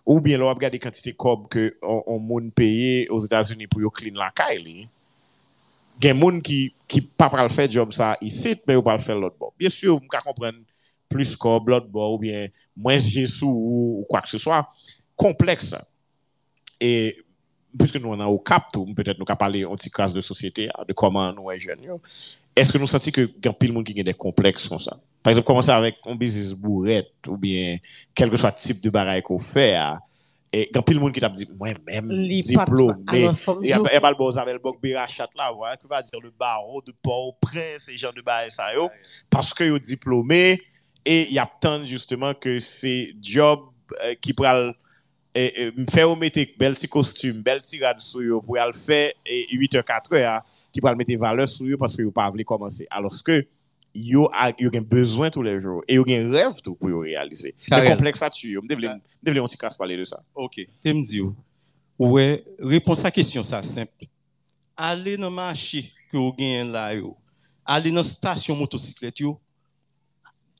Ou bien lò ap gade kantite kob ke on, on moun peye os Etats-Unis pou yo klin la kay li, gen moun ki, ki pa pral fè job sa isit, men yo pral fè lot bo. Bien sûr, mou ka kompren plus kob lot bo, ou bien mwen jesou ou kwa k se swa, kompleks. E, pwiske nou an an ou kap tou, mwen petèt nou ka pale an ti kras de sosyete, ah, de koman nou wè jen yo, eske nou santi ke gen pil moun ki gen de kompleks kon sa? Par exemple, koman sa avèk an bizis bourret, ou bien kelke swa tip de baray ko fè a, E kan pil moun ki tap di, mwen mèm, diplomè, e pal boz avèl bok bira chat la, wè, ki va dir le baro, de por, pre, se jan de ba sa yo, paske yo diplomè, e yap tan justement ke se job eh, ki pral, eh, eh, mfè ou mette bel ti kostume, bel ti rad sou yo, pou yal fè, e 8 ou 4 ou ya, ki pral mette vale sou yo, paske yo pa avle komanse, aloske, yo, a, yo gen bezwen tou le jor, e yo gen rev tou pou yo realize. Mè kompleks sa tu yo, mè devle yon ti kase pale de sa. Ok, te mdi yo, wè, repons sa kesyon sa semple. Ale nan machi ki yo gen la yo, ale nan stasyon motosiklet yo,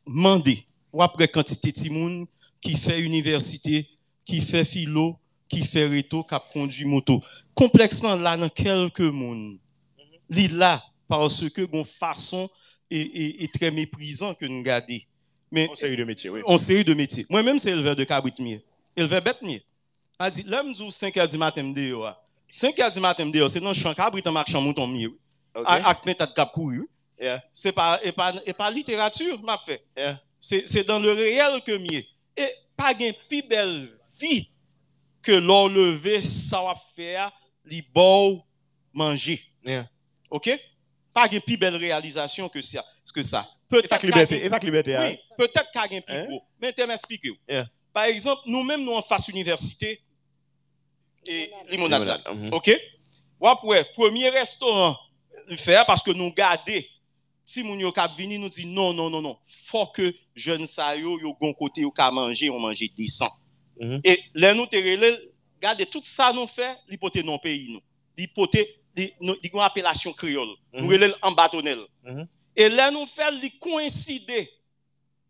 mande wapre kantite timoun ki fe universite, ki fe filo, ki fe reto, kap kondwi moto. Kompleksan la nan kelke moun. Mhm. Li la, parce ke gon fason est, est, est très méprisant que nous garder. Mais Une série de métiers, oui. en série de métiers. Moi-même, c'est éleveur de cabrit mieux. Éleveur bête mieux. A dit, là, me 5 heures du matin, me dit, ouais, 5 heures du matin, me dire, c'est dans le champ cabri, dans le champ mouton mieux. Avec mes têtes cap courir. Yeah. C'est pas, et pas, et pas littérature, m'a fait. Yeah. C'est, c'est dans le réel que mieux. Et pas une plus belle vie que l'on lever, ça va faire, li bon manger. Yeah. OK? Pas une plus belle réalisation que ça. Que ça. Peut-être que liberté, qu'il y a- et ça que liberté. hein? oui, peut-être qu'il y a plus Hein? gros. Mais je m'explique. Yeah. Par exemple, nous-mêmes, nous en face université et limonade. Limonade, mhm. OK? Ouais, premier restaurant le faire parce que nous garder si moun yo kap vini nous dit non non non non, faut que jeune sa yo yo gon côté yo ka manger, on manger décent. Mhm. Et là nous te relè, garder tout ça nous fait, l'hypothèse non pays nous. L'hypothèse di kon apelasyon kriol. Mm -hmm. Nou elel an batonel. Mm -hmm. E lè nou fèl li koinside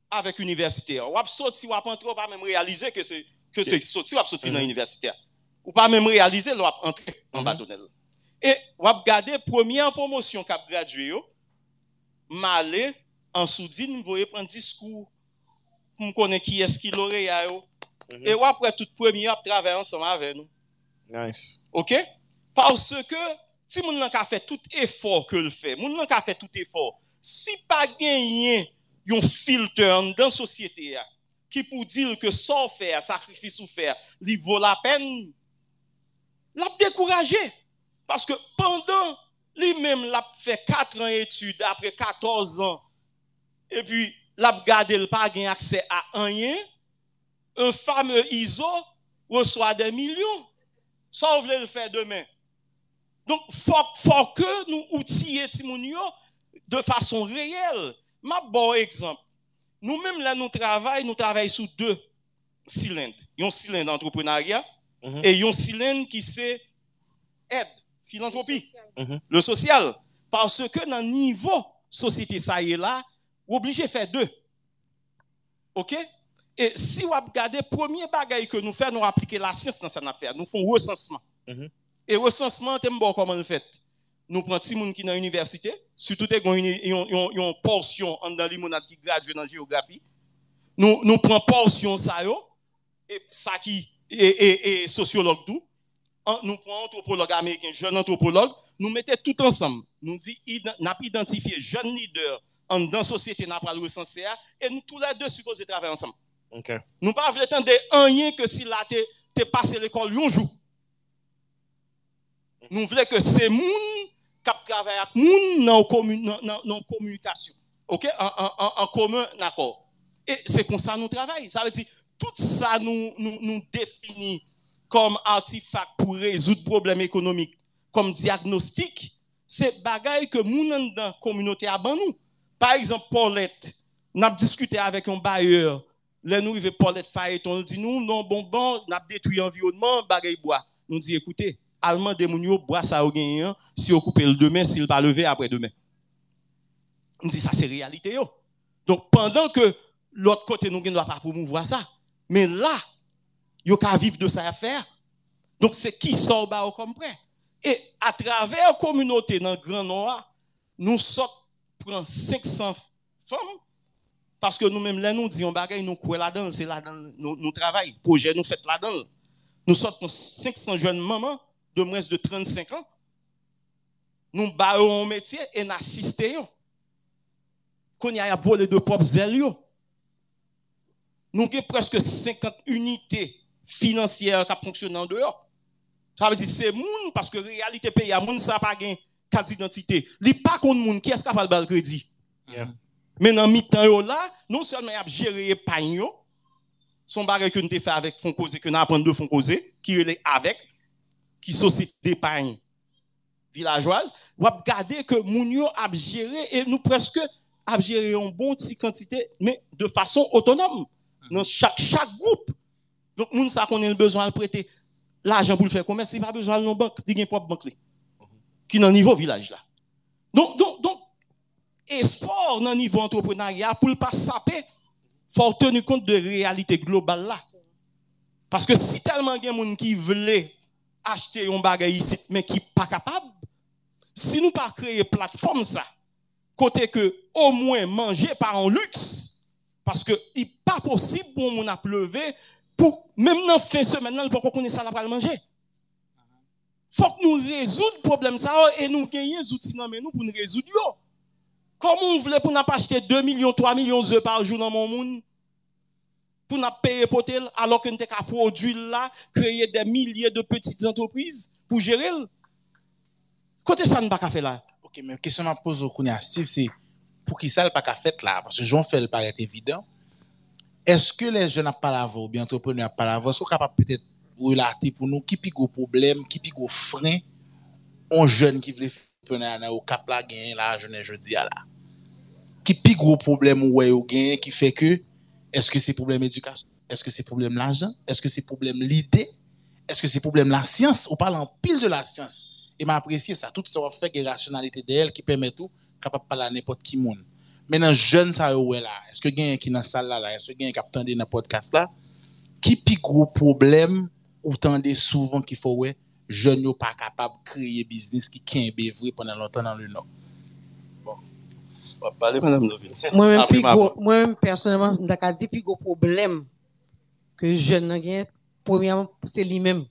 avèk universitè. Wap soti, wap antre, wap mèm realize ke se, ke se soti, wap soti nan mhm. universitè. Wap mèm realize, wap antre an mhm. batonel. E wap gade, premier an promosyon kap gradye yo, ma le, an soudi, nou voye pren diskou, m konen ki eski lore ya yo. Mm -hmm. E wap wè tout premier ap travè ansan avè nou. Nice. Ok? Parce ke Si moun nan ka fè tout efor ke l fè, moun nan ka fè tout efor, si pa genyen yon filter an dan sosyete ya, ki pou dil ke so fè, sakrifis ou fè, li vò la pen, l'ap dekouraje. Paske pandan, li men l'ap fè 4 an etude, apre 14 an, e pi l'ap gade l'pa gen akse a anyen, un fame iso, ou so a de milyon, sa ou vle l'fè demen. Donc, faut, faut que nous outiller Timounio de façon réelle. Ma bon exemple. Nous-mêmes, là, nous travaillons, nous travaillons sous deux cylindres. Il y a un cylindre d'entrepreneuriat et il y a un cylindre qui c'est aide, philanthropie, Mhm. le social. Parce que dans le niveau société, ça y est là, vous obligé de faire deux. OK? Et si vous regardez, premier bagage que nous faisons, nous appliquer la science dans cette affaire. Nous faisons recensement. Mhm. Et recensement, t'aimes bon comment le fait? Nous prenons des gens qui dans l'université, surtout qui ont une- portion en dans limonade qui graduent dans la géographie. Nous, nous prenons portion ça yo, et ça qui et, et, et sociologue tout. Nous prenons anthropologue américain, jeune anthropologue, nous mettons tout ensemble. Nous dit, n'a pas identifié jeune leader en dans la société, n'a pas le recenser, et nous tous les deux supposés travailler ensemble. Nous pas voulons attendre rien que si là t'es passé l'école un jour. Nous voulons que ces qui travaillent avec moun dans dans communication. OK? En, en, en, commun d'accord. Et c'est comme ça nous travaillons. Ça veut dire tout ça nous nous, nous définit comme artefact pour résoudre problèmes économiques, comme diagnostic, c'est bagaille que moun dans la communauté a ban nous. Par exemple Paulette, n'a discuté avec un bailleur Là, nous arrivons Paulette Fayeton, nous dit, nous, non, bon, bon, nous avons détruit l'environnement, bagay bois. Nous dit, écoutez, allemand de moun yo, bois ça au gagné, si on coupe le demain, s'il va lever après demain. Nous dit, ça c'est réalité. Donc, pendant que l'autre côté, nous ne doit pas promouvoir ça. Mais là, yo ka vivre de sa affaire. Donc, c'est qui sort ba ou comme prêt. Et à travers la communauté dans le Grand Nord, nous sortons, prend 500 femmes, parce que nous-mêmes, là, nous disons, bagay, nous croyons là-dedans, c'est là-dedans, nous travaillons, projet, nous faisons là-dedans. Nous sortons 500 jeunes mamans de moins de 35 ans. Nous baillons un métier et nous assistons. Qu'on y a volé de propres ailes. Nous avons presque 50 unités financières qui fonctionnent en dehors. Ça veut dire c'est moun parce que réalité pays a moun ça pas gain carte d'identité. Li pas contre moun qui est-ce qui a le crédit? Yeah. Mais dans mi-temps là, non seulement y a géré épargne yo, son bagage que nous avons fait avec Fonds Causé, que nous apprenons de Fonds Causé, qui est avec, qui société d'épargne villageoise, ou a regarder que moun yo a géré et nous presque a géré une bonne petite quantité, mais de façon autonome. Dans chaque, chaque groupe. Donc, moun ça qu'on a besoin de prêter l'argent pour le faire commerce, il pas besoin de nos banques, il y a une propre banque qui est dans niveau village là. Donc, donc, donc, effort dans le niveau entrepreneuriat pour ne pas saper, faut tenir compte de la réalité globale là. Parce que si tellement il y a des gens qui veulent acheter un bagage ici, mais qui pas capable, si nous pas créer plateforme ça, côté que au moins manger par un luxe, parce que il pas possible pour mon a lever pour même dans fin semaine là, pour qu'on ça là pour manger. faut que nous résoudre le problème ça et nous gagnons des outils nous pour nous résoudre. Comment on voulait pour nous pas acheter 2 millions, 3 millions d'œufs par jour dans mon monde pour nous payer pour tel alors que nous avons produire là, créer des milliers de petites entreprises pour gérer. Côté ça, nous pas faire là. Ok, mais question que je pose au Steve, c'est pour qui ça le pas fait là? Parce que Jean fait le paraît évident. Est-ce que les jeunes n'ont pas la voix ou bien entrepreneurs n'ont pas la voix? Est-ce qu'on est capable peut-être de relater pour nous qui plus gros problème, qui plus gros frein, on jeune qui veut faire au cap là, gagner la jeune jeudi à là? Qui plus gros problème ou ouais, ou gagner qui fait que, est-ce que c'est problème éducation? Est-ce que c'est problème l'argent? Est-ce que c'est problème l'idée? Est-ce que c'est problème la science? On parle en pile de la science. Et m'a apprécié ça. Tout ça va faire que rationalité d'elle qui permet tout, capable de parler à n'importe qui monde. Maintenant, jeune ça ouais là. Est-ce que gagne qui dans salle là? Est-ce que gagne qui attendait dans podcast là? Qui plus gros problème ou tendez souvent qu'il faut ouais, jeune pas capable de créer business qui kembe vrai pendant longtemps dans le nord? On va parler, madame Noville. <laughs> Moi-même, personnellement, je vais dire plus gros problème que jeune nan gen, premièrement, c'est lui-même.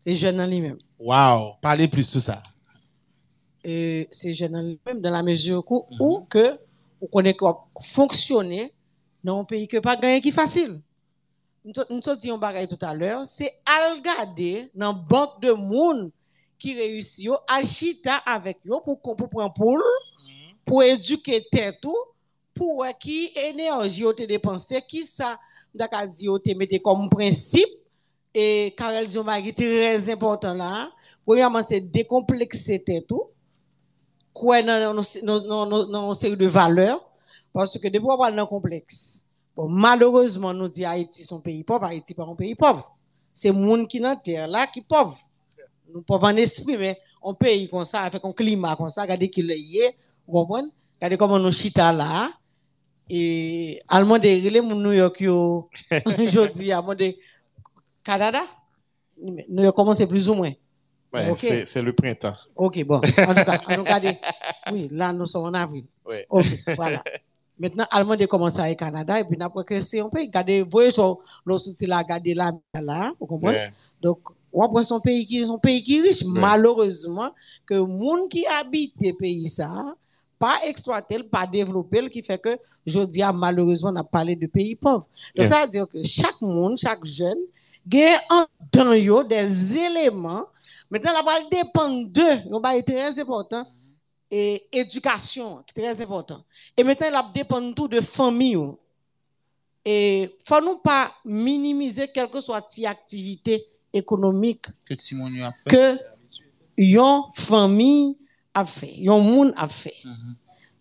C'est jeune lui-même. Wow, parlez plus sur ça. Euh, c'est jeune lui-même dans la mesure où, où que, on connaît quoi fonctionner dans un pays que pas gagner qui facile. Nous te dit un bagay tout à l'heure, c'est à regarder dans banque de monde qui réussit à chita avec yo pour, pour prendre poule, pour éduquer tête pour qui énergie te dépensé, qui ça, d'accord dit te mette comme principe, et Karel Diomari très important là. Premièrement, c'est décomplexer tête tout, quoi dans une série de valeurs, parce que depuis on parle d'un complexe. Bon, malheureusement, nous dit Haïti son pays pauvre, Haïti pas un pays pauvre. C'est monde qui dans terre là qui pauvre. Nous pauvres en esprit, mais on pays comme ça, avec un climat comme ça, regardez qu'il est, vous comprenez? Regardez comment nous chita là. Et allemand de relais New York yo <laughs> aujourd'hui à de Canada? New York commence plus ou moins. Ouais, Ok. c'est le printemps. OK, bon. En tout cas, des- oui, là, nous sommes en avril. Ouais. OK, voilà. Maintenant, Allemand de commencer avec Canada, et puis après que c'est un pays, regardez, vous voyez, le soutien là, regardez là, là, vous comprenez? Donc, on prend son pays qui, son pays qui est riche, malheureusement, que monde qui habite le pays ça, pas exploité, pas développé, qui fait que, je dis, ah, malheureusement, on a parlé de pays pauvres. Donc, Yeah. ça veut dire que chaque monde, chaque jeune, gagne en dans des éléments. Maintenant, la balle dépend de, un bail très important, et éducation, qui est très important. Et maintenant, la dépend tout de famille. Et faut nous pas minimiser quelle que soit ti activité économique Que que yon famille a fait, yon moun a fait.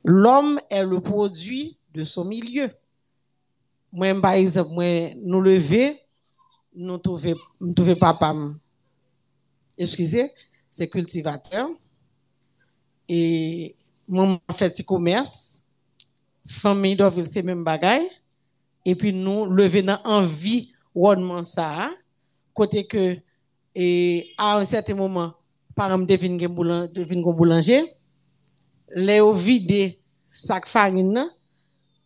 L'homme est le produit de son milieu. Moi, par exemple, moi, nous lever, nous trouver, nous trouver papa, excusez, c'est cultivateur. Et moi, fait petit commerce. Famille d'Orville, c'est même bagaille. Et puis nous, lever dans envie, ça, côté que, et à un certain moment, par exemple, devine gon boulanger, les au vide sac farine,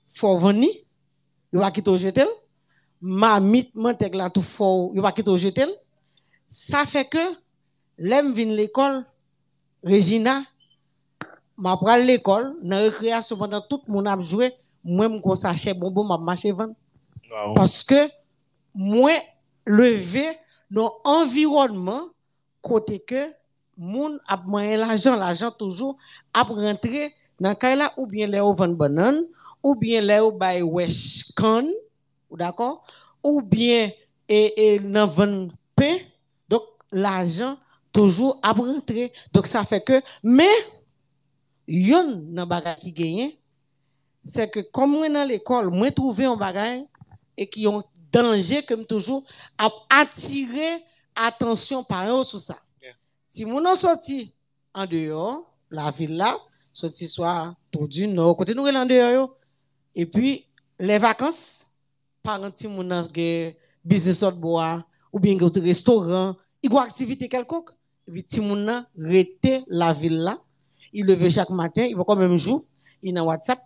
faut vendre, il va quitter au jetel, mamite, mantek là tout fort, il va quitter au jetel. Ça fait que, l'aime vin l'école, Regina, m'a pral l'école, dans récréation pendant tout le monde a joué, moi, m'gon sachet bonbon, m'a marché vendre. Parce que moi, lever dans environnement côté que moun a moyen l'argent, l'argent toujours a rentrer dans kay là ou bien les au vendre banane ou bien les au bay wesh ou d'accord? Ou bien et et dans vendre pain donc l'argent toujours a rentrer donc ça fait que mais yon nan bagay qui gagne c'est que comme moi dans l'école moi trouver un bagay et qui ont danger comme toujours à attirer attention parents sur ça. Si mon en sorti en dehors, la ville là, sorti soit tout du nord, côté nous en dehors et puis les vacances, parents ti moun gen business de bois ou bien gen restaurant, il a activité quelconque et puis ti moun rete la ville là, il leve chaque matin, il va quand même jour, il dans WhatsApp.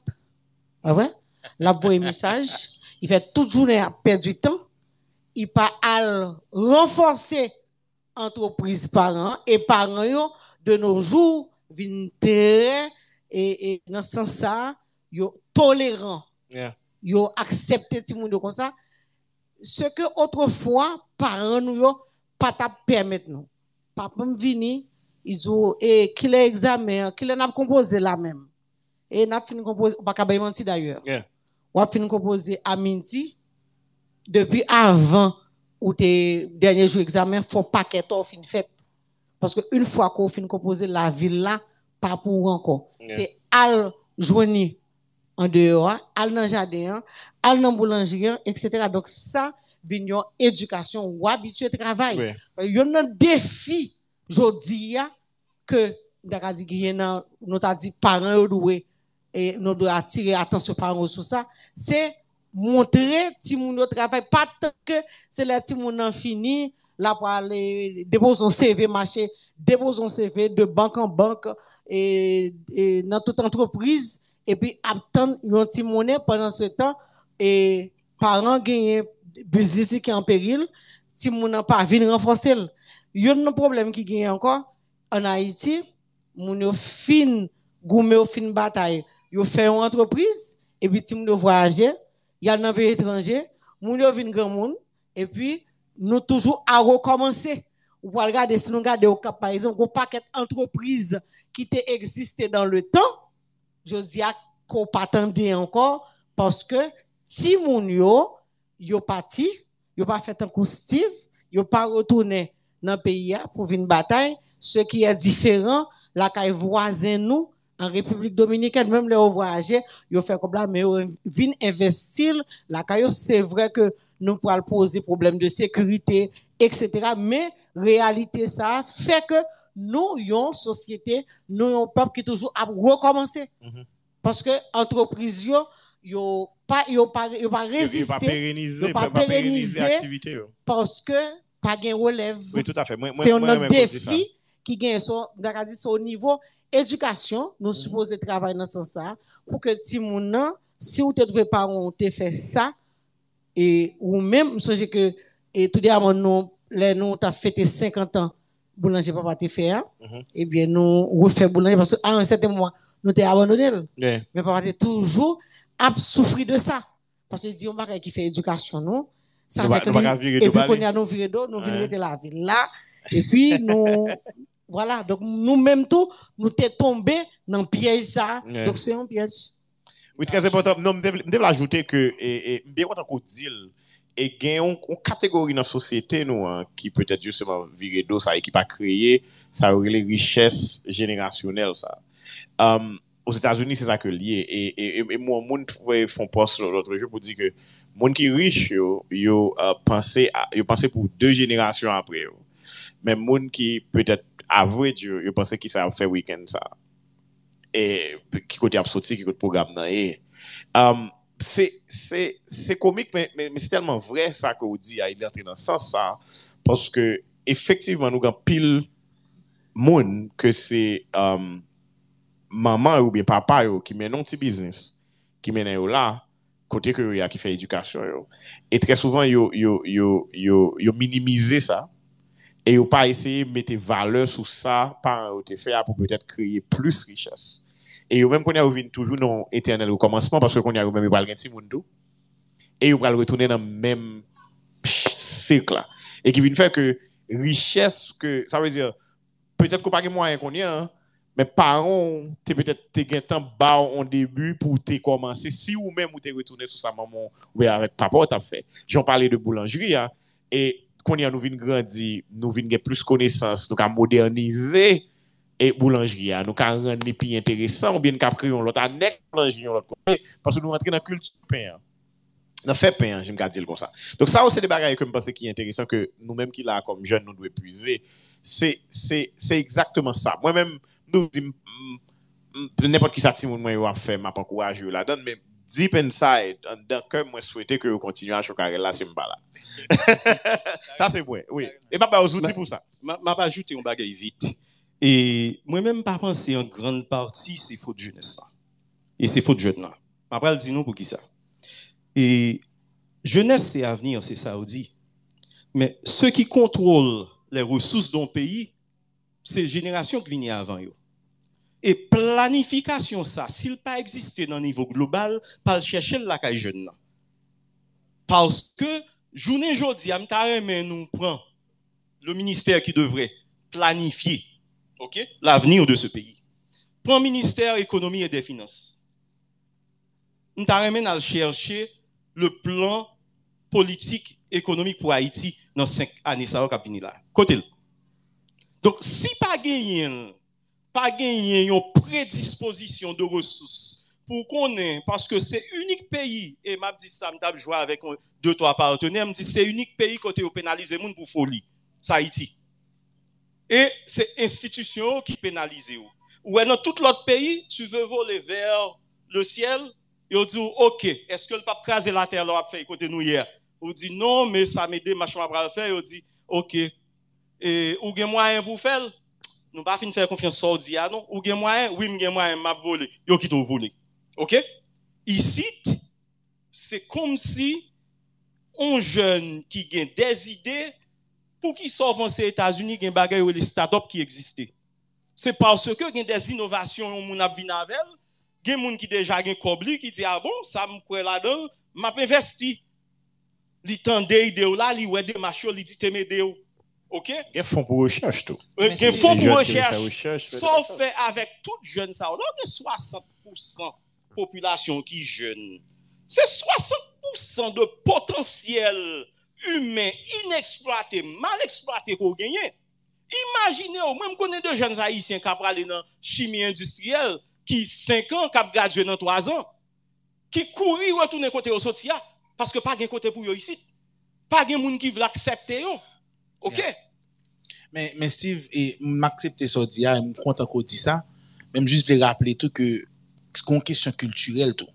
Ah ouais? La voix message, il fait toute journée perdre du temps, il pas à renforcer entreprise parents et parents de nos jours très et, et dans ce sens ça yo tolérant. Yeah. yo accepté moun yo comme ça. Ce que autrefois parents nous yo pas t'a permettre nous. Papa me vini ils ont et qu'il est examen qu'il n'a composé la même. Et n'a fini composer pas bay menti d'ailleurs. Yeah. ou a fini composer à midi depuis avant ou tes derniers jours examen faut paquet of fin fait parce que une fois qu'on fin composer la ville là pas pour encore. Yeah. c'est al joindre en dehors al dans jardin al dans boulangerie etc donc ça vient une éducation ou habitué travail. Il y a un défi jodi que d'aka dit nous t'a dit parents doué et nous doit attirer attention parents sur ça c'est montrer ti moun yo travail pas tant que c'est les ti moun nan fini là pour aller déposer un CV marché déposer un CV de banque en banque et, et dans toute entreprise. Et puis attendre un petit monnaie pendant ce temps. Et parents gagnent business qui est en péril. Ti moun nan pas venir renforcer l. yon un problème qui gagne encore. En Haïti moun yo fin goumé fin bataille. Yo fait une entreprise et puis ti moun yo voyager y a dans pays étranger moun yo vin grand monde et puis nous toujours à recommencer. Ou pour regarder si nous regardons par exemple un paquet d'entreprises qui existé dans le temps je dis à qu'on pas attendait encore parce que si moun yo yo parti yo pas fait un coup Steve yo pas retourné dans le pays pour une bataille ce qui est différent la caille voisin nous en République dominicaine même les voyager yo fait comme là mais yo vinn investir c'est vrai que nous pourrons poser problème de sécurité etc mais réalité ça fait que nous yon société nous yon peuple qui toujours a recommencer Mhm. parce que entreprise yo yo pas pas pas Il va résister pérenniser, il va pas l'activité. yo. parce que pas gain relève Oui, tout à fait. C'est un défi qui gagne son au niveau éducation Mhm. nous supposons travailler dans ce sens ça pour que moun nan si ou te trouvé parent te fait ça. Et ou même songe que et tout dernièrement nous les nous t'a fêté 50 ans boulanger papa te fait hein, Mhm. et bien nous refait boulanger parce que à un certain moment nous t'ai abandonné Yeah. mais papa était toujours a souffri de ça. Parce que dit on va qui fait éducation nous. Ça fait pas- que pas qu'à et de puis qu'on a nous virer d'eau nous rester la ville là. Et puis nous voilà donc nous même tout nous t'es tombé dans le piège ça donc c'est un piège Oui, très important. Non, je ajouter que, et, bien content qu'on dise, et gagne une catégorie dans la société, nous, hein, qui peut-être justement virer d'eau, ça, et qui pas créer, ça aurait les richesses générationnelles, ça. Um, aux États-Unis, c'est ça que lié. Et, et, et, et moi, trouvé font post l'autre jour pour dire que, moun qui riche, yo, yo, euh, pensé à, yo pensé pour deux générations après, yo. Mais moun qui peut-être average yo, yo pense ki sa ap fè weekend sa. E, ki kote ap soti, ki kote program nan e. Um, se, se, se komik, men, men, men se telman vre sa ke ou di a ili atre nan sens sa, paske efektivman nou gan pil moun ke se um, maman ou bien papa yo ki menon ti biznis, ki menen yo la, kote ke yo ya ki fè edukasyon yo. E tre souvan yo, yo, yo, yo minimize sa, et yo pas essayer de mettre valeur sur ça par te fait pour peut-être créer plus richesse. Et yo même qu'on revenu toujours dans éternel recommencement parce que qu'on a même pas le monde. Et yo va retourner dans le même cycle là. Et qui vient faire que richesse que ça veut dire peut-être qu'on pas de moyen qu'on y a hein, mais parents t'es peut-être t'es temps bas en début pour te commencer. Si ou même ou t'es retourné sur sa maman ou avec papa t'as fait. J'en parlais de boulangerie hein, et kon yon nou vin grandi, nou vin gen plus konesans, nou ka modernize e boulangerie a, nou ka rende ni pi interesan, ou bien nou ka priyon lot anek boulangerie yon lot kon, e, parce nou rentre nan kultu pen an. Nan fe pen an, jim ka dil kon sa. Donc sa ou se de bagay ke mpase ki interesan ke nou menm ki la kom jen nou dwe puize, se, se, se exactement sa. Mwen menm nou di, nepot ki sa ti moun mwen yo ap fe, map ankouraj yo la don, menm deep inside en dedans que moi souhaiter que vous continuez à choquer là c'est pas là <laughs> ça c'est vrai oui et pas pas aux outils pour ça m'a pas ajouté un bagage vite. Et moi-même, pas penser en grande partie, c'est faute de jeunesse. Et c'est faute de jeune là. M'a pas le dire non pour qui ça? Et jeunesse, c'est avenir, c'est ça. Mais ceux qui contrôlent les ressources d'un pays, c'est génération qui vient avant eux. Et planification ça, s'il pas existé dans le niveau global, pas chercher la caille jeune. Parce que journée aujourd'hui, mais nous prend le ministère qui devrait planifier OK, l'avenir de ce pays. Prend ministère économie et des finances. Nous à chercher le plan politique économique pour Haïti dans cinq années ça va venir là. Côté. Donc si pas gagné pas gagné une prédisposition de ressources pour qu'on ait, parce que c'est unique pays, et m'a dit ça, m'a joué avec deux, trois partenaires, m'a dit c'est unique pays côté au pénaliser moun pour folie. C'est Haïti. Et c'est institution qui pénalise ou. Dans tout l'autre pays, tu veux voler vers le ciel, et on dit, OK, est-ce que le pape craser la terre l'a fait côté nous hier? On dit non, mais ça m'aide, machin à faire, et on dit, OK. Et, ou gen moyen pour faire? Nous pas fin faire confiance Saudi, ah non? Ou gen moyen? Oui, gen moyen, m'a volé. Yo qui t'ont volé. OK? Ici, c'est comme si un jeune qui a des idées, pour qui sort aux États-Unis, des bagages ou les start-up qui existaient. C'est parce que a des innovations, on a vu avec des gens qui déjà un cobli qui dit ah bon, ça me croit là-dedans, m'a investi. Li tande idée là, li ouais machines, li dit te m'aider. OK? Il y a fonds pour recherche tout. Il y a fonds pour recherche. Sauf fait avec tout jeune ça, là, il y a 60% population qui jeune. C'est 60% de potentiel humain inexploité, mal exploité qu'on gagne. Imaginez, même connaît de jeunes haïtiens qui aller dans chimie industrielle, qui 5 ans, qui gradué dans 3 ans, qui courent retourner côté au sotia, parce que pas de côté pour eux ici. Pas de monde qui veut accepter eux. OK? Mais, mais Steve, et m'accepter ça je suis content qu'on dit ça. Même juste de rappeler tout que c'est une question culturelle tout.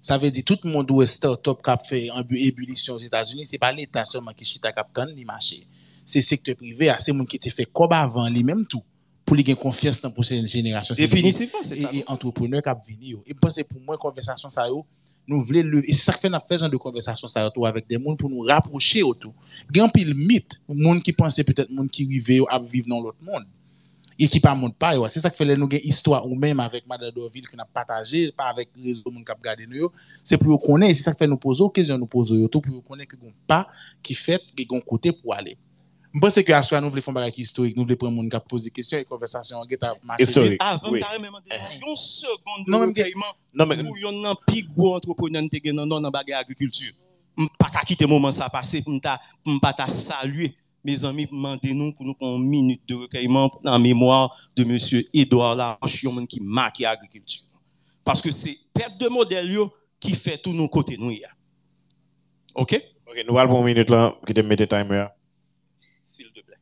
Ça veut dire tout le monde où est start-up qui a fait une ébullition aux États-Unis, c'est pas l'État seulement qui chita cap kan li marché. C'est secteur privé, c'est monde qui était fait comme avant lui même tout pour lui gagner confiance dans la prochaine génération. Définitivement, c'est ça. Et, entrepreneur qui a venu. Et pense pour moi conversation ça yo, nous voulons Et c'est ça que fait nous faisons de conversation ça avec des gens pour nous rapprocher autour. Grand pile mythe, monde qui pensait peut-être monde qui vivait à vivre dans l'autre monde. Et qui pas monde pas c'est ça que fait nous une histoire ou même avec Madame Dorville qu'on a partagé pas avec réseau monde qui a gardé nous. C'est pour connaître, c'est ça que fait nous poser question nous poser autour pour connaître que gon pas qui fait que gon côté pour aller. Je pense que à soi nous voulons faire un historique nous voulons prendre monde qui pose des questions et conversation en guetta marcher historique avant oui. carrément une seconde non même non mais pour yon nan pi gros entrepreneur dans bagage agriculture pas quitter moment ça passer pour pas ta saluer mes amis, demandez-nous pour nous prendre une minute de recueillement en mémoire de M. Edouard Laroche, qui marque l'agriculture. Parce que c'est perte de modèle qui fait tous nos côtés. Nous, OK? OK, nous allons une minute là, qui te mette timer. S'il te plaît.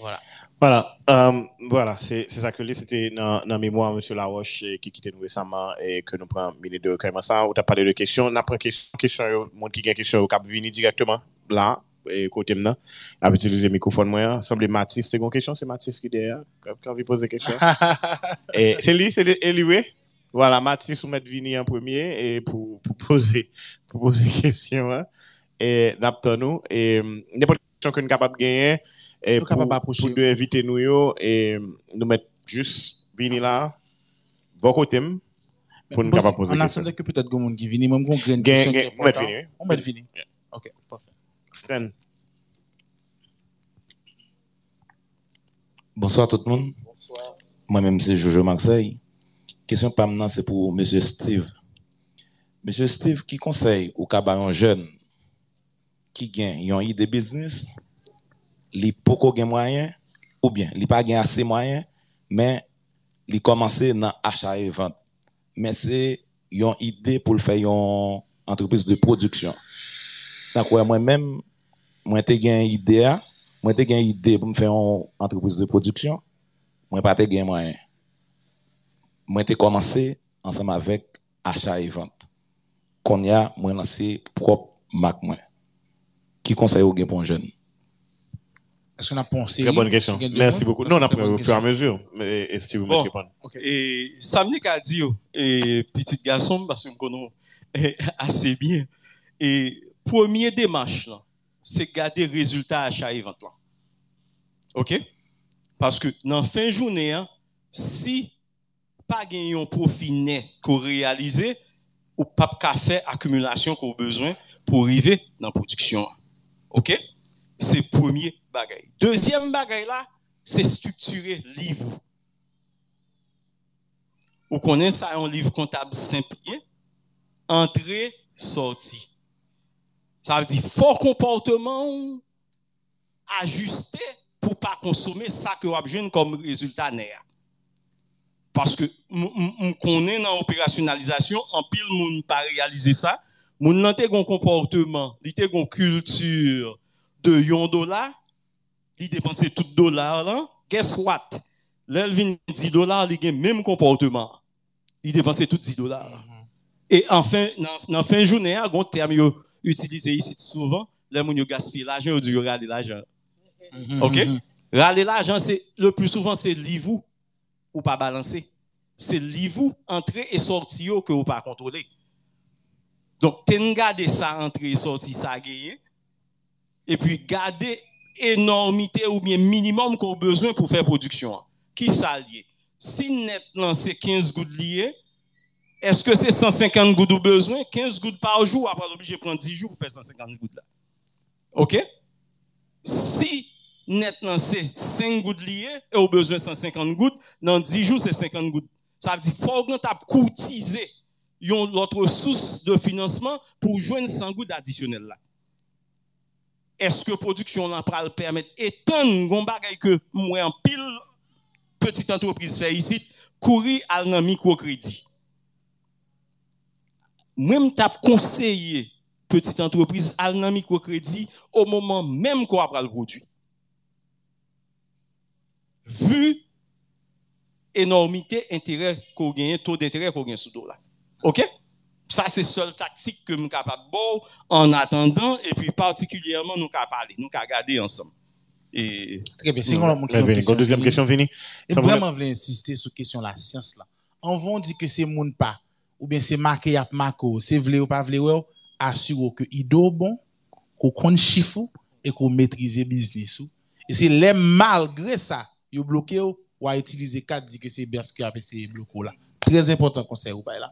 Voilà. Voilà, euh, voilà c'est ça que c'était dans la mémoire M. Laroche qui quittait nous récemment et que nous prenons une minute de recueillement. Ça, on t'a parlé de questions. On a pris question, question, monde qui a une question, cap venir directement là, et côté maintenant, a utilisé le microphone. Moi, semble Mathis, c'est une question, c'est Mathis qui est derrière, quand il pose des questions. <laughs> et c'est lui, c'est lui, oui. Voilà, Mathis, vous mettez Vini en premier et pour, pour poser, pour poser question, hein. Et, n'importe quelle question que nous sommes capables de gagner, et pour, pour nous inviter nous et nous mettre juste venir là, vos côtés. pour nous capable poser On attendait que peut-être monde qui vient. Moi, j'ai une Gen- question on va importante. finir. On va finir. Ok, parfait. Stan. Bonsoir tout le monde. Bonsoir. Moi-même, c'est Jojo Marseille. Question pas maintenant, c'est pour M. Steve. M. Steve, qui conseille au cabaret jeune qui gagne une idée business, li poko gen moyen, ou bien li pas gen assez moyen, mais li commence dans achat et vente. Mais c'est une idée pour le faire une entreprise de production. Donc, ouais, moi-même, moi, te gen idée, a, moi, te gen pour me faire une entreprise de production, moi, pas te gen moyen. Moi, te commencé ensemble avec achat et vente. Qu'on y a, moi, lancé propre marque, moi. Qui conseille au gen un jeune? Est-ce qu'on a pensé Très bonne question. Merci beaucoup. Non, on a pris au fur et à mesure. Mais vous Bon. me répondre. Et ça me qu'à dire, et petit garçon, parce que je connais <laughs> assez bien. Et première démarche, c'est garder résultat achat et vente. OK? Parce que dans fin journée, hein, si pas gagner un profit net qu'on réalise, ou pas qu'à faire accumulation qu'on a besoin pour arriver dans la production. OK? Se premier bagay. Dezyem bagay la, se strukture liv ou. Ou konen sa yon liv kontab simplye, entre, sorti. Sa vdi for komportman ajuste pou pa konsome sa ke wap jen kom rezultat ner. Paske m konen nan operasyonalizasyon, an pil moun pa realize sa, moun nan te gon komportman, li te gon kultur, de yon dollar, li dépense tout dollar là. Guess what? L'elvin 10 dollars, li gen même comportement. Il dépense tout 10 dollars. Et enfin, dans fin journée, un gon terme utilisé ici souvent, les moun yo gaspille l'argent, dit yo rale l'argent. OK? Râler l'argent, c'est le plus souvent c'est livre ou pas balancer. C'est livre entrée et sortie que ou pas contrôler. Donc, ten garder ça entrée et sortie ça gagné. Et puis garder énormité ou bien minimum qu'on besoin pour faire production. Qui ça lié? Si net c'est 15 gouttes liées, est-ce que c'est 150 gouttes ou besoin? 15 gouttes par jour, après obligé de prendre 10 jours pour faire 150 gouttes là. OK? Si net c'est 5 gouttes liées et au besoin 150 gouttes, dans 10 jours c'est 50 gouttes. Ça veut dire faut qu'on t'a courtiser l'autre source de financement pour joindre 100 gouttes additionnelles là. eske produksyon lan pral permet etan goun bagay ke mwen pil petit antropriz fe yisit, kouri al nan mikrokredi. Mwen mtap konseye petit antropriz al nan mikrokredi o moman menm kwa pral produy. Vu enormite entere kou genye, to d'entere kou genye sou do la. Ok? Ça, c'est seule tactique que nous sommes capables de faire en attendant, et puis particulièrement, nous sommes parler, nous sommes garder ensemble. Et Très bien. C'est a question. Deuxième question, Vini. Et vraiment, je voulais insister sur la question de la science là. On va dire que c'est moun pas, ou bien c'est marqué à marco, c'est vle ou pas vle ou, assure que ido bon, qu'on compte chiffre et qu'on maîtrise business. Et c'est les malgré ça, yo bloqué ou, à utiliser quatre dit que c'est parce que après c'est bloqué là. Très important conseil ou pas là.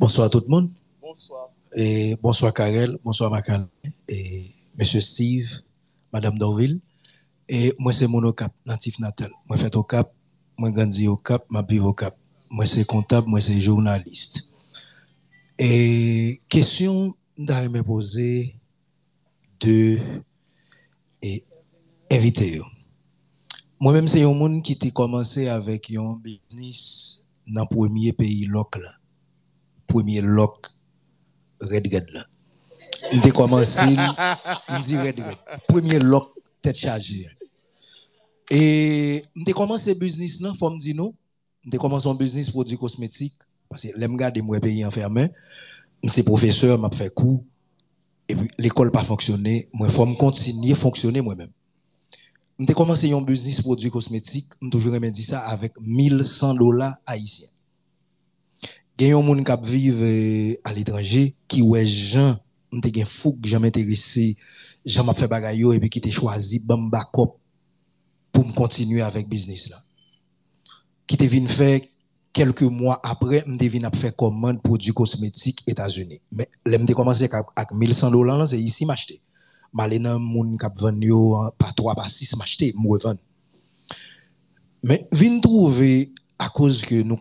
Bonsoir à tout le monde. bonsoir. Et bonsoir Karel, bonsoir Macal, et Monsieur Steve, Madame Dorville. Et moi c'est mon Cap, natif natal. Moi fait au Cap, moi grandi au Cap, ma vive au Cap. Moi c'est comptable, moi c'est journaliste. Et question d'aller me poser de et invité. Moi-même c'est un monde qui a commencé avec un business dans le premier pays local. Premier loc Red <laughs> Red là. M'te commencé, m'di Red Red. Premier loc tête chargée. Et m'te commencé business là, faut me dire non. Commencé un business produits cosmétiques parce que l'aime garder moi pays enfermé. C'est professeur, m'a fait cours et puis l'école pas fonctionné, moi faut me continuer fonctionner moi-même. M'te commencé un business produits cosmétiques, m'te toujours aimé dire ça avec 1100 dollars haïtiens. Il y a un monde qui vivent euh, à l'étranger qui ouais Jean m'te gen fou que jamais intéressé fait bagay et puis qui t'a choisi bam pour continuer avec business là qui faire quelques mois après, je devine à faire commande produits cosmétiques États-Unis. Mais je me commencé avec 1100 dollars, c'est ici m'acheter. Moun kap pas 3 pas 6 m'acheter. Mais vinn trouver à cause que nous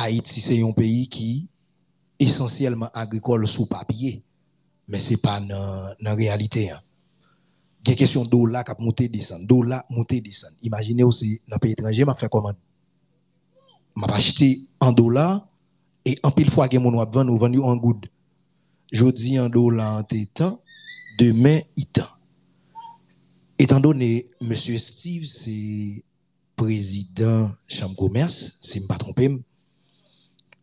Haïti c'est un pays qui essentiellement agricole sous papier mais c'est pas dans la réalité hein. Il y a question dollar qui a monté descendre, descendre. Imaginez aussi dans le pays étranger m'a fait commande m'a acheté en dollars et en pile fois que mon ou vendu en good. Jodi en en temps, demain temps. Étant donné monsieur Steve c'est président chambre commerce, si je ne pas trompé,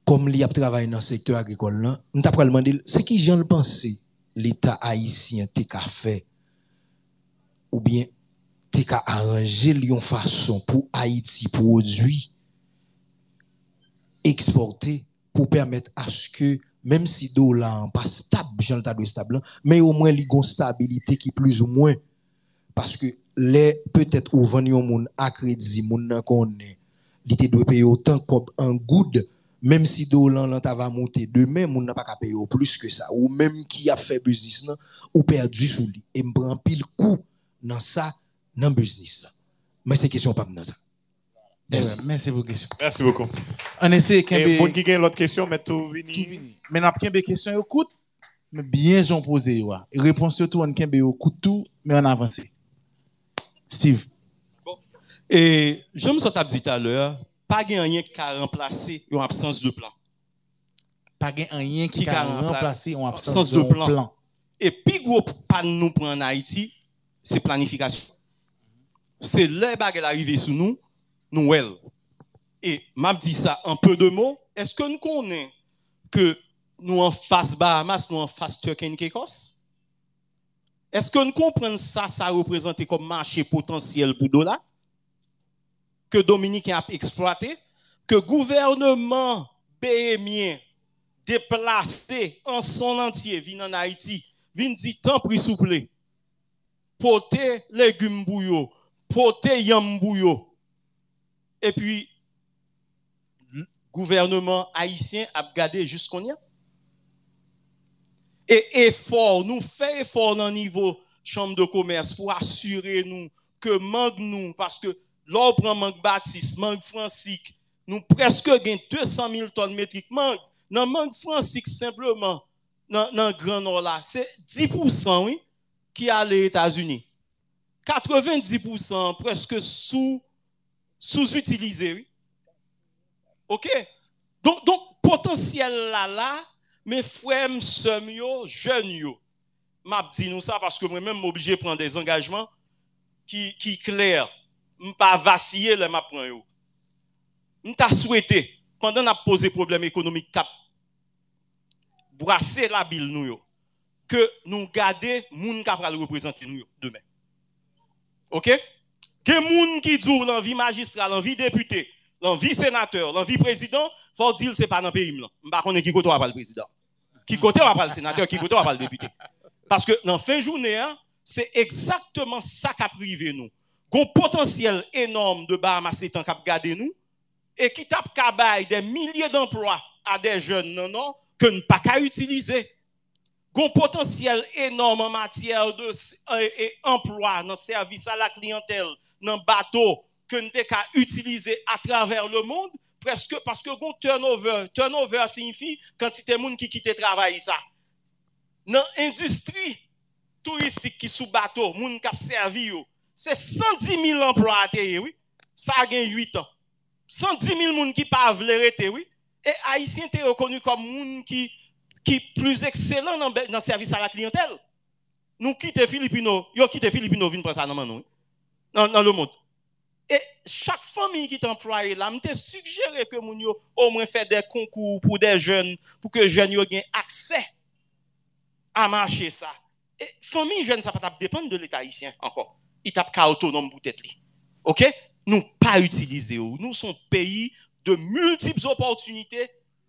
comme il a travaillé dans le secteur agricole, là, on t'a demandé, c'est qui j'en pensais l'État haïtien t'a fait ou bien t'a arrangé une façon pour Haïti produire, exporter, pour permettre à ce que, même si dollar n'est pas stable, j'en de stable, mais au moins il y a une stabilité qui plus ou moins, parce que les peut-être au vendre monde à crédit, monde qu'on est, il doit payer autant comme un good même si dollar là va monter demain moun n'a pas payer plus que ça ou même qui a fait business ou perdu sous lui et me prend pile coup dans ça dans business là mais c'est question pas dans ça Merci. Merci pour question. Merci beaucoup. On essaie Et pour qui a l'autre question, mais tout vini. Tout vini. Mais n'a pas question écoute, mais bien j'en posé yo. Réponse tout on kembe écoute tout, mais on avance. Steve. Bon. Et je me suis dit tout à l'heure, pas rien qui a remplacé une absence de plan. Pas rien qui a remplacé une absence de plan. Et puis gros pas nous pour en Haïti, c'est planification. C'est là que arrivé sous nous nous Et m'a dit ça en peu de mots. Est-ce que nous connaissons que nous en face Bahamas, nous en face Turkey Caicos? Est-ce que nous comprenons ça, ça représente comme marché potentiel pour dollars? Que Dominique a exploité? Que gouvernement BMien déplacé en son entier vient en Haïti, vient dire tant pris souple, porter légumes bouillot, porter yam bouillot, et puis, le gouvernement haïtien a gardé jusqu'on y a. Et effort, nous faisons effort dans le niveau chambre de commerce pour assurer nous que manque nous, parce que l'on prend manque Baptiste, manque Francique, nous presque gagnons 200 000 tonnes métriques manque. Dans manque Francique, simplement, dans, le Grand Nord là, c'est 10% oui, qui a les États-Unis. 90% presque sous sous-utilisé, oui. OK? Donc, donc, potentiel là, là, mes frères, sœurs, jeunes, yo. M'a dit nous ça parce que moi-même, obligé de prendre des engagements qui, qui clairs. Je pas vaciller le m'a prendre yo. t'a souhaité, pendant qu'on a posé problème économique brasser la bille nous que nous garder moun qui va représenter nous demain. OK? Gen moun qui dit l'envie magistrat, l'envie député, l'envie sénateur, l'envie président, faut dire c'est pas dans le pays là. M'pa connait qui côté va le président. Qui côté va le sénateur, qui côté va député. Parce que dans fin journée, hein, c'est exactement ça qui a privé nous. Gon potentiel énorme de Bahamas étant cap garder nous et qui tape cabaye des milliers d'emplois à des jeunes non non que ne pas qu'à utiliser. Gon potentiel énorme en matière de emploi dans service à la clientèle dans bateau que nous avons utiliser à travers le monde, presque parce que bon turnover, turnover signifie quantité de monde qui quitte travail ça. Dans l'industrie touristique qui sous bateau, monde qui servi se 110.000 emploi ateye, oui, sa gen 8 an. 110.000 moun ki pa avle rete, oui, e Haitien te rekonu kom moun ki, ki plus ekselant nan, nan servis a la klientel. Nou kite Filipino, yo kite Filipino vin prensa nan man nou, nan, nan le moun. E chak fami ki te employe la, mte sugjere ke moun yo ou mwen fè de konkou pou de jen, pou ke jen yo gen aksè a manche sa. E fami jen sa patap depen de l'Etat Haitien ankon. itap ka otonom boutet li. Ok? Nou pa utilize ou. Nou son peyi de multiples opportunite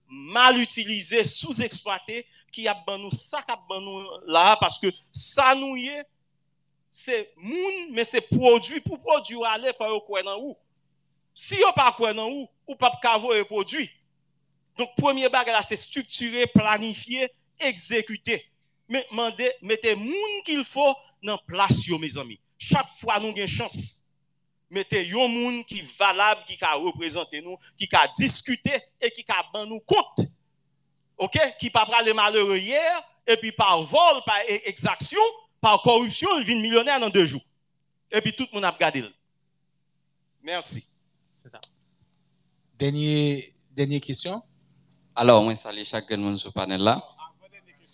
mal utilize, sous-exploite, ki ap ban nou sa kap ban nou la, paske sa nou ye, se moun, men se prodwi, pou prodwi ou ale fwa yo kwen nan ou. Si yo pa kwen nan ou, ou pap kavo yo prodwi. Donk premier bag la se strukture, planifiye, ekzekute. Men mande, mette moun ki l fo nan plas yo, me zami. Chaque fois, nous avons une chance. Mettez un moun qui est valable, qui a représenté nous, qui a discuté et qui a ban nous compte. OK? Qui pas le malheureux hier, et puis par vol, par exaction, par corruption, il vient millionnaire dans deux jours. Et puis tout le monde a regardé. Merci. C'est ça. Dernière, dernière question? Alors, moi, salut chaque monde sur le panel là.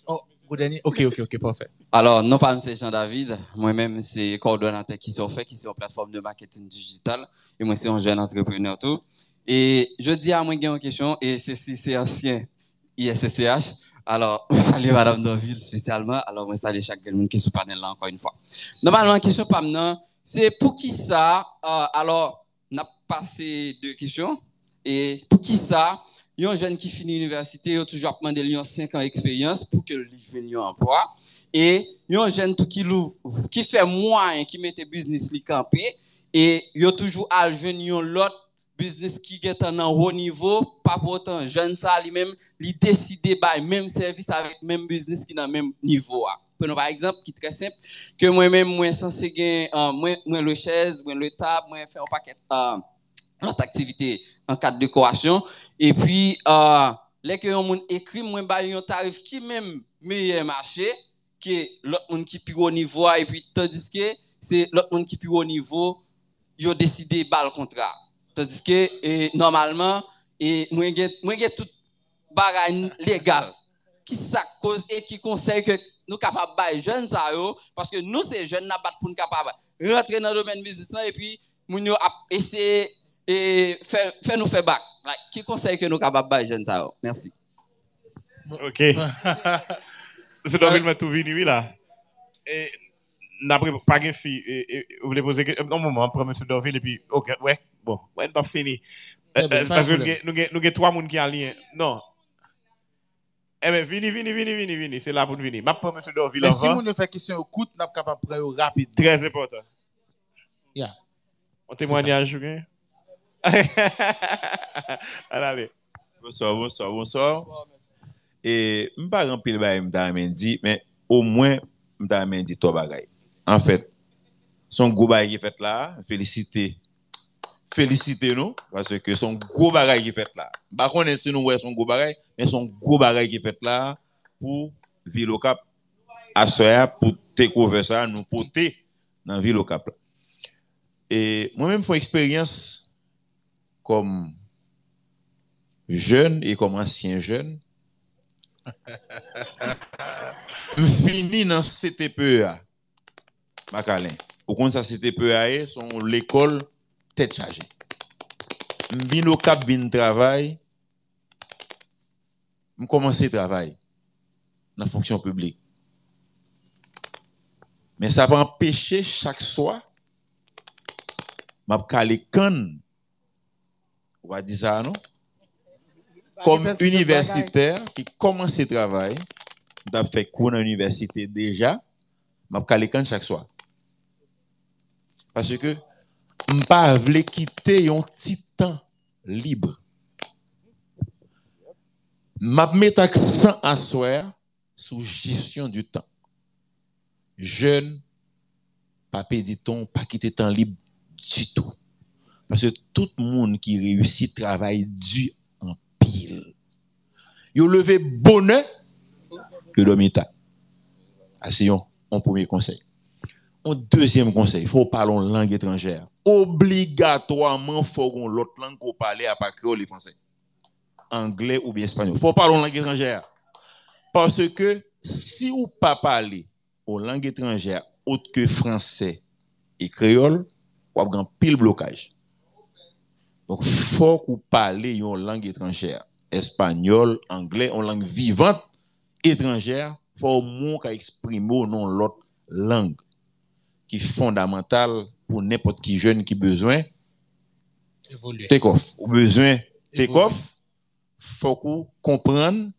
Oh, vous dernier? Ok, ok, ok, parfait. Alors, non pas M. Jean-David, moi-même, c'est coordonnateur qui sont fait, qui sont plateforme de marketing digital. Et moi, c'est un jeune entrepreneur tout. Et je dis à moi, une question, et c'est ancien ISCCH. Alors, <laughs> je salue Madame Noville spécialement. Alors, je salue chaque monde qui est sur le panel là encore une fois. Normalement, la question pas c'est pour qui ça, euh, alors, on a passé deux questions. Et pour qui ça, il y a un jeune qui finit l'université, il a toujours demandé 5 ans d'expérience pour que lui vienne un emploi. E yon jen tou ki lou, ki fè mwen ki mette biznis li kampe, e yo toujou aljen yon lot biznis ki getan nan ho nivou, pa potan jen sa li men, li deside bay menm servis avèk menm biznis ki nan menm nivou a. Pwè nou par exemple ki tre semp, ke mwen men mwen sanse gen, uh, mwen, mwen le chèz, mwen le tab, mwen fè an paket uh, lot aktivite an kat dekorasyon, e pi uh, lè ke yon moun ekri mwen bay yon tarif ki menm meye machè, que l'autre monde qui plus haut niveau, et puis, tandis que c'est l'autre monde qui plus haut niveau, ils ont décidé de le contrat. Tandis que, et, normalement, et moi, j'ai tout bagage légal. Qui ça cause et qui conseille que nous capables de jeunes ça parce que nous ces jeunes n'a pas pour nous capable rentrer dans le domaine business et puis nous essayer et faire, faire nous faire bac. Qui conseille que nous capables de jeunes ça Merci. OK. <laughs> Se do vilman euh, tou vini, oui la. E, napre, pa gen fi, ou vle pose gen, euh, nan mouman, pre mse do vil, epi, ok, wè, bon, wè, n'pap fini. Nou gen 3 moun ki alyen. Non. Eh e men, vini, vini, vini, vini, vini, se la pou vini. Map pre mse do vil anvan. Men si moun nou fè kisyon ou kout, nap kapap pre ou rapide. Trez important. Ya. On témoignage, ok? <laughs> Allez, allez. Bonsoir, bonsoir, bonsoir. bonsoir E mpa rampil baye mta amendi, men o mwen mta amendi to bagay. En fèt, son gwo bagay ki fèt la, felisite, felisite nou, parce ke son gwo bagay ki fèt la. Bakon ense nou wè son gwo bagay, men son gwo bagay ki fèt la pou vilokap asoya pou te kouve sa nou pote nan vilokap la. E mwen mwen fò eksperyans kom jen e kom ansyen jen, finis dans CTPEA, Macalin. Au compte ça, CTPEA, sont l'école tête chargée. Vin au cap, vin travail. Je commence à travailler dans la fonction publique. Mais ça va empêcher chaque soir, je vais can, on va dire ça, non? kom universiter ki komanse travay, dap fek kou nan universite deja, map kalekan chak swa. Pase ke, mpa vle kite yon titan libre. Map met aksan aswer sou jisyon du tan. Jeune, pa pediton, pa kite tan libre du tout. Pase tout moun ki reyusi travay du Yo levé bonheur, que l'homita. Ah, c'est un premier conseil. Un deuxième conseil, il faut parler en langue étrangère obligatoirement faut qu'on l'autre langue qu'on parle à part créole et français. Anglais ou bien espagnol. Faut parler en langue étrangère. Parce que si vous pas parler en langue étrangère autre que français et créole, vous avez un pile blocage. Donc, faut que vous parlez en langue étrangère. espagnol, anglais, en langue vivante, étrangère, faut au moins qu'à exprimer non l'autre langue qui est fondamentale pour n'importe qui jeune qui besoin. Tekof. Ou besoin tekof, faut qu'on comprenne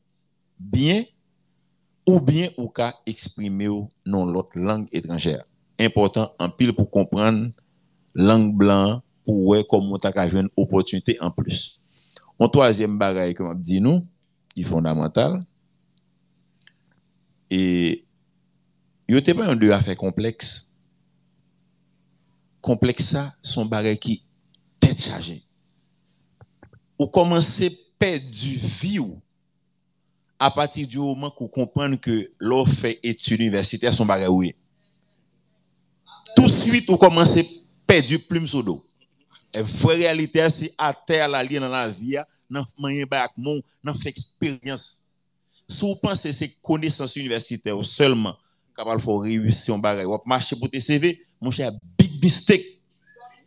bien ou bien ou qu'à exprimer non l'autre langue étrangère. Important en pile pour comprendre langue blanc pour ouais comment t'as qu'à une opportunité en plus. On toajem bagay ke map di nou, ki fondamental, e yo te pa yon de afe kompleks. Kompleks sa, son bagay ki tet chaje. Ou komanse pe du vi ou, a pati di ou man kou kompran ke lor fe etu universite son bagay ou ye. Tout suite ou komanse pe du plume sou do. La vraie réalité, c'est à terre la dans la vie, dans moyen bac mon, dans fait expérience. Si vous pensez c'est connaissance universitaire seulement, capable faut réussir bagage, ou marcher pour tes CV, mon cher, big mistake.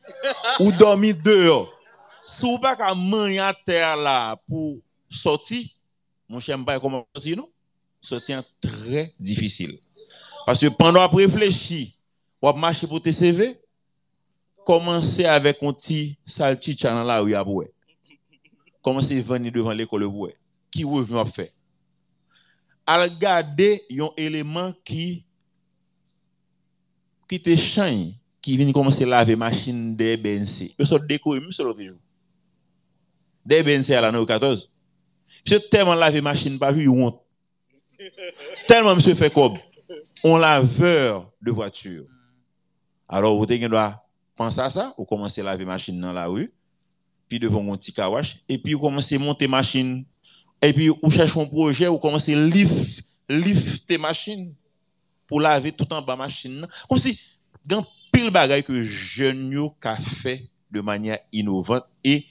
<laughs> ou dormir dehors. Si vous pas qu'à manger à terre là pour sortir, mon cher, pas comment sortir non? Sortir très difficile. Parce que pendant à réfléchir, ou marcher pour tes CV, commencer avec un petit salchicha dans la rue à boire. Commencer à venir devant l'école boire. Qui revient à faire? À regarder un élément qui qui te change, qui vient commencer à laver machine des BNC. Je sors décorer, monsieur l'autre jour. Des BNC à la 14. Je tellement laver machine, pas vu, honte. Tellement monsieur fait comme on laveur de voiture. Alors, vous devez Pense à ça, vous commencez à laver machine dans la rue, puis devant mon petit kawash, et puis vous commencez à monter machine, et puis vous cherchez un projet, vous commencez à lift, lifter machine pour laver tout en bas machine. Comme si, dans pile bagaille que jeune a fait de manière innovante et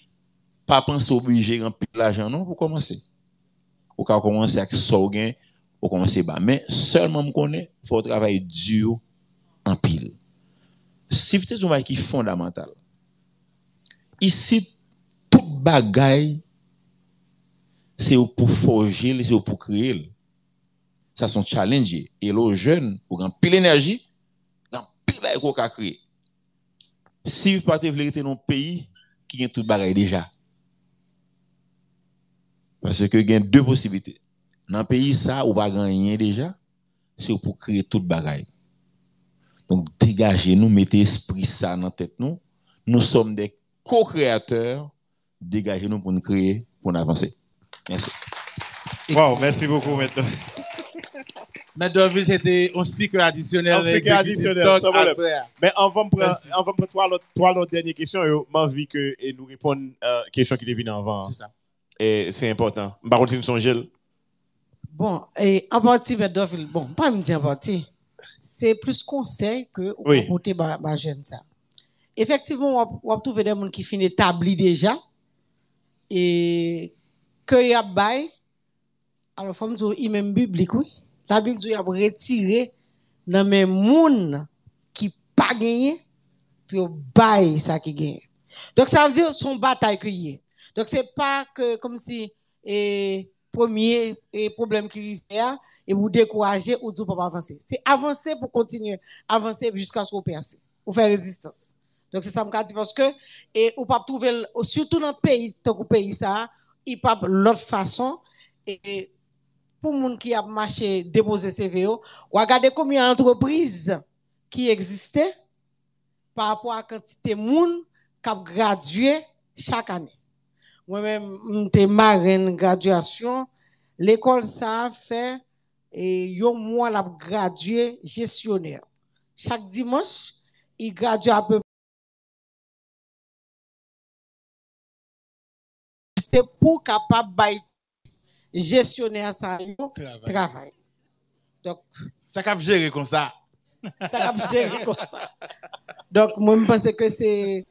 pas penser obligé en pile l'argent, non, pour commencer. Ou quand commencer avec Sorgen, ou commencer bas. Mais seulement me connaît, faut travailler dur en pile. Si vous un qui est fondamental. Ici, tout bagaille, c'est pour forger, c'est pour créer. Ça sont challenge. Et les jeunes, pour gagner pile énergie, dans pile bagaille qu'on a créé. Si vous partez vérité dans un pays qui a tout bagaille déjà. Parce que y a deux possibilités. Dans un pays ça, ou pas gagner déjà, c'est pour créer tout bagaille. Donc, dégagez-nous, mettez esprit ça dans la tête nous. Nous sommes des co-créateurs. Dégagez-nous pour nous créer, pour nous avancer. Merci. Wow, merci beaucoup, maître. Maître c'était un speaker additionnel. Un speaker additionnel. Mais on va me prendre, trois autres, trois autres dernières questions. et J'ai envie que et nous répondre à une question qui devine avant. C'est ça. Et c'est important. Sommes gel. Bon, et en partie, M. Dorville, bon, pas me dire en partie. C'est plus conseil que ou Oui. apporter ma, ma jeune ça. Effectivement, on va trouver des gens qui finissent établis déjà et que y a bail. Alors, faut me dire, il même biblique, oui. La Bible dit, il a retiré dans mes moun qui pas gagné, puis bail ça qui gagne. Donc, ça veut dire son bataille que y est. Donc, c'est pas que comme si, et, premier et problème qui arrive et vous décourager ou dire pas avancer. C'est avancer pour continuer, avancer jusqu'à ce qu'on perce, ou faire résistance. Donc c'est ça me dit parce que et ou pas trouver surtout dans le pays tant que pays ça, il pas l'autre façon et pour moun qui a marché déposer CVO, ou regarder combien d'entreprises qui existaient par rapport à quantité de moun qui a gradué chaque année. Moi-même, j'étais marraine graduation. L'école, ça a fait, et un mois, la gradué gestionnaire. Chaque dimanche, il gradue à peu C'est pour capable bail gestionnaire ça Travail. travail. Donc, Ça cap gérer comme ça. ça va gérer comme ça. Donc, moi, je pense que c'est,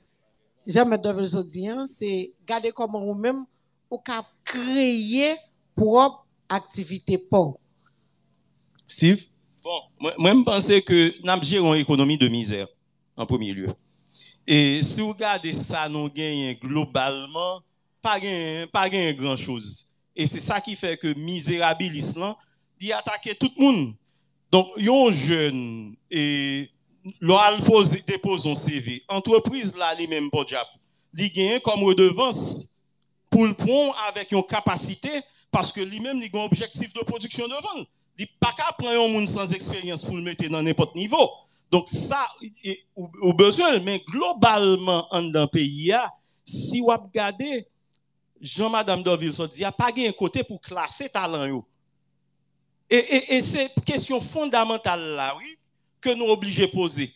jamais de le dire, hein, c'est garder comment vous-même, ou cap créer propre activité pour. Steve? Bon, moi, je pense que nous avons géré une économie de misère, en premier lieu. Et si vous regardez ça, nous gagnons globalement, pas gain, pas gain grand chose. Et c'est ça qui fait que misérabilisme, il attaque tout le monde. Donc, yon jeune, et pose, dépose un CV. Entreprise là, les mêmes job. Il gagne comme redevance pour le prendre avec une capacité parce que lui-même, il un objectif de production de vente. Il n'est pas qu'à prendre un monde sans expérience pour le mettre dans n'importe niveau. Donc, ça, ou besoin, mais globalement, en dans le pays, si vous regardez, Jean-Madame Dorville il n'y a pas un côté pour classer talent. Et, et, et c'est question fondamentale là, oui, que nous obligés poser.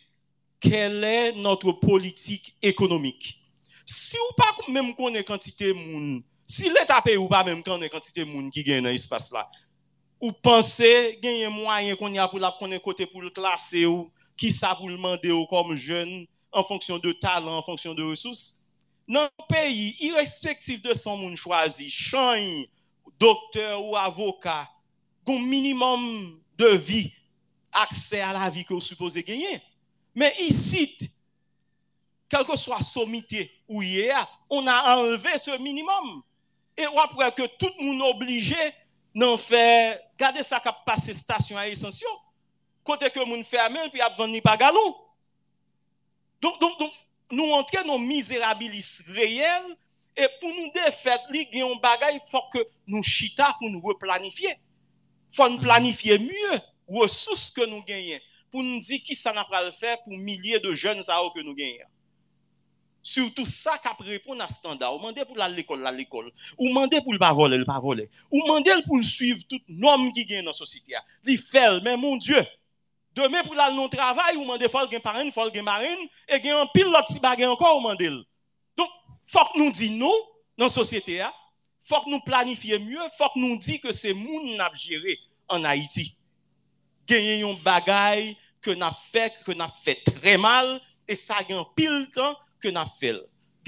Quelle est notre politique économique? Si ou pas même connaît quantité de monde, si l'État paye ou pas même connaît quantité de monde qui gagne dans l'espace là, ou pensez gagner moyen qu'on y a pour la connaître côté pour le classer ou qui ça le demander ou comme jeune en fonction de talent, en fonction de ressources? Dans le pays, irrespectif de son monde choisi, change, docteur ou avocat, un minimum de vie, accès à la vie que vous supposez gagner. Mais ici, quelle que soit sommité ou hier, on a enlevé ce minimum. Et après que tout le monde est obligé d'en faire, regardez ça a passé station à essentiel. Côté que monde ferme, puis a vendu pas galon. Donc, donc, donc, nous entrons dans misérabilis réel, et pour nous défaire, il il faut que nous chita pour nous replanifier. Il faut nous planifier mieux, ressources que nous gagnons, pour nous dire qui ça n'a pas le faire pour milliers de jeunes que nous gagnons. Surtout ça qui répondre à standard. Ou demander pour l'école, l'école. Ou demander pour le pas voler, le pas voler. Ou demander pour le suivre toute norme qui gagne dans la société. Il fait, mais mon Dieu, Demain, pour aller non travail, ou demander faut gen parrain, faut gen marine, et gen un pile l'autre bagay encore, ou demander. Donc, faut que nous disions nous, dans la société, hein. faut que nous planifions mieux, faut que nous disions que c'est moun n'a géré en Haïti. Gagner un bagay que n'a fait, que n'a fait très mal, et ça un pile temps que n'a fait.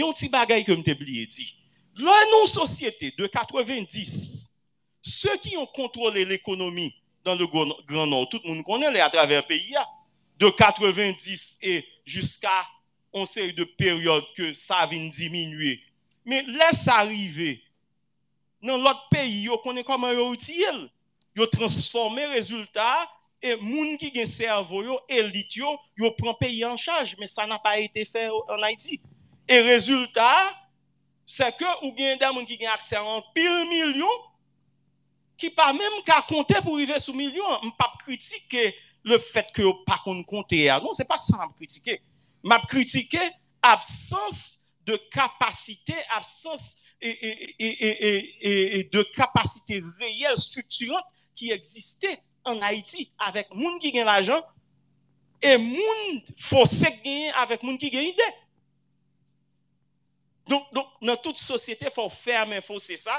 Un petit bagay que m'te oublié dit. Là, non société de 90, ceux qui ont contrôlé l'économie dans le Grand Nord. Tout le monde connaît les à travers le pays. De 90 et jusqu'à on sait de période que ça vient diminuer. Mais laisse arriver. Dans l'autre pays, on connaît comment ils utilisent. Ils transforment les résultats et moun qui gen cerveau yo, élite yo, yo prend pays en charge, mais ça n'a pas été fait en Haïti. Et résultat, c'est que ou gen des moun qui gen accès en pile million, qui pas même qu'à compter pour arriver sous million, pas critiquer le fait que pas qu'on compter. Non, c'est pas ça me critiquer. M'a critiqué absence de capacité, absence et, et, et, et de capacité réelle structurante qui existait an Haiti avèk moun ki gen l'ajan e moun fosek gen avèk moun ki gen ide. Donk, donk, nan tout sosyete fò ferme fòse sa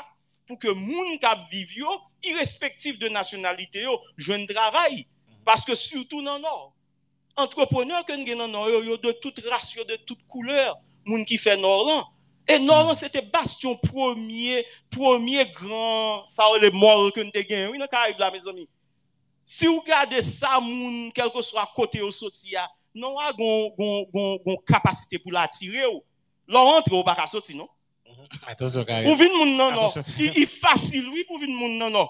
pou ke moun kap viv yo irrespektif de nasyonalite yo jwen travay. Paske surtout nan nor. Entrepreneur ken gen nan nor yo yo de tout ras, yo de tout kouleur moun ki fè nor lan. E nor lan se te bastion premier, premier gran sa ou le mor ken te gen. Oui nan karib la, mes ami. Si ou gade sa moun, kelko so a kote yo soti ya, non a gon, gon, gon, gon kapasite pou la atire ou. Lò rentre ou baka soti, non? Mm -hmm. Ou vin moun non. nanon. I fasil, oui, pou vin moun nanon.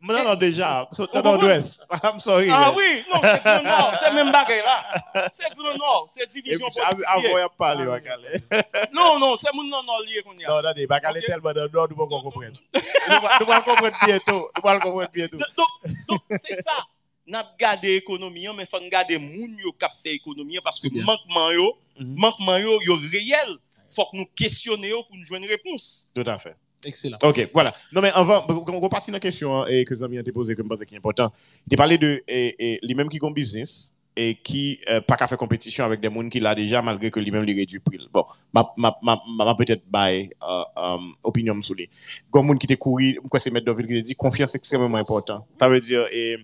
Non. Non, non, déjà. Dans nord-ouest. <laughs> I'm sorry. Ah oui, non, c'est le nord. C'est même bagaille là. C'est le nord. C'est division politique. Avant, il a parlé, Bakale. <laughs> Non, non, c'est mon non, non, lié qu'on y a. Non, non, Bakale tellement de nord, nous ne pouvons pas comprendre. Nous pouvons comprendre bientôt. Nous pouvons comprendre bientôt. Donc, c'est ça. N'a pas gardé l'économie, mais il faut garder moun yo qui fait l'économie parce que manquement yo, mhm. manquement yo, yo réel faut que nous questionnions pour nous jouer une réponse. Tout à fait. Excellent. OK, voilà. Non, mais avant, on va dans la question hein, et que Zami a posée, que je pense qui est important. Il parlé de les mêmes qui business et qui euh, pas qu'à faire compétition avec des gens qui l'a déjà malgré que lui-même lui réduit prix. Bon, ma, ma, peut-être bail euh, euh, opinion sur lui. Comme monde qui te couru, quoi c'est mettre David qui dit confiance extrêmement important. Ça veut dire et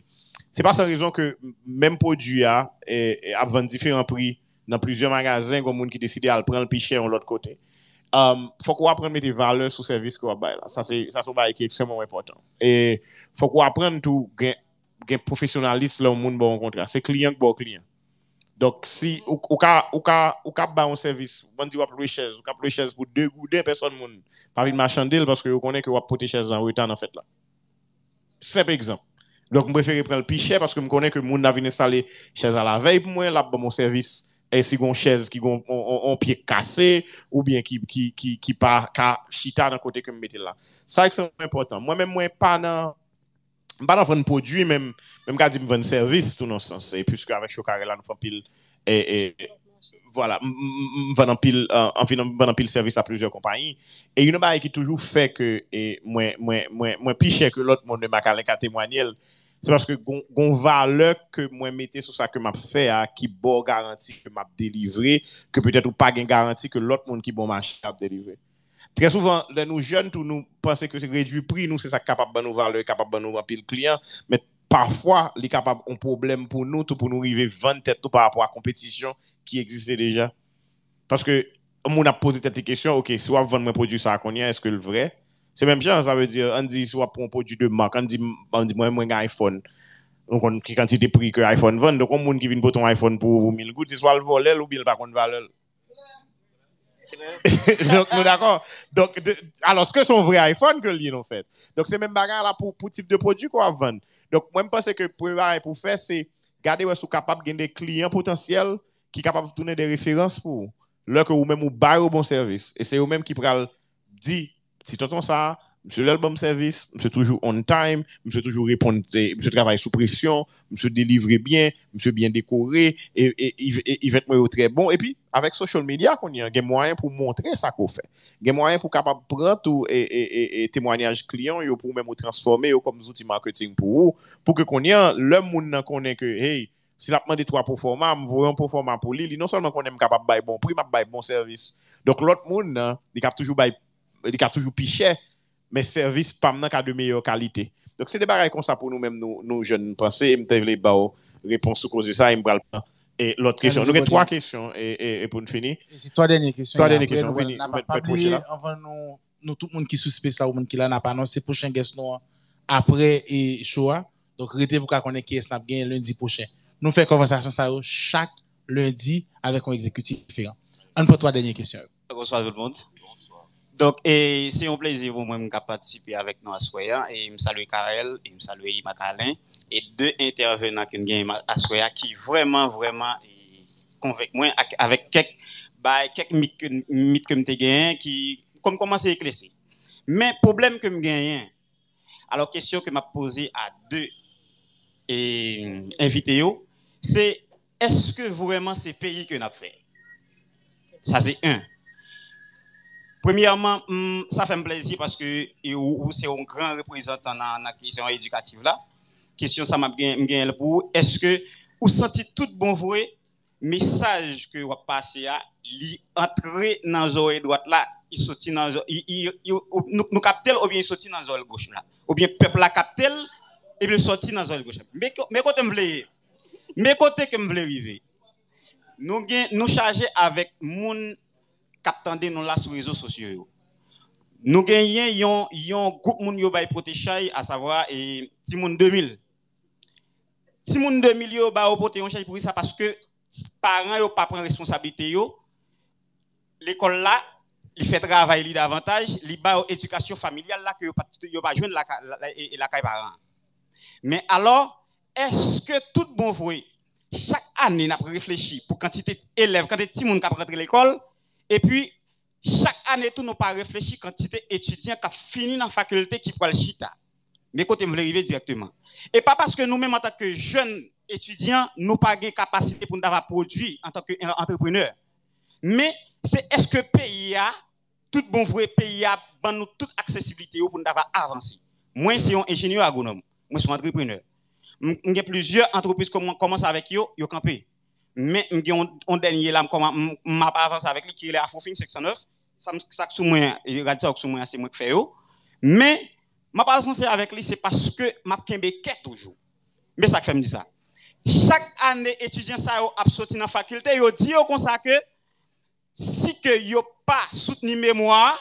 c'est pas sans raison que même produit a et, et à vendre différents prix dans plusieurs magasins, comme monde qui décide de prendre le plus cher de l'autre côté. Um, faut qu'on apprenne des valeurs sur le service qu'on va bailler. Ça, c'est un bail qui est extrêmement important. Et faut qu'on apprenne tout, gain professionnalisme là au monde bon contrat. C'est client bon client. Donc, si ou ka, ou ka, ou ka ba un service, on dit ou louer chaise, ou ka louer chaise pour deux ou deux personnes, moun, pas une marchandise parce que vous connaissez que vous porter chaise en retard en fait là. Simple exemple. Donc, je préfère prendre le pichet parce que je connais que moun a venu installer chaise à la veille pour moi, là, bon mon service si gon chèz ki gon on piye kase, ou bien ki, ki, ki, ki pa ka chita nan kote ke m mette la. Sa ek se mwen important. Mwen mwen mwen pa nan, m pa nan fwen prodwi, men m ka di m fwen servis tout nan sens. E pwiske avèk chokare la nou fwen pil, e, e, voilà, m fwen an pil, an fin m fwen an pil servis a plizye kompanyi. E yon ba e ki toujou fè ke, e, mwen, mwen, mwen, mwen pi chè ke lot moun de Makalek a temwanyel, e, Se paske gon vale ke mwen mette sou sa ke map fe a, ki bo garanti ke map delivre, ke petet ou pa gen garanti ke lot moun ki bon manche ap delivre. Trè souvan, lè nou jen tou nou pense ke se redwi pri, nou se sa kapap ban nou vale, kapap ban nou apil kliyan, men parfwa li kapap on problem pou nou, tou pou nou rive 20 tèt nou par rapport a kompetisyon ki egziste deja. Paske moun ap pose tèt te kesyon, ok, sou ap van mwen prodjou sa akonyen, eske l vre? C'est même chose, ça veut dire, on dit, soit pour un produit de marque, on dit, on dit, moi, moi, un iPhone. Donc, on, qui quantité prix que iPhone vend, donc, on qui vient pour ton iPhone pour 1000 gouttes, c'est soit le voler ou bien le par contre valeur. <laughs> donc, nous d'accord. Donc, alors, ce que son vrai iPhone que lui, en fait. Donc, c'est même bagarre là pour, pour type de produit qu'on va vendre. Donc, moi, je pense que pour pour faire, c'est garder où sont capables de des clients potentiels qui sont capables de tourner des références pour là que vous-même vous baillez au bon service. Et c'est vous-même qui pourrez dire, Ti tonton sa, mse l'album service, mse toujou on time, mse toujou reponde, mse travaye sou presyon, mse delivre bien, mse bien dekore, y vet mwen yo tre bon. E pi, avek social media kon yon, gen mwayen pou montre sa ko fe. Gen mwayen pou kapab prant ou e temwanyaj kliyon yo pou mwen mwen transforme yo kom zouti marketing pou ou. Pou ke kon yon, lè moun nan konen ke, hey, si la pman non de 3 performans, m voyon performans pou li, li non solman konen m kapap bay bon pri, m ap bay bon servis. Donk lot moun nan, di kap toujou bay il a toujours piché mais service pas maintenant de meilleure qualité. Donc c'est des barrières comme ça pour nous-mêmes, nous, nous jeunes penser, et me les réponse sur cause de ça, et me et l'autre question. Nous avons trois questions et, et, pour nous finir. C'est trois dernières questions. Trois dernières questions. Nous pas oublier, avant nous, nous, tout le monde qui suspect ça, ou monde qui l'a n'a pas annoncé prochain guest nous après et choix. Donc, restez pour qu'on ait qui est snap lundi prochain. Nous faisons conversation ça chaque lundi avec un exécutif différent. Un peu trois dernières questions. Bonsoir tout le monde. Donc, c'est un plaisir pour moi de participer avec nous à Soya. Et je salue Karel et je salue Macalin. Et deux intervenants qui nous à Soya qui vraiment, vraiment convainc moi avec quelques, bah, quelques mythes que, je qui comme commencé à éclaircir. Mais problème que je gagne, alors question que m'a posée à deux invités, c'est est-ce que vraiment c'est pays que nous avons fait? Ça, c'est un. Premièrement, hmm, ça fait plaisir parce que c'est un grand représentant dans la question éducative là. Question ça m'a bien pour est-ce que vous sentez tout bon vrai message que vous passez à li entrer dans l'oreille droite là, il sortit dans nous, nous captel ou bien il sortit dans l'oreille gauche là? Ou bien peuple la captel et bien sorti dans l'oreille gauche. Mais côté me mais côté que me arriver. Nous nous charger avec moun captandé nous là sur les réseaux sociaux. Nous gagnons un groupe moun yo bay protégé à savoir et Timoun 2000. Timoun 2000 yo ba protégé pour ça parce que parents yo pas prendre responsabilité yo. L'école là, il fait travail davantage, il ba éducation familiale là que yo pas yo pas joindre la la, la, parents. Mais alors, est-ce que tout bon vrai chaque année n'a réfléchi pour quantité d'élèves, quantité de gens qui rentrer l'école et puis, chaque année, tout nous pas réfléchi quantité d'étudiants qui fini dans la faculté qui prend le chita. Mais côté, me arriver directement. Et pas parce que nous-mêmes, en tant que jeunes étudiants, nous pas de capacité pour nous avoir produit en tant qu'entrepreneurs. Mais c'est est-ce que le pays a, tout bon vrai pays a, nous toute accessibilité pour nous avoir avancé? Moi, je suis un ingénieur agronome. Moi, je suis entrepreneur. J'ai plusieurs entreprises qui commencent avec eux, ils ont campé mais on dernier là comment m'a pas avancé avec lui qui est à Fofing 609 ça ça sous moi radio sous moi c'est moi qui fais mais m'a pas avancé avec lui c'est parce que m'a kembe quête toujours. Mais ça fait me dire ça. Chaque année étudiant ça a sorti dans faculté yo dit comme ça que si que yo pas soutenu mémoire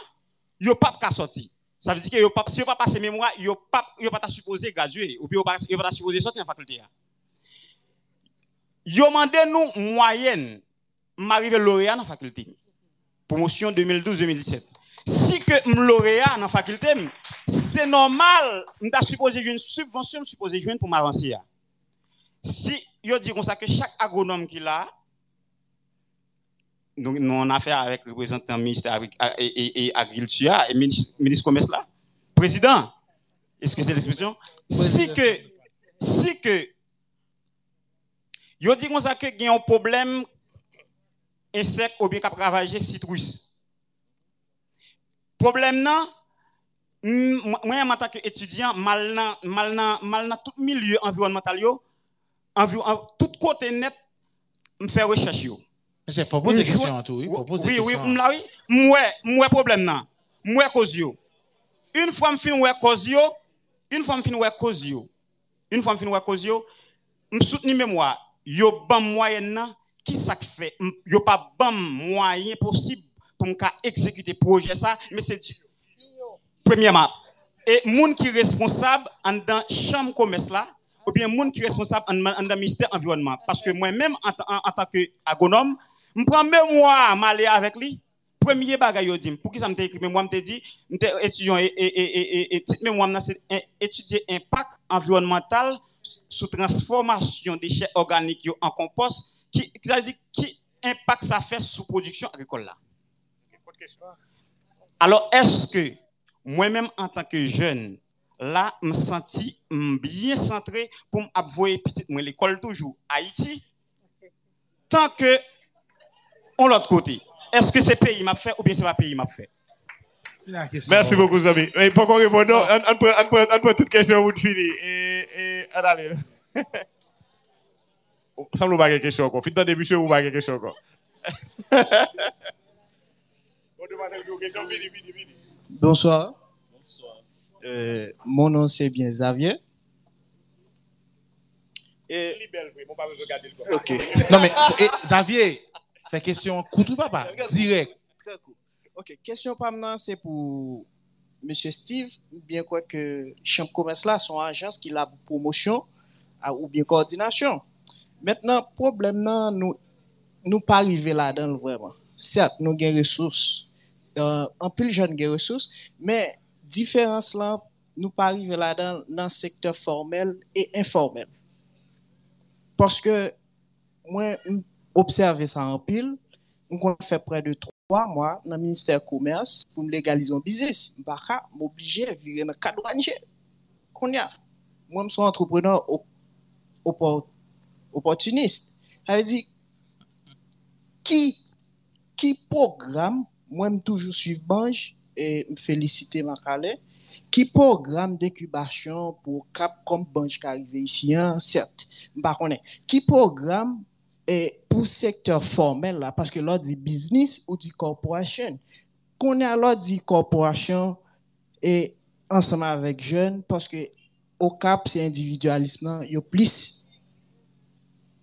yo pas qu'à sortir. Ça veut dire que yo pas si yo pas passer mémoire yo pas yo pas supposé graduer. Ou bien yo pas yo pas supposé sortir dans faculté Yo mandé nous moyenne m'arrive lauréat dans la faculté. Promotion 2012-2017. Si que lauréat dans la faculté, c'est normal, m'ta supposé une subvention, supposé jouer pour m'avancer. Si yo dit comme ça que chaque agronome qui là nous, nous on a affaire avec le représentant ministère et, et, agriculture et ministre, ministre commerce là, président, excusez l'expression, si que si que Yo dit comme ça que y a un problème insectes ou bien qui ravager citrus. Problème non, moi en tant qu'étudiant, mal dans mal dans mal dans tout milieu environnemental yo, environ tout côté net, me faire recherche yo. C'est faut poser en tout, oui, faut poser Oui, oui, m'la oui. Moi, moi problème nan. Moi cause yo. Une fois me fin ouais cause yo, une fois me fin ouais cause yo. Une fois me fin ouais cause yo, me soutenir mémoire. Yo ban moyen qui ça fait? Yo pas ban moyen possible pour me exécuter projet ça, mais c'est premièrement. Et moun qui responsable en dans chambre commerce là ou bien moun qui responsable en, dans ministère environnement. Parce que moi même en, tant que agronome me prend mémoire m'aller avec lui. Premier bagay yo pour qui ça me écrit? Mémoire me dit étudiant et et et et, et un- étudier impact environnemental sous transformation des déchets organiques en compost qui qui impact ça fait sous production agricole là alors, est-ce que moi-même, en tant que jeune, là, me senti bien centré pour m'avoyer petite moi l'école toujours Haïti, tant que on l'autre côté. Est-ce que c'est pays m'a fait ou bien c'est pas pays m'a fait? Merci beaucoup, Zami. Mais pour qu'on réponde, on, on, prend, on, prend, on prend toute question pour finir. Et, et, on allez. <laughs> Ça me pas question encore. Fit dans des monsieur, vous pas question encore. <laughs> Bonsoir. Euh, mon nom c'est bien Xavier. Et... Ok. Non, mais eh, Xavier, fait question couteau papa, direct. Très cool. Ok, question pas maintenant, c'est pour Monsieur Steve, bien quoi que Chambre Commerce là, son agence qui a promotion ou bien coordination. Maintenant, problème non, nous nous pas arriver là-dedans vraiment. Certes, nous avons des ressources, euh, en pile jeune des ressources, mais différence là, nous pas arriver là-dedans dans le secteur formel et informel. Parce que moi, observé ça en pile, on fait près de trois mois dans le ministère du Commerce pour me légaliser un business. Je ne obligé de virer dans le cadre. Moi, je suis entrepreneur op- oppor- opportuniste. Ça veut dire, qui, qui programme, moi, je toujours suivre Bange et me féliciter ma calais, qui programme d'incubation pour cap comme Bange qui arrive ici, hein, certes, je ne. Qui programme et pour secteur formel là parce que là dit business ou dit corporation. Qu'on est alors dit corporation et ensemble avec jeunes parce que au cap c'est individualisme il y a plus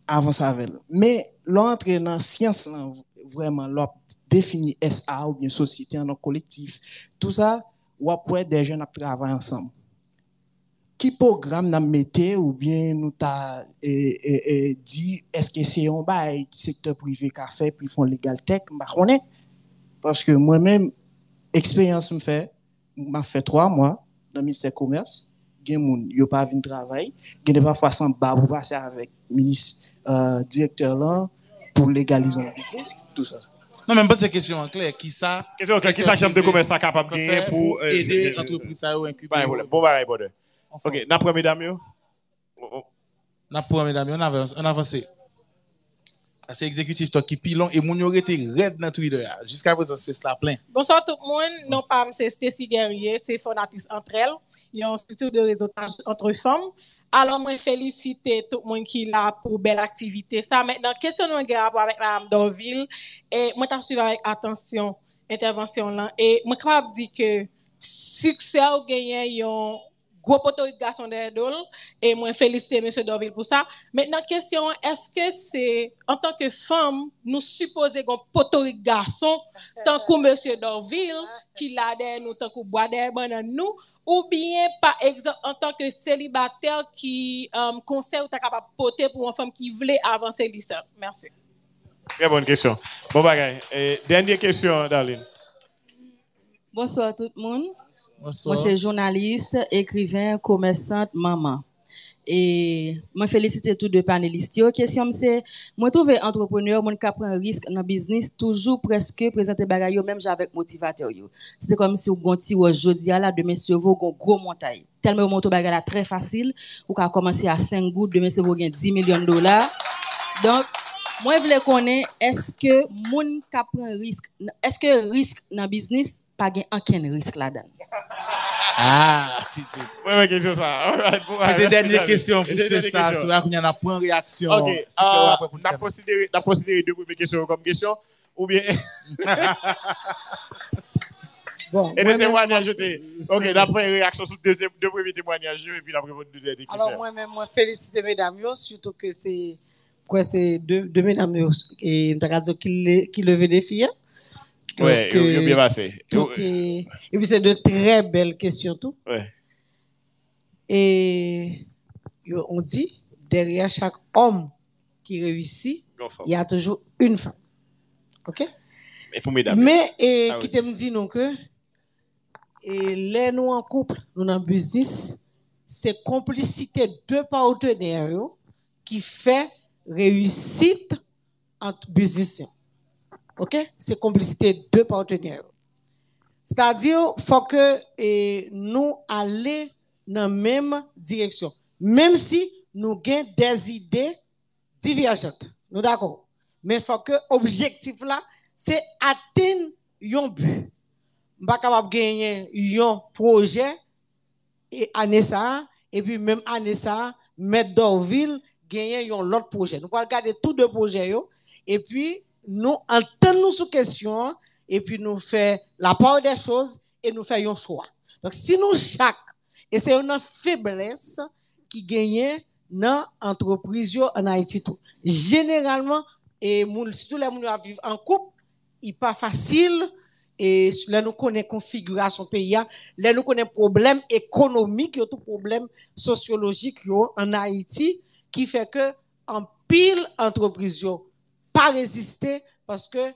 avant ça avec mais l'entrée dans science là vraiment là définit SA ou bien société en collectif. Tout ça ou après des jeunes à travailler ensemble qui programme n'a metté ou bien nous t'a eh, eh, eh, dit est-ce que c'est un bail secteur privé qu'a fait puis font legal tech bah connaît parce que moi-même expérience me fait m'a fait trois mois dans le ministère commerce. Gen moun yo pas vinn travail. Gen pas façon ba pour passer avec ministre euh, directeur là pour légaliser le business tout ça. Non, même pas cette question en clair. Qui ça Question en clair, qui ça chambre de commerce ça capable de Fait gagner pour, euh, aider euh, l'entreprise ça ou incuber. Pas de bon. Ok, n'a mesdames, yo. N'a pas, mesdames, on avance. On avance. C'est exécutif toi qui pilon et mon yo été red dans Twitter. Jusqu'à présent, ça fait cela plein. Bonsoir tout le monde. Non pas c'est Stacy Guerrier, c'est fondatrice entre elles. Il y a une structure de réseautage entre femmes. Alors, moi, féliciter tout le monde qui est là pour belle activité. Ça, maintenant, question de rapport avec Mme Dorville. Et moi, je suivi avec attention intervention là. Et moi, capable de dire que succès ou gagné un gros poteau de garçon derrière. Et moi, féliciter M. Dorville pour ça. Maintenant, question, est-ce que c'est, en tant que femme, nous supposons qu'on poteau de garçon, tant que M. Dorville, qui l'a derrière nous, tant que bois derrière nous, ou bien, par exemple, en tant que célibataire qui euh, conseille ou t'es capable de poter pour une femme qui voulait avancer seul? Merci. Très bonne question. Bon, bagaille. Et dernière question, Darlene. Bonsoir tout le monde. Bonsoir. Moi, c'est journaliste, écrivain, commerçante, maman. Et moi, félicite tous deux panélistes. La question, c'est, moi, trouve entrepreneur, moi, qui prend un risque dans le business, toujours presque présenter bagaille, même avec motivateur. C'est comme si vous gonti ou aujourd'hui, là, demain, sur vous, gon gros montagne. Tellement monto bagaille là très facile, ou qu'à commencer à 5 gouttes, demain, sur vous, gain 10 millions de dollars. Donc, Moi, je voulais connaître, est-ce que moun qui prend risque, est-ce que risque dans le business, pas gain aucun risque là-dedans? Ah, question c'est? Des dernières questions pour Des faire dernières ça. questions. Sur là, qu'on y en a point réaction. Ok, on a considéré, on a considéré deux premières questions comme question, ou bien. <laughs> Bon, Et des témoignages, je t'ai- Ok, d'après réaction sur deux, deux premiers témoignages, et puis après, deux dernières questions. Alors moi-même, moi félicite mesdames, surtout que c'est quoi c'est deux, deux mesdames et qui le- qui levé des filles. Yo euh, bien passé. et puis c'est de très belles questions tout. Ouais. Et on dit derrière chaque homme qui réussit, il y a toujours une femme. OK? Mais pour mesdames. Mais et Ah qui oui. te me dit non que et les nous en couple, nous le business, c'est complicité de partenaires qui fait réussite entre business. OK? C'est complicité de partenaires. C'est-à-dire faut que eh, nous aller dans la même direction. Même si nous avons des idées divergentes. Nous d'accord? Mais il faut que l'objectif là, c'est atteindre un but. Je pas capable de gagner un projet et année et puis même année ça, mettre gagner un autre projet. Nous allons regarder tous deux projets, et puis nous entendons sous question, et puis nous faire la part des choses, et nous un choix. Donc si nous chaque, et c'est une faiblesse qui gagne dans l'entreprise en Haïti tout. Généralement, et surtout les gens vivent en couple, il pas facile et là nous connaissons configuration pays là nous connaissons problème économique tout problème sociologique en Haïti qui fait que en pile entreprise pas résister parce que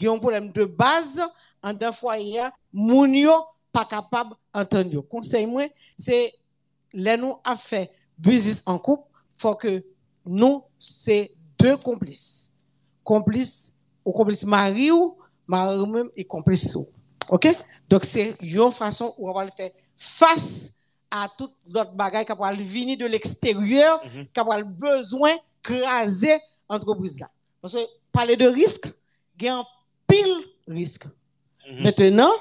il y a un problème de base. En d'un foyer moun yo pas capable d'entendre yo. Conseil moi c'est là nous a fait business en couple faut que nous c'est deux complices. Complice ou complice mari ou mari même et complice ou. OK? Donc c'est une façon où on va le faire face à toute l'autre bagaille qui va venir de l'extérieur qui va besoin craser entreprise là parce que parler de risque il y a un pile risque maintenant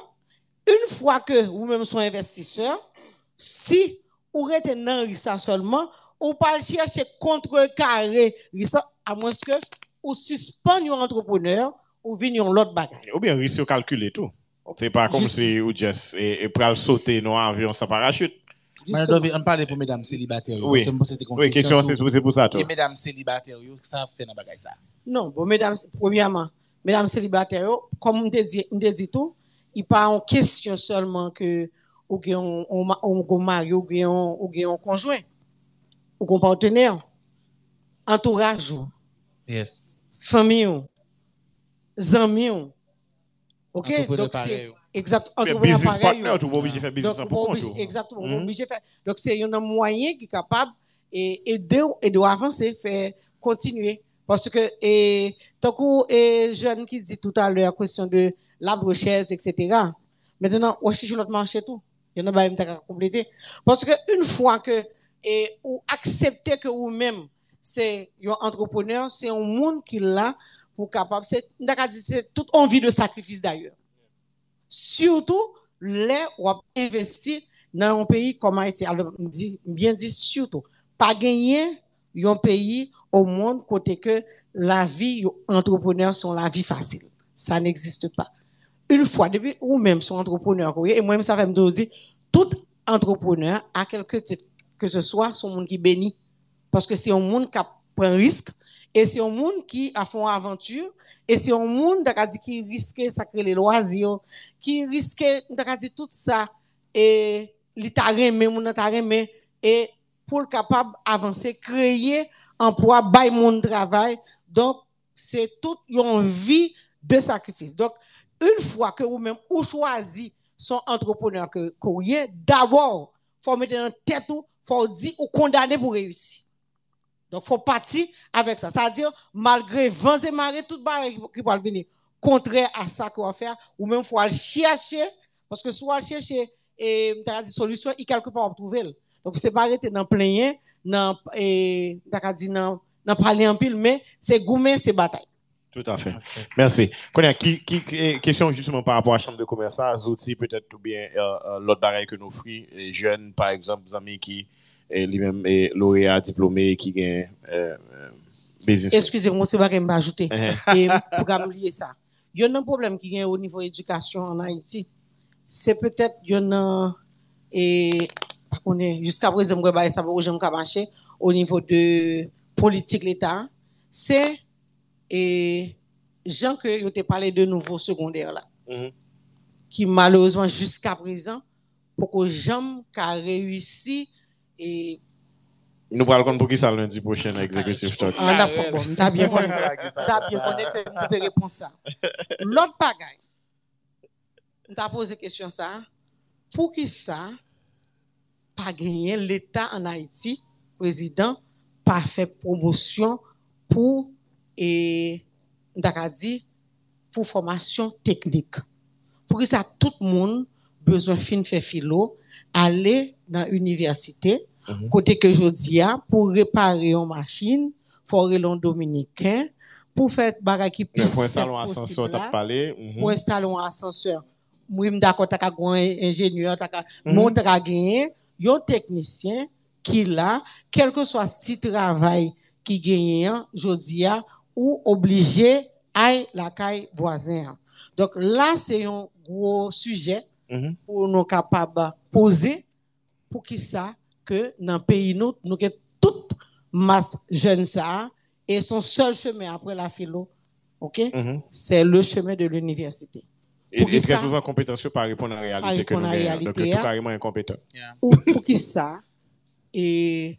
une fois que vous-même sont investisseur si vous êtes dans risque seulement ou pas chercher contrecarrer risque à moins que ou suspendre un entrepreneur ou venir l'autre bagaille Ou bien risque calculé tout. C'est pas comme Juste- si ou just et, et pral sauter dans avion sans parachute. Madame on parle pour mesdames célibataires. Oui. Que Oui, question, c'est pour- ça, toi. Et mesdames célibataires, ça fait dans bagay ça. Non, bon, mesdames, premièrement, mesdames célibataires, comme on dit, on dit tout, il pas en question seulement que ou gen on mari ou on- un conjoint ou gon partenaire entourage ou, Yes. famille ou, amis ou. OK? Donc c'est. Exact entrepreneur business pareil, partner, tu pas obligé de faire business Donc, pour compte. Exactement, obligé de faire. Donc, c'est un moyen qui est capable et aider et de avancer, faire continuer. Parce que, et, tant que, et, jeune qui dit tout à l'heure, question de l'arbre chaise, etc. Maintenant, on cherche l'autre marché tout. Il y en a pas même compléter. Parce que, une fois que, et, ou accepter que vous-même, c'est un entrepreneur, c'est un monde qui l'a pour capable, c'est toute envie de sacrifice d'ailleurs surtout les ou investi dans un pays comme Haïti. Alors, bien dit surtout, pas gagner un pays au monde côté que la vie entrepreneur sont la vie facile. Ça n'existe pas. Une fois, depuis ou même son entrepreneur, et moi-même, ça fait me dire, tout entrepreneur, à quelque titre, que ce soit son monde qui bénit. Parce que c'est un monde qui prend risque, et c'est un monde qui a fait une aventure, et c'est un monde qui risque sacrer les loisirs, qui risque dit, tout ça, et ta remè, et pour le capable avancer, créer emploi, bay monde travail. Donc, c'est toute une vie de sacrifice. Donc, une fois que vous-même, ou choisi son entrepreneur que, vous d'abord, faut mettre dans tête ou, faut dire ou condamner pour réussir. Donc, faut partir avec ça. C'est-à-dire, malgré vents et marées, tout barre qui qui va venir contraire à ça qu'on va faire, ou même faut aller chercher, parce que soit chercher, et, dit solution, il quelque part on trouver. Donc, c'est pas arrêter dans plein, dans, et, dit dans, parlé en pile, mais c'est gourmet, c'est bataille. Tout à fait. Merci. Konya, qui, qui, qui- question justement par rapport à la chambre de commerce, outils peut-être ou bien euh, euh, l'autre bagaille que nous offrons, les jeunes, par exemple, des amis qui, lui-même, est lauréat, diplômé, qui gagne euh, euh, business. Excusez-moi, c'est pas que je ajouter. Et pour oublier ça. Il y a un problème qui est au niveau éducation en Haïti. C'est peut-être, il y a un, et, jusqu'à présent, moi, bah, ça où j'aime marcher, au niveau de politique l'État. C'est, et, gens que, te parlé de nouveau secondaire là. Mhm. Qui malheureusement, jusqu'à présent, pour que j'aime qu'à réussi, et, Nous parlons comme pour qui ça lundi prochain à Executive Talk? ah, d'accord, bon, t'as bien connu, t'as bien connu que je vais répondre ça. L'autre bagaille, t'as posé question ça, pour qui ça, pas gagner l'État en Haïti, président, pas fait promotion pour, et, dit, pour formation technique. Pour que ça, tout le monde besoin fin faire philo, aller dans l'université, côté que je dis, ah, pour réparer une machine, faut en dominicain, pour faire bagay qui pour un simple salon ascenseur, t'as là. parlé. mhm. Pour installer un ascenseur. Moi, je d'accord, t'as qu'à un ingénieur, t'as qu'à, Mhm. un technicien qui là, quel que soit petit travail qui gagne, je dis, ah, ou obligé à la caille voisin. Donc là, c'est un gros sujet Mhm. pour nous capables poser pour qui ça que dans le pays nous nous avons toute masse jeune ça et son seul chemin après la philo OK? Mhm. c'est le chemin de l'université Et, Pour et qui très ça? souvent, compétence pas répondre à la réalité que nous à la gagnons. Donc, réalité, le tout hein. carrément incompétent. ou pour qui ça? Et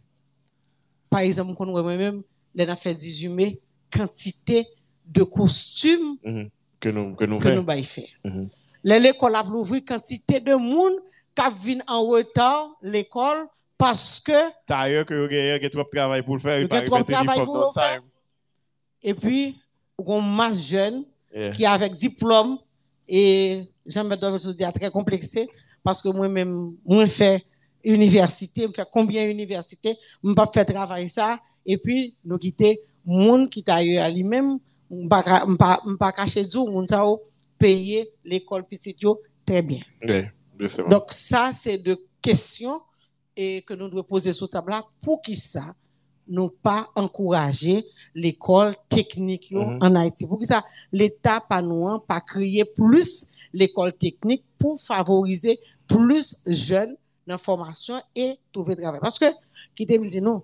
par exemple quand nous même les fait 18 mai quantité de costumes Mhm. Que nous, que nous que faisons. nous faire. Les- l'école a ouvert quantité de monde qui viennent en retard l'école parce que T'as ailleurs que vous gagnez, que trop de travail pour le faire. Il paraît trop travail pour le faire. et puis on masse jeune Yeah. qui avec diplôme et Jean-Baptiste Dovel dit très complexé parce que moi-même moi fait université, me fait combien université, me pas fait travail ça et puis nous quitter monde qui t'a eu à lui-même, me pas pas pas cacher du monde ça payer l'école petite très bien. Bien sûr. Donc ça, c'est de questions et que nous devons poser sur table là pour qui ça nous pas encourager l'école technique Mhm. en Haïti. Pour qui ça l'État pas nous hein, pas créer plus l'école technique pour favoriser plus jeunes dans la formation et trouver travail. Parce que qui te dit non,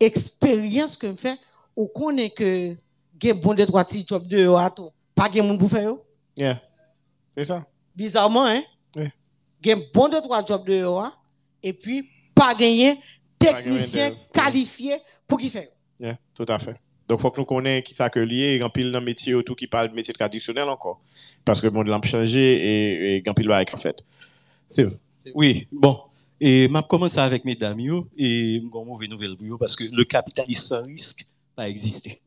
expérience que fait ou connaît que gen bon de trois petits job de à tout, pas gen moun pour faire yo. Yeah. C'est ça. Bizarrement, hein? Gen bon de trois jobs de yo, hein, et puis pas gagner technicien qualifié pour qui fait. Yeah, tout à fait. Donc, il faut que nous connaissions qui ça que lié, et pile dans le métier autour qui parle de métier traditionnel encore. Parce que le monde l'a changé et, et grand pile va être fait. C'est vrai. Oui, bon. Et m'a commencé avec mesdames yo, et une mauvaise nouvelle pour parce que le capitalisme sans risque pas existé.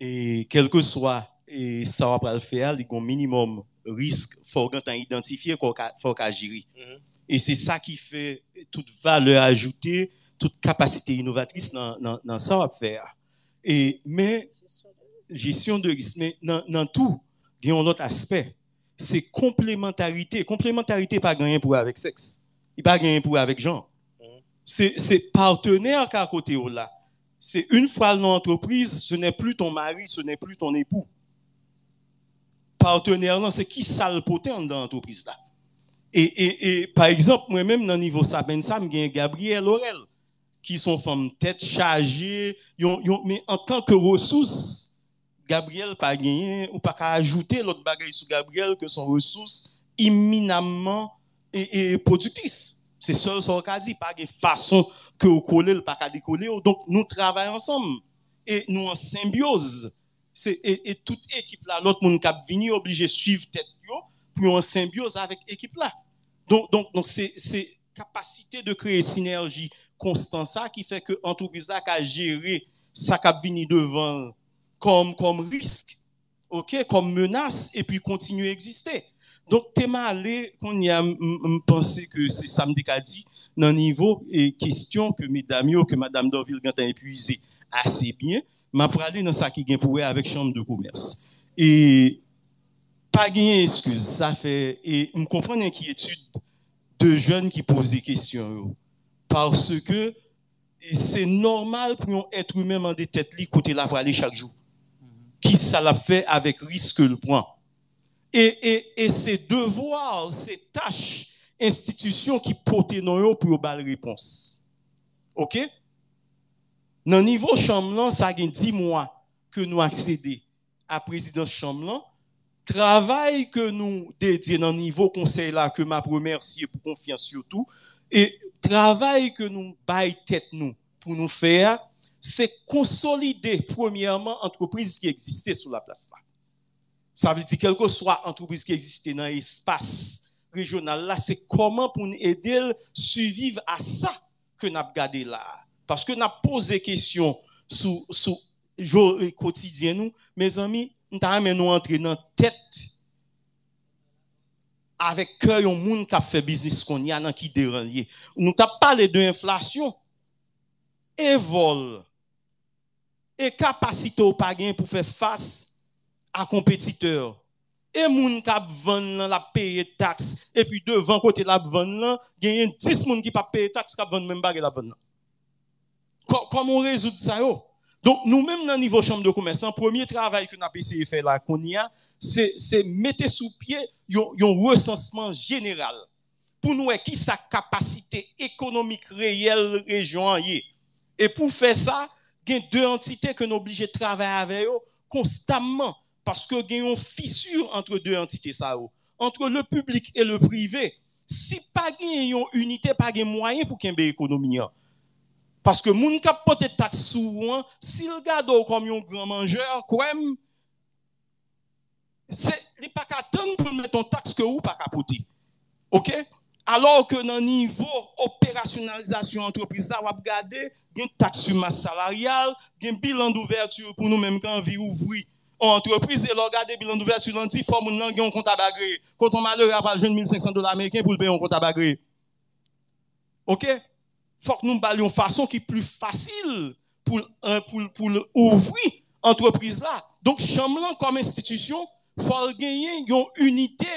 Et quel que soit et ça va pas le faire, il y a un minimum risque, faut identifier, faut qu'on gérer. Et c'est ça qui fait toute valeur ajoutée, toute capacité innovatrice dans dans dans ça va faire. Et mais gestion de risque, mais dans dans tout, il y a un autre aspect, c'est complémentarité. Complémentarité pas gagné pour avec sexe. Il pas gagné pour avec gens. C'est c'est partenaire qu'à côté là. C'est une fois dans l'entreprise, ce n'est plus ton mari, ce n'est plus ton époux. Partenaire, c'est qui potin dans l'entreprise là. Et, et, et par exemple, moi-même, dans le niveau Saben Sam, j'ai Gabriel Aurel, qui sont femmes tête chargée, yon- yon- mais en tant que ressource, Gabriel pas gagné, ou pas ajouter l'autre bagaille sur Gabriel que son ressource imminemment et, productrice. C'est seul ça qu'a dit, pas de façon que vous collez, le pas décoller. Donc, nous travaillons ensemble. Et nous en symbiose. Et, toute équipe là, l'autre monde qui a venu obligé de suivre tête pour en symbiose avec équipe là. Donc, donc, c'est, c'est capacité de créer synergie constant ça qui fait que l'entreprise là qui a géré ça qui a venu devant comme, comme risque, ok, comme menace, et puis continuer à exister. Donc, t'es allé, qu'on y a pensé que c'est ça me dit, dans le niveau et question que mesdames, que madame Dorville a épuisé assez bien. M'a parlé dans ça qui gagne pour avec chambre de commerce. Et pas gain excuse, ça fait et me comprendre inquiétude de jeunes qui posent des questions parce que c'est normal pour un être humain en des têtes côté la aller chaque jour. Qui ça l'a fait avec risque le prend. Et, et, et c'est devoirs, c'est tâches, institutions qui portent non pour la réponse. OK? Dans le niveau chambre, ça a 10 mois que nous accédons à président chambre. Travail que nous dédions dans le niveau conseil là, que m'a remercié pour confiance surtout, et travail que nous baillons tête nous pour nous faire, c'est consolider premièrement l'entreprise qui existait sur la place là. Ça veut dire, quelle que soit l'entreprise qui existait dans l'espace régional là, c'est comment pour nous aider à survivre à ça que nous avons gardé là. Parce que nous avons posé des questions sur le jour quotidien, nous, mes amis, nous avons nous entrer dans la tête avec cœur un monde qui a fait business qu'on y a dans qui dérange. Nous avons parlé de l'inflation et vol et capacité au pagain pour faire face à compétiteur. Et moun kap vend la payer taxe et puis devant côté la vend là, gagne 10 moun qui pas payer taxe kap vend même bague la vend. Koman rezout sa yo? Donk nou menm nan nivou chanm de koumesan, premier travay ki nan PCI e fè la koni a, se mette sou pie yon, yon resansman general. Pou nou e ki sa kapasite ekonomik reyel rejon ye. E pou fè sa, gen de entite ke nou oblije travay ave yo konstanman paske gen yon fissur entre de entite sa yo. Entre le publik e le prive, si pa gen yon unité, pa gen mwayen pou kenbe ekonomi an. Parce que moun kap pote taxe souvent s'il garde comme un grand mangeur quoi c'est il pas qu'attendre pour mettre ton taxe que ou pas capoter OK? Alors que dans niveau opérationnalisation entreprise là on va regarder une taxe sur masse salariale un bilan d'ouverture pour nous même quand vie ouvrir entreprise et regarder bilan d'ouverture l'anti faut moun un compte à quand on malheur a pas jeune 1500 dollars américains pour payer un compte à OK? Faut que nous parlions façon qui est plus facile pour pour ouvrir entreprise là donc Chamlan comme institution faut gagner une unité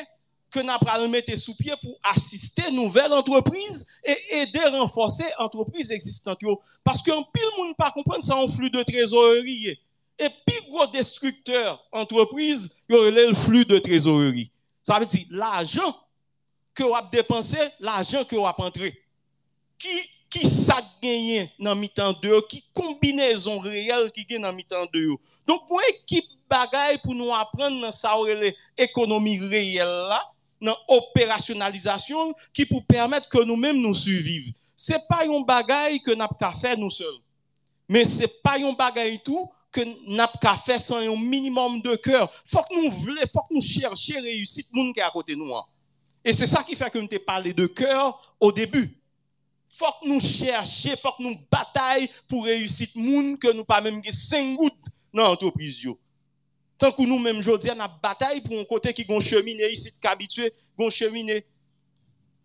que nous allons mettre sous pied pour assister nouvelles entreprises et aider à renforcer entreprises existantes parce qu'un pile monde pas comprendre ça un flux de trésorerie et puis, gros destructeur entreprise, il y le flux de trésorerie. Ça veut dire l'argent que vous avez dépensé, l'argent que vous avez entré. Qui, qui ça gagné dans mi-temps de qui combinaison réelle qui gagne dans mi-temps de Donc, pour équipe bagaille pour nous apprendre dans ça économie réelle là, dans opérationnalisation qui pour permettre que nous-mêmes nous survivions. C'est pas un bagaille que nous avons faire nous seuls. Mais c'est pas un bagaille tout que n'a pas fait sans un minimum de cœur. Faut que nous voulons, faut que nous cherchions réussite monde qui est à côté de nous. Hein. Et c'est ça qui fait que nous t'ai parlé de cœur au début. Faut que nous cherchions, faut que nous bataillons pour réussir monde que nous pas même 5 gouttes dans l'entreprise. Tant que nous même aujourd'hui, on a bataille pour un côté qui gon cheminer ici qui habitué, gon cheminer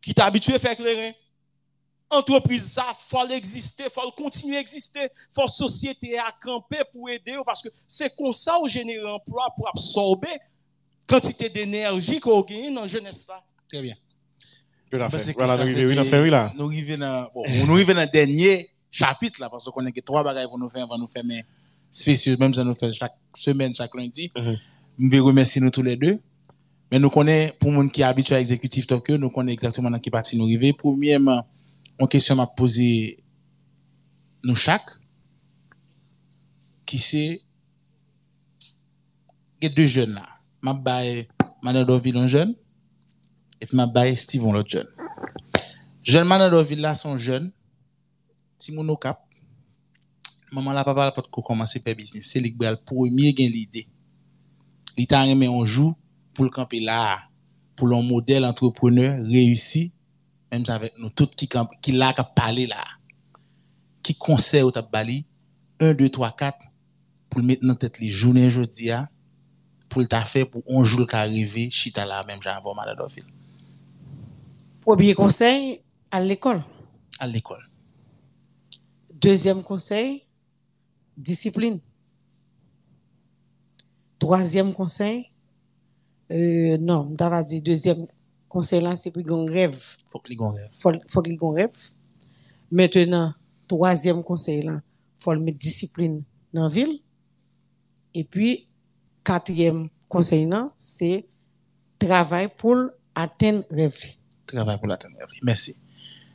qui t'habitué à faire clairin. Entreprise ça faut exister faut continuer à exister faut société à camper pour aider parce que c'est comme ça on génère emploi pour absorber quantité d'énergie qu'on gagne dans la jeunesse très bien voilà nous arrivons là. nous arrivons dans bon nous arrivons dans le dernier chapitre là parce qu'on a que trois bagages pour nous faire avant nous faire mais spéciaux même ça nous fait chaque semaine chaque lundi. Uh-huh. je vais remercier nous tous les deux. Mais nous connaissons pour les gens qui sont habitués à exécutif Tokyo nous connaissons exactement dans quelle partie nous arrivons. Premièrement une question m'a posé nous chaque. Qui c'est? Il y a deux jeunes là. M'a bail Manadoville un jeune et puis m'a bail Steven l'autre jeune. Jeune Manadoville là sont jeunes Timono Cap. Maman là papa là pas commencer faire business. C'est lui le premier gain l'idée. Il t'a remis un jour pour le camper là. Pour un modèle entrepreneur réussi. Même avec nous tous qui qui là qui parler là. Qui conseille au tabali 1 2 3 4 pour mettre dans tête les journées jeudi pour le faire pour un jour qui arrive chita là même genre avant Maladoville premier conseil à l'école à l'école deuxième conseil discipline. Troisième conseil, euh, non, t'avais dit deuxième conseil là, c'est qu'il un rêve. Faut gars rêvent. Faut, faut qu'il ait rêve. Maintenant, troisième conseil là, faut le mettre discipline dans la ville. Et puis, quatrième conseil là, c'est travail pour atteindre rêve. travay pou la tenebre. Mersi.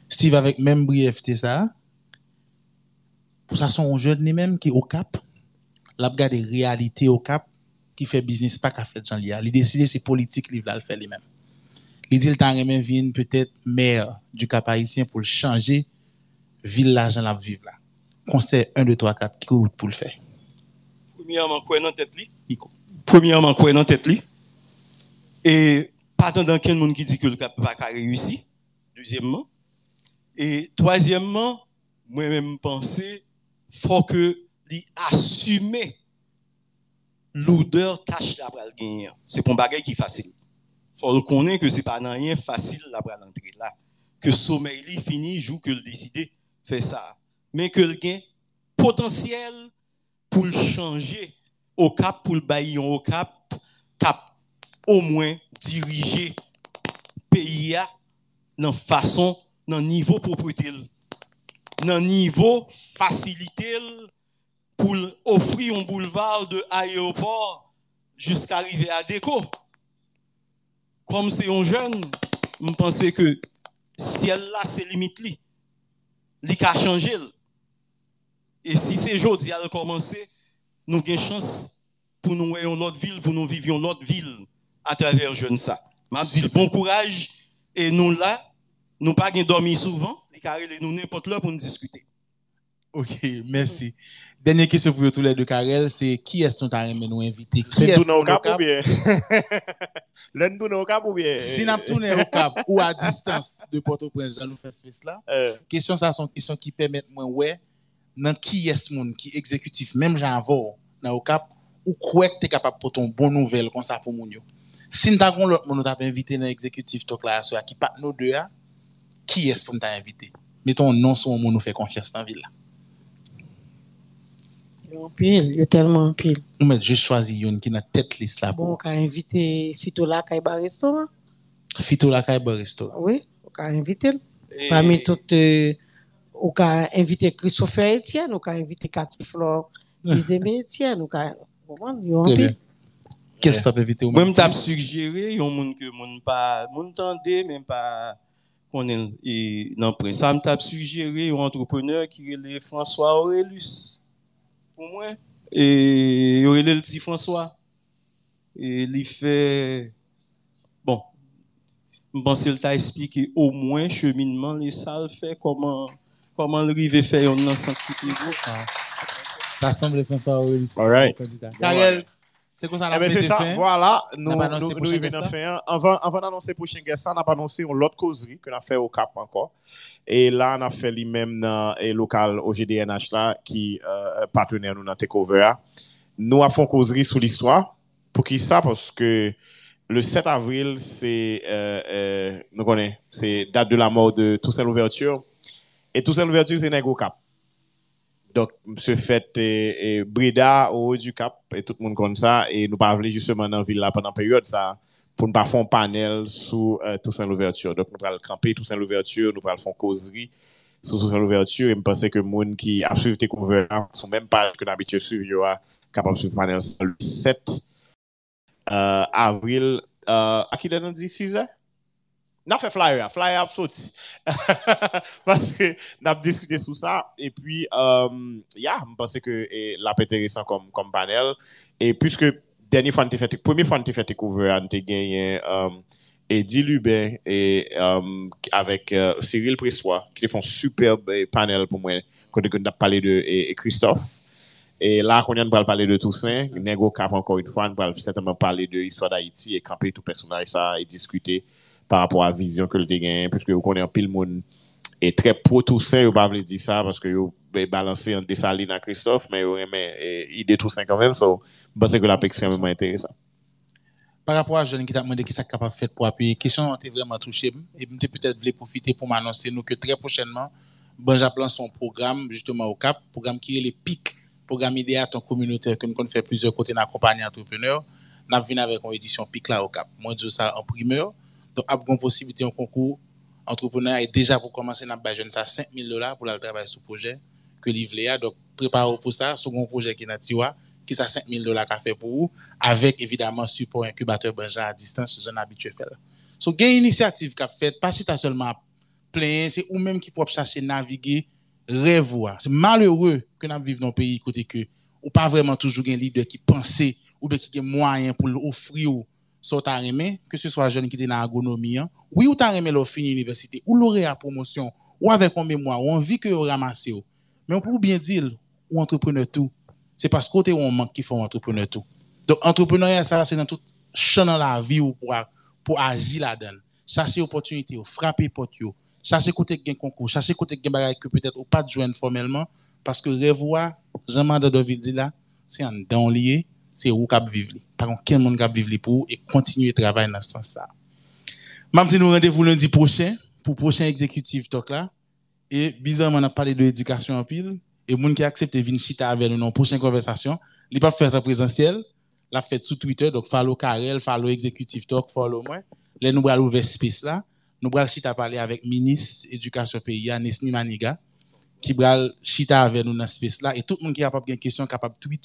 Steve, avèk mèm briyevte sa, pou sa son joun ni mèm ki okap, lap gade realite okap, ki fè biznis pa ka fèt jan li a. Li deside se politik li vla l fè li mèm. Li di l tan remèm vin peut-èt mèr du kap haïtien pou l chanje vil la jan lap viv la. Konsey 1, 2, 3, 4, ki kout pou l fè? Premièrement, kwen nan tèt li. Premièrement, kwen nan tèt li. Et pas tant quel monde qui dit que le cap va réussir. Deuxièmement. Et troisièmement, moi-même penser, faut que li assumer l'odeur tâche la pral gagner. C'est pour un bagage qui est facile. Faut le connaître que c'est pas rien facile la pral entrer là. Que sommeil li fini joue que le décider fait ça. Mais que le gain potentiel pour le changer au cap pour le bailler au cap cap au moins diriger pays dans façon dans niveau propriété dans niveau facilité pour offrir un boulevard de aéroport jusqu'à arriver à Déco. Comme c'est un jeune, je pense que si elle là, c'est limite li. Li ka changer. Et si c'est aujourd'hui à commencer, nous avons chance pour nous voyons l'autre ville, pour nous vivions l'autre ville à travers jeune ça. M'a dit bon courage et nous là, nous pas dormir souvent, les carrés nous n'importe là pour nous discuter. Ok, merci. Dernière question pour tous les deux, Karel, c'est qui est-ce que tu nous invité? Qui C'est est-ce tourner au qu'on cap ou bien? L'un tourner au cap ou bien? Si nous tourné au cap ou à distance de Port-au-Prince, nous faire space là, Euh, question ça sont question qui permettent moi ouais, dans qui est-ce monde qui exécutif même j'en dans au cap ou quoi que tu es capable pour ton bonne nouvelle comme ça pour moun yo? Si nous avons l'autre nous invité dans l'exécutif talk là qui pas nous deux là, qui est-ce pour nous t'a invité? Mettons non sur monde nous fait confiance dans la ville là. Il y a un pile, il y a tellement pile. Ou met juste choisi une qui dans tête liste là Bon, on a invité Fito là, Kaiba Restaurant. Fito la Kaiba Resto. Oui, on a invité. Parmi toutes, euh, on a invité Christopher Etienne, on a invité Cathy Flore, Gizeme Etienne, on a, bon, il y a bien. pile. Qu'est-ce que tu as invité au même je t'ai temps? suggéré, yon moun que moun pas, moun tende, même pas, connaît, et, non, prince. Ça me t'a suggéré, un entrepreneur qui est François Aurelius. Pour moi. Et, il est le petit François. Et, il fait, bon, je pense qu'il t'a expliqué au moins cheminement, les salles fait comment, comment le rive fait, on a senti L'Assemblée François Aurelius. All right. Candidat. C'est quoi ça Eh la ben, c'est ça, voilà, nous, nous, nous dans là? fin. Avant, avant d'annoncer prochain guest, on a annoncé une autre causerie qu'on a fait au Cap encore. Et là, on a fait lui-même dans le local au GDNH là, qui euh, partenaire nous dans Takeover. Nous avons fait une causerie sur l'histoire. Pour qui ça? Parce que le 7 avril, c'est, euh, euh, nous connaissons, c'est date de la mort de Toussaint Louverture. Et Toussaint Louverture, c'est Nego Cap. Donc, se fèt e, e brida ou e, du kap, e tout moun kon sa, e nou pa avle justement nan vil la pendant peryode sa, pou nou pa fon panel sou euh, Toussaint Louverture. Donc, nou pral kampe Toussaint Louverture, nou pral fon kozri sou Toussaint Louverture, e mpense ke moun ki ap suiv te konveran, sou menm pa ke nabitye suiv yo a kapap suiv panel sa. Le 7 euh, avril, euh, a ki den an di 6 an? N'a fait flyer, flyer ap soti. <laughs> Parce que n'a discuté sous ça. Et puis, um, yeah, je pense que l'a intéressant comme, comme panel. Et puisque dernier fan fait, premier fan te fait couvert, on te gagné um, euh, Eddie Lubin et, um, avec uh, Cyril Pressois, qui te font superbe euh, panel pour moi. Quand on a parlé de et, et Christophe. Et là, on va parler de Toussaint, Nego Cap encore une fois, on va certainement parler de l'histoire d'Haïti et camper tout personnage ça et discuter. Par rapport à la vision que le gagné, puisque vous connaissez un pile monde est très pro Toussaint, vous pas dire ça parce que vous balancé entre Dessalines à Christophe, mais vous aimez idée Toussaint quand même, so, je pense que la extrêmement intéressant. Par rapport à jeune qui t'a demandé qui ça capable de faire pour appuyer, question a vraiment touché et m'était peut-être voulu profiter pour m'annoncer que très prochainement Benja plan son programme justement au Cap, programme qui est les pics programme idéaton communautaire que nous fait plusieurs côtés dans accompagner entrepreneurs. Nous venu avec une édition pic là au cap. Moi, je dis ça en primeur. Donc, il y a une possibilité en concours. Entrepreneur est déjà pour commencer à bailler ça 5 000 dollars pour le travail sur le projet que livrer. Donc, préparez pour ça, second projet qui est dans qui ça 5 000 dollars qu'a fait pour vous, avec évidemment support incubateur Benjamin à distance, ce que habitué faire. So il y a une initiative qui a fait, pas chita seulement plein, c'est ou même qui peut chercher naviguer, revoir. C'est malheureux que nous vivons dans un pays côté que ou pas vraiment toujours un leader qui pensait ou bien qui a moyen pour l'offrir so ta remè, que ce soit jeune qui est dans l'agronomie, hein? oui ou ta remè l'offre université, ou l'aurait à promotion, ou avec un mémoire, ou envie que vous ramassez. Mais pour bien dire, ou entrepreneur tout, c'est parce que on manque qui font entrepreneur tout. Donc, entrepreneuriat, ça, c'est dans tout champ dans la vie ou pour, pour agir là-dedans. Chercher opportunité, frapper porte, chercher côté gain concours, chercher côté gain bagay que peut-être ou pas de joindre formellement, parce que revoir, Jean-Marc Deville dit là, c'est un don lié, c'est où cap vivre. Par quel monde cap vivre pour et continuer à travailler dans ce sens-là. Même si nous rendez-vous lundi prochain pour prochain exécutif talk là. Et bizarrement, on a parlé de l'éducation en pile. Et monde qui accepte de venir chita avec nous dans prochaine conversation, il pas faire en présentiel, l'a fait sur Twitter, donc follow Karel, follow Executive Talk, follow moi. Là, nous allons ouvrir space là. Nous allons chita parler avec ministre éducation pays, Nesmi Maniga, qui va chita avec nous dans space là. Et tout le monde qui a pas une question capable de tweet